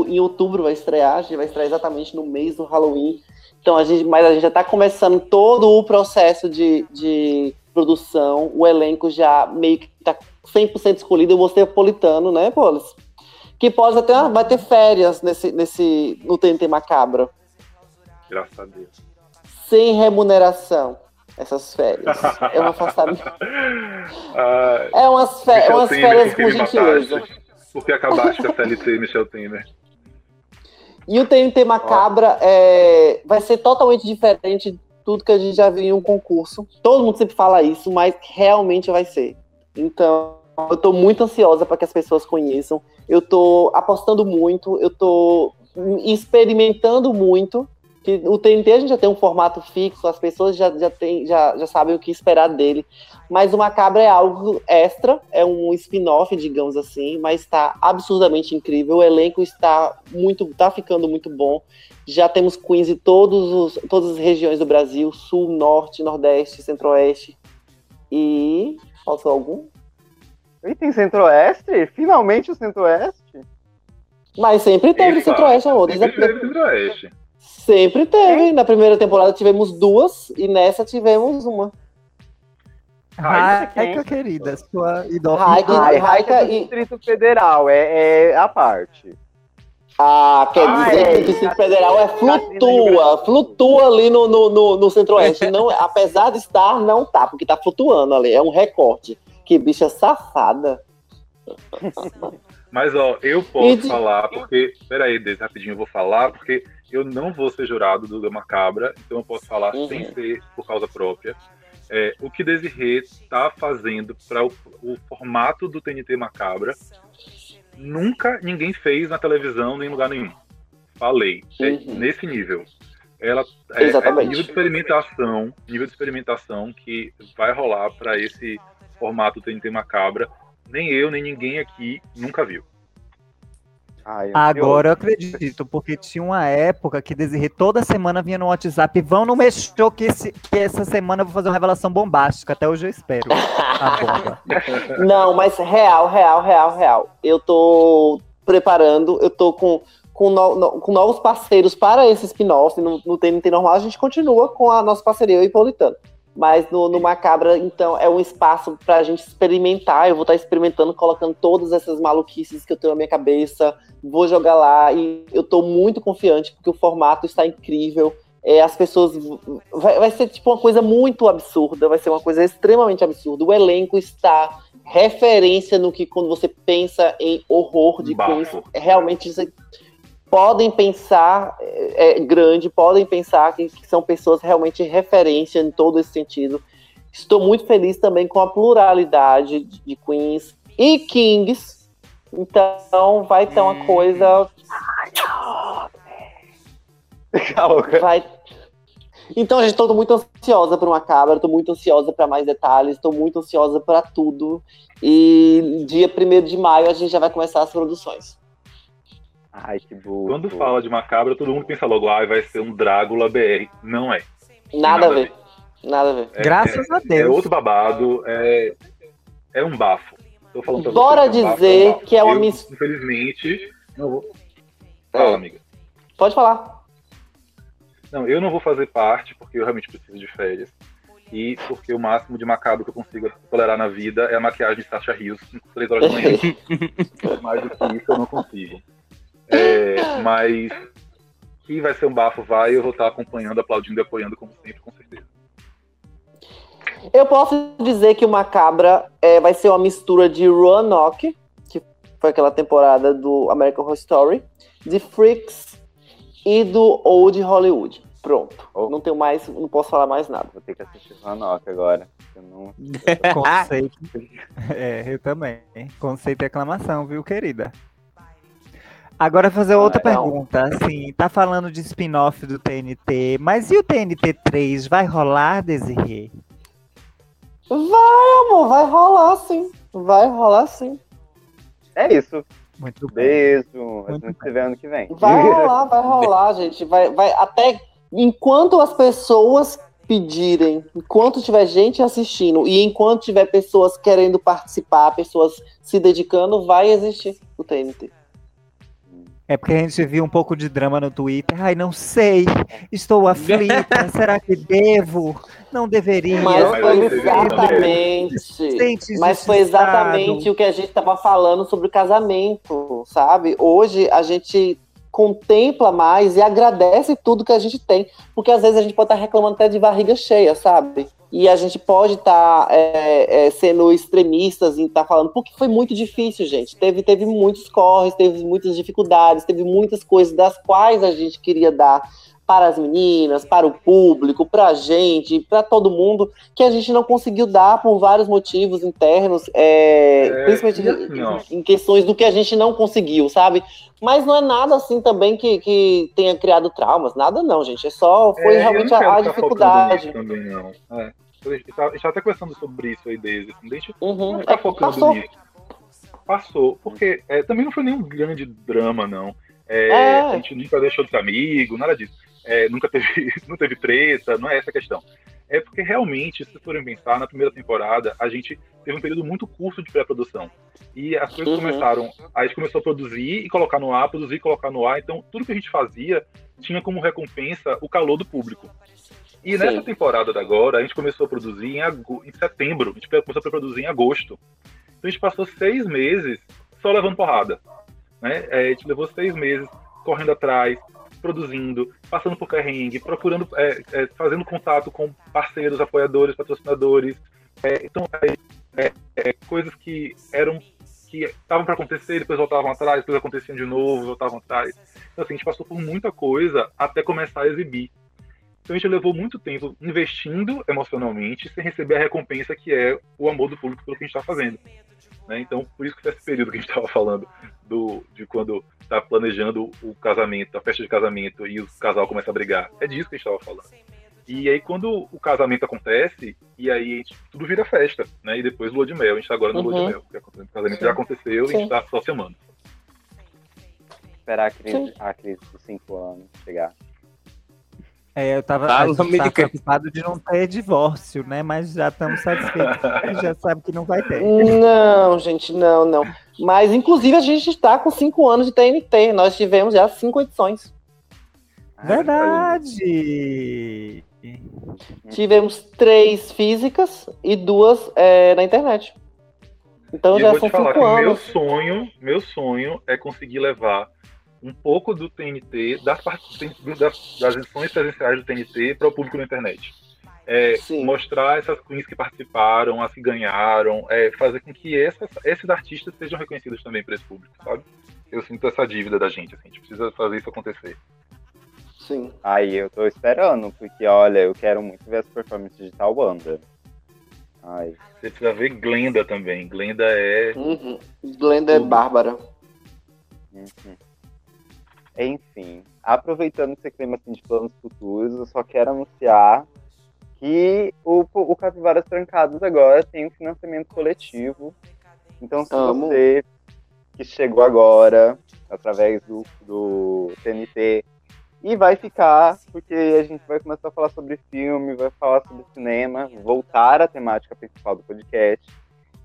Em outubro vai estrear, a gente vai estrear exatamente no mês do Halloween. Então a gente, mas a gente já tá começando todo o processo de, de produção, o elenco já meio que tá 100% escolhido. Eu vou ser politano, né, Polis? Que pode até vai ter férias nesse, nesse no TNT Macabro, Graças a Deus. sem remuneração. Essas férias. É um afastamento. Ah, É umas, fe- Michel umas férias com gentileza. mataste? Por que acabaste com a CLT, Michel Temer? E o TNT Macabra é, vai ser totalmente diferente de tudo que a gente já viu em um concurso. Todo mundo sempre fala isso, mas realmente vai ser. Então, eu tô muito ansiosa para que as pessoas conheçam. Eu tô apostando muito, eu tô experimentando muito. Que o TNT a gente já tem um formato fixo, as pessoas já, já, tem, já, já sabem o que esperar dele. Mas o Macabra é algo extra, é um spin-off, digamos assim, mas está absurdamente incrível. O elenco está muito, tá ficando muito bom. Já temos queens de todos os, todas as regiões do Brasil, sul, norte, nordeste, centro-oeste. E faltou algum? E tem Centro-Oeste? Finalmente o Centro-Oeste? Mas sempre teve centro-oeste, amor. desde Sempre teve Centro-Oeste. Sempre teve. Na primeira temporada tivemos duas e nessa tivemos uma. Raika, querida, sua. Raika, idol- Ai, Raika e- Distrito Federal, é, é a parte. Ah, quer Ah, dizer é. que o Distrito Federal é flutua, flutua ali no, no, no, no centro-oeste. Não, apesar de estar, não tá, porque tá flutuando ali. É um recorte. Que bicha safada. Mas, ó, eu posso de- falar, porque. Peraí, Deise, rapidinho eu vou falar, porque eu não vou ser jurado do Gama Cabra, então eu posso falar Uhum. sem ser por causa própria. É, o que Desirê está fazendo para o, o formato do TNT Macabra, nunca ninguém fez na televisão nem em lugar nenhum. Falei. É Uhum. nesse nível. Ela é, é Exatamente. nível de experimentação, nível de experimentação que vai rolar para esse formato TNT Macabra. Nem eu, nem ninguém aqui nunca viu. Ai, Agora eu acredito, porque tinha uma época que Desirê toda semana vinha no WhatsApp. Vão no meu show que, esse- que essa semana eu vou fazer uma revelação bombástica. Até hoje eu espero. A bomba. [laughs] Não, mas real, real, real, real. Eu tô preparando, eu tô com, com, no- no- com novos parceiros para esse spin-off. No, no TNT normal, a gente continua com a nossa parceria, eu e Paulitano. Mas no, no Macabra, então, é um espaço pra gente experimentar. Eu vou estar experimentando, colocando todas essas maluquices que eu tenho na minha cabeça. Vou jogar lá e eu tô muito confiante, porque o formato está incrível. É, as pessoas. Vai, vai ser tipo uma coisa muito absurda, vai ser uma coisa extremamente absurda. O elenco está referência no que quando você pensa em horror de Bafo. É realmente você podem pensar é, é, grande, podem pensar que, que são pessoas realmente referência em todo esse sentido. Estou muito feliz também com a pluralidade de, de queens e kings. Então vai ter uma coisa. Vai. Então, gente, estou muito ansiosa por uma cabra, estou muito ansiosa para mais detalhes, estou muito ansiosa para tudo. E dia 1 de maio a gente já vai começar as produções. Ai, que burro. Quando fala de macabra, todo mundo pensa logo, ah, vai ser um Drácula BR. Não é. Nada, Nada a ver. Nada a ver. É, Graças é, a Deus. É outro babado, é, é um bafo. Tô falando pra Bora você, dizer é um que é uma miss... Infelizmente, não vou. Fala, É. amiga. Pode falar. Não, eu não vou fazer parte, porque eu realmente preciso de férias. E porque o máximo de macabro que eu consigo tolerar na vida é a maquiagem de Sasha Rios, 3 horas da manhã. [laughs] Mais do que isso eu não consigo. É, mas que vai ser um bafo, vai, eu vou estar acompanhando, aplaudindo e apoiando, como sempre, com certeza. Eu posso dizer que o Macabra é, vai ser uma mistura de Roanoke, que foi aquela temporada do American Horror Story, de Freaks e do Old Hollywood. Pronto. Oh. Não tenho mais, não posso falar mais nada. Vou ter que assistir Ranok agora. Eu não... [laughs] Conceito. É, eu também. Conceito e aclamação, viu, querida? Agora fazer outra Ah, pergunta. Assim, tá falando de spin-off do TNT, mas e o TNT 3? Vai rolar, Desirê? Vai, amor, vai rolar sim. Vai rolar sim. É isso. Muito bem. Beijo. A Muito gente se vê ano que vem. Vai [laughs] rolar, vai rolar, gente. Vai, vai até enquanto as pessoas pedirem, enquanto tiver gente assistindo e enquanto tiver pessoas querendo participar, pessoas se dedicando, vai existir o TNT. É porque a gente viu um pouco de drama no Twitter. Ai, não sei. Estou aflita. [laughs] Será que devo? Não deveria. Mas Mas foi exatamente. Mas foi exatamente o que a gente estava falando sobre o casamento, sabe? Hoje a gente contempla mais e agradece tudo que a gente tem, porque às vezes a gente pode estar reclamando até de barriga cheia, sabe? E a gente pode estar é, é, sendo extremistas em estar falando, porque foi muito difícil, gente. Teve, teve muitos corres, teve muitas dificuldades, teve muitas coisas das quais a gente queria dar para as meninas, para o público, para a gente, para todo mundo, que a gente não conseguiu dar por vários motivos internos, é, É, principalmente e assim, em, em questões do que a gente não conseguiu, sabe? Mas não é nada assim também que, que tenha criado traumas, nada não, gente. É só, foi É, realmente a, dificuldade. Também, não. É. A gente tá- tá até conversando sobre isso aí desde. Assim, deixa Uhum, não ficar é, focando passou. nisso. Passou. Porque é, também não foi nenhum grande drama, não. É, É. A gente nunca deixou de ser amigo, nada disso. É, nunca teve, [laughs] não teve treta, não é essa a questão. É porque realmente, se forem pensar, na primeira temporada, a gente teve um período muito curto de pré-produção. E as coisas Uhum. começaram. A gente começou a produzir e colocar no ar, produzir e colocar no ar. Então, tudo que a gente fazia tinha como recompensa o calor do público. E Sim. nessa temporada da agora, a gente começou a produzir em, ago- em setembro, a gente começou a produzir em agosto. Então a gente passou seis meses só levando porrada. Né? É, a gente levou seis meses correndo atrás, produzindo, passando por carrengue, procurando, é, é, fazendo contato com parceiros, apoiadores, patrocinadores. É, então, é, é, é, coisas que eram que estavam para acontecer, depois voltavam atrás, depois aconteciam de novo, voltavam atrás. Então, assim, a gente passou por muita coisa até começar a exibir. Então a gente levou muito tempo investindo emocionalmente sem receber a recompensa que é o amor do público pelo que a gente está fazendo. Né? Então, por isso que foi esse período que a gente estava falando do, de quando está planejando o casamento, a festa de casamento e o casal começa a brigar. É disso que a gente estava falando. E aí, quando o casamento acontece, e aí a gente, tudo vira festa, né? E depois lua de mel. A gente está agora no lua de Uhum. mel. porque O casamento já aconteceu e a gente Sim. está só se amando. Esperar a crise, Sim. a crise dos cinco anos chegar. É, eu tava, Fala, a gente tava amiga. preocupado de não ter divórcio, né? Mas já estamos satisfeitos. [laughs] A gente já sabe que não vai ter. Não, gente, não, não. Mas, inclusive, a gente está com cinco anos de TNT. Nós tivemos já cinco edições. Verdade! Tivemos três físicas e duas é, na internet. Então e eu já vou são te falar cinco que meu anos. sonho, meu sonho é conseguir levar um pouco do TNT, das, das, das edições presenciais do TNT para o público na internet. É, mostrar essas queens que participaram, as que ganharam, é, fazer com que essas, esses artistas sejam reconhecidos também para esse público, sabe? Eu sinto essa dívida da gente, assim, a gente precisa fazer isso acontecer. Sim. Aí eu tô esperando, porque olha, eu quero muito ver as performances de tal banda. Ai. Você precisa ver Glenda também. Glenda é. Uhum. Glenda é Tudo. bárbara. Uhum. Enfim, aproveitando esse clima assim, de planos futuros, eu só quero anunciar que o, o Capivaras Trancados agora tem um financiamento coletivo. Então, se Amo. você que chegou agora, através do, do TNT, e vai ficar, porque a gente vai começar a falar sobre filme, vai falar sobre cinema, voltar à temática principal do podcast.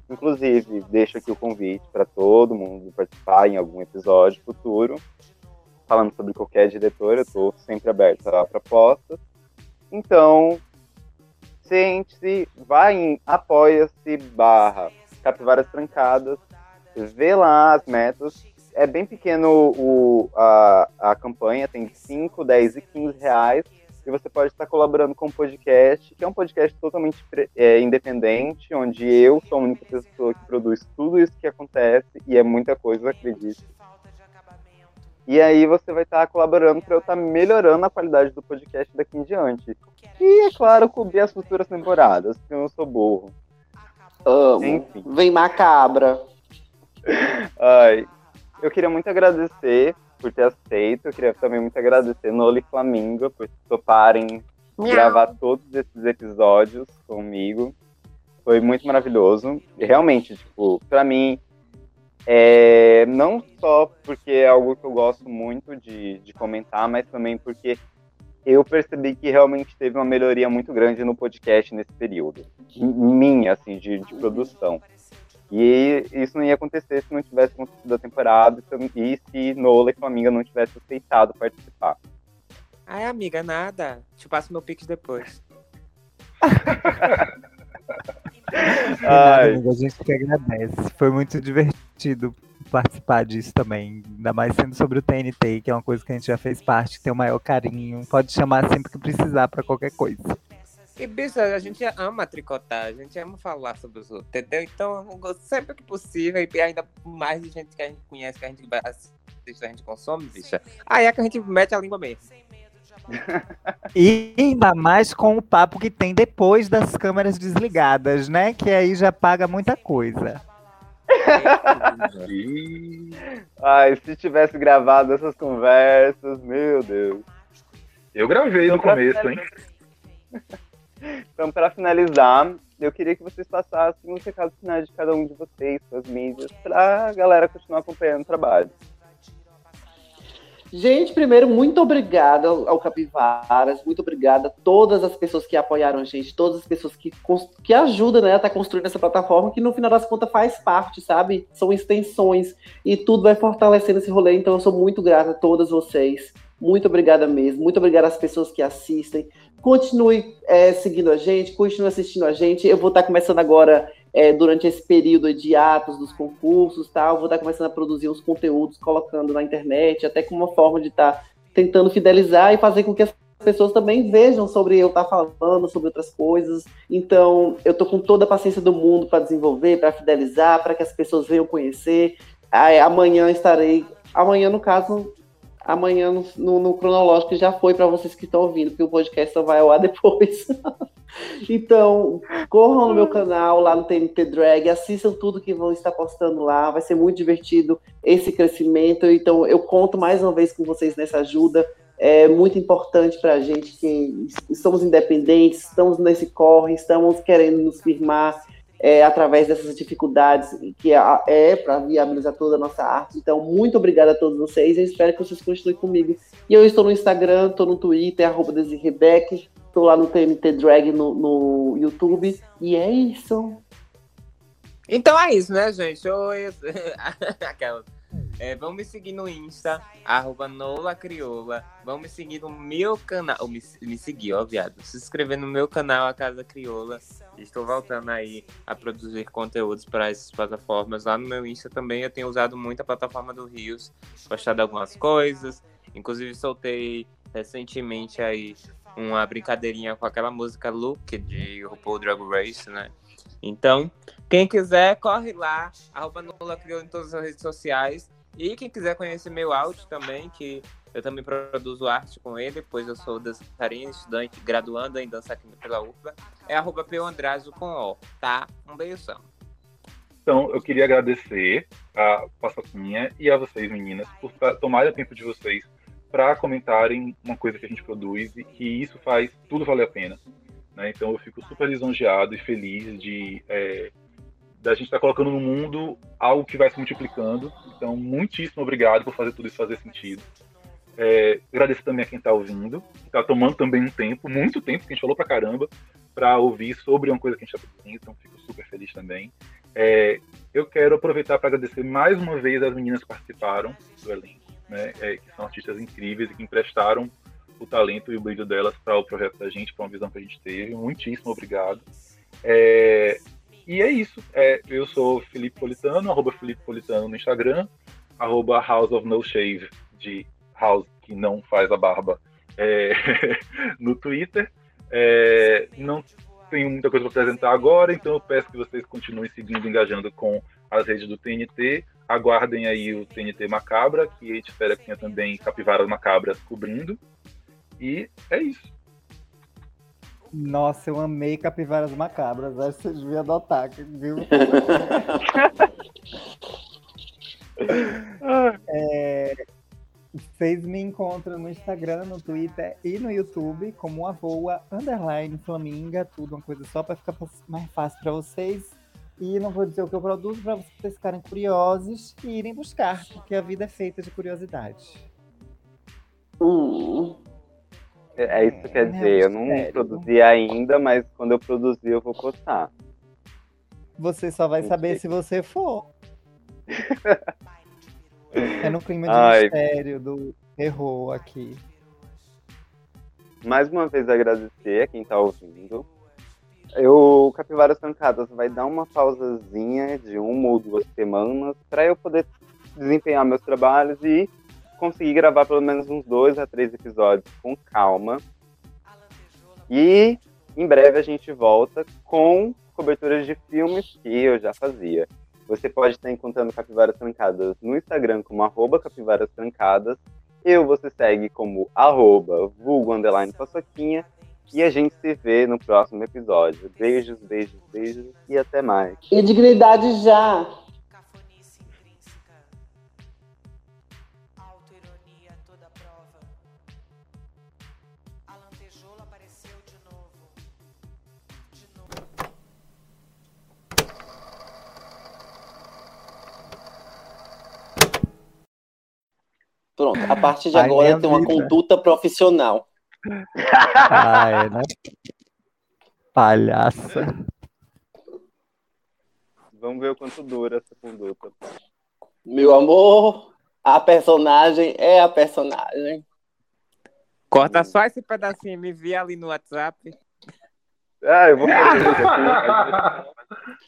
Inclusive, deixo aqui o convite para todo mundo participar em algum episódio futuro, falando sobre qualquer diretor, eu estou sempre aberto a propostas. Então, sente-se, vai em apoia-se barra capivaras trancadas, vê lá as metas. É bem pequeno o, a, a campanha, tem 5, 10 e 15 reais. E você pode estar colaborando com o podcast, que é um podcast totalmente é, independente, onde eu sou a única pessoa que produz tudo isso que acontece, e é muita coisa, acredite. E aí você vai estar colaborando para eu estar melhorando a qualidade do podcast daqui em diante. E, é claro, cobrir as futuras temporadas, porque eu não sou burro. Amo. Enfim. Vem macabra. [laughs] Ai, eu queria muito agradecer por ter aceito. Eu queria também muito agradecer Nola e Flamingo por toparem gravar todos esses episódios comigo. Foi muito maravilhoso. E realmente, tipo, pra mim, é, não só porque é algo que eu gosto muito de, de comentar, mas também porque eu percebi que realmente teve uma melhoria muito grande no podcast nesse período. Minha, assim, de, de produção. E isso não ia acontecer se não tivesse acontecido a temporada e se Nola e Flaminga não tivessem aceitado participar. Ai, amiga, nada. Te passo meu pix depois. [laughs] Nada, Ai, amigo, a gente que agradece. Foi muito divertido participar disso também. Ainda mais sendo sobre o TNT, que é uma coisa que a gente já fez parte, tem o maior carinho. Pode chamar sempre que precisar pra qualquer coisa. E, bicho, a gente ama tricotar, a gente ama falar sobre os outros, entendeu? Então, sempre que possível, e ainda mais de gente que a gente conhece, que a gente assiste, a gente consome, bicha. Aí é que a gente mete a língua mesmo. E ainda mais com o papo que tem depois das câmeras desligadas, né? Que aí já paga muita coisa. [laughs] Ai, se tivesse gravado essas conversas, meu Deus. Eu gravei no Então, pra começo, hein? [laughs] Então, para finalizar, eu queria que vocês passassem os recados finais de cada um de vocês, suas mídias, pra galera continuar acompanhando o trabalho. Gente, primeiro, muito obrigada ao Capivaras, muito obrigada a todas as pessoas que apoiaram a gente, todas as pessoas que, que ajudam né, a estar construindo essa plataforma, que no final das contas faz parte, sabe? São extensões e tudo vai fortalecendo esse rolê, então eu sou muito grata a todas vocês. Muito obrigada mesmo, muito obrigada às pessoas que assistem. Continue é, seguindo a gente, continue assistindo a gente. Eu vou estar começando agora é, durante esse período de atos dos concursos, tal, vou estar começando a produzir uns conteúdos, colocando na internet, até como uma forma de estar tentando fidelizar e fazer com que as pessoas também vejam sobre eu estar falando, sobre outras coisas. Então, eu tô com toda a paciência do mundo para desenvolver, para fidelizar, para que as pessoas venham conhecer. Aí, amanhã estarei, amanhã no caso, amanhã no, no- no cronológico já foi para vocês que estão ouvindo, porque o podcast só vai ao ar [laughs] depois. Então, corram no meu canal lá no TNT Drag, assistam tudo que vão estar postando lá, vai ser muito divertido esse crescimento. Então, eu conto mais uma vez com vocês nessa ajuda. É muito importante para a gente que somos independentes, estamos nesse corre, estamos querendo nos firmar é, através dessas dificuldades que é, para viabilizar toda a nossa arte. Então, muito obrigada a todos vocês. Eu espero que vocês continuem comigo. E eu estou no Instagram, estou no Twitter, arroba estou lá no TMT Drag no, no YouTube. E é isso. Então é isso, né, gente? Oi. [laughs] Aquela. É, vamos me seguir no Insta, arroba. Vamos me seguir no meu canal. Me, me seguir, ó, viado. Se inscrever no meu canal, A Casa Crioula. Estou voltando aí a produzir conteúdos para essas plataformas. Lá no meu Insta também eu tenho usado muito a plataforma do Rios, postado algumas coisas. Inclusive soltei recentemente aí uma brincadeirinha com aquela música Look de RuPaul Drag Race, né? Então, quem quiser, corre lá, arroba Nula Criou em todas as redes sociais. E quem quiser conhecer meu áudio também, que Eu também produzo arte com ele, pois eu sou dançarina, estudante, graduando em dança aqui pela UFBA. É arroba Andrazo com O, tá? Um beijão. Então, eu queria agradecer a Passaquinha e a vocês, meninas, por tomarem o tempo de vocês para comentarem uma coisa que a gente produz e que isso faz tudo valer a pena. Né? Então, eu fico super lisonjeado e feliz de é, da gente estar tá colocando no mundo algo que vai se multiplicando. Então, muitíssimo obrigado por fazer tudo isso fazer sentido. É, agradecer também a quem está ouvindo, está tomando também um tempo, muito tempo, que a gente falou pra caramba, para ouvir sobre uma coisa que a gente está produzindo, então fico super feliz também. É, eu quero aproveitar para agradecer mais uma vez as meninas que participaram do elenco, né, é, que são artistas incríveis e que emprestaram o talento e o brilho delas para o projeto da gente, para uma visão que a gente teve. Muitíssimo obrigado. É, e é isso. É, eu sou Felipe Politano, arroba Felipe Politano no Instagram, arroba House of No Shave de House, que não faz a barba, é, [laughs] no Twitter. É, não tenho muita coisa para apresentar agora, então eu peço que vocês continuem seguindo, engajando com as redes do TNT. Aguardem aí o TNT Macabra, que a gente espera que tenha também capivaras macabras cobrindo. E é isso. Nossa, eu amei capivaras macabras. Acho que vocês deviam adotar, viu? [laughs] é, vocês me encontram no Instagram, no Twitter e no YouTube como a voa underline flaminga, tudo uma coisa só para ficar mais fácil para vocês. E não vou dizer o que eu produzo para vocês ficarem curiosos e irem buscar, porque a vida é feita de curiosidade. Uh. É, é isso que quer é, dizer, eu não sério. produzi ainda, mas quando eu produzir eu vou postar. Você só vai saber se você for. [laughs] É no clima de Ai. mistério do terror aqui. Mais uma vez agradecer a quem tá ouvindo. Eu, Capivaras Trancadas, vai dar uma pausazinha de uma ou duas semanas para eu poder desempenhar meus trabalhos e conseguir gravar pelo menos uns dois a três episódios com calma. E em breve a gente volta com coberturas de filmes que eu já fazia. Você pode estar encontrando Capivaras Trancadas no Instagram como arroba Capivaras Trancadas. Eu você segue como arroba vulgo underline paçoquinha. E a gente se vê no próximo episódio. Beijos, beijos, beijos e até mais. E dignidade já! Pronto, a partir de agora tem uma conduta profissional. Ah, é, né? Palhaça. Vamos ver o quanto dura essa conduta. Meu amor, a personagem é a personagem. Corta só esse pedacinho, me envia ali no WhatsApp. Ah, eu vou fazer. [laughs]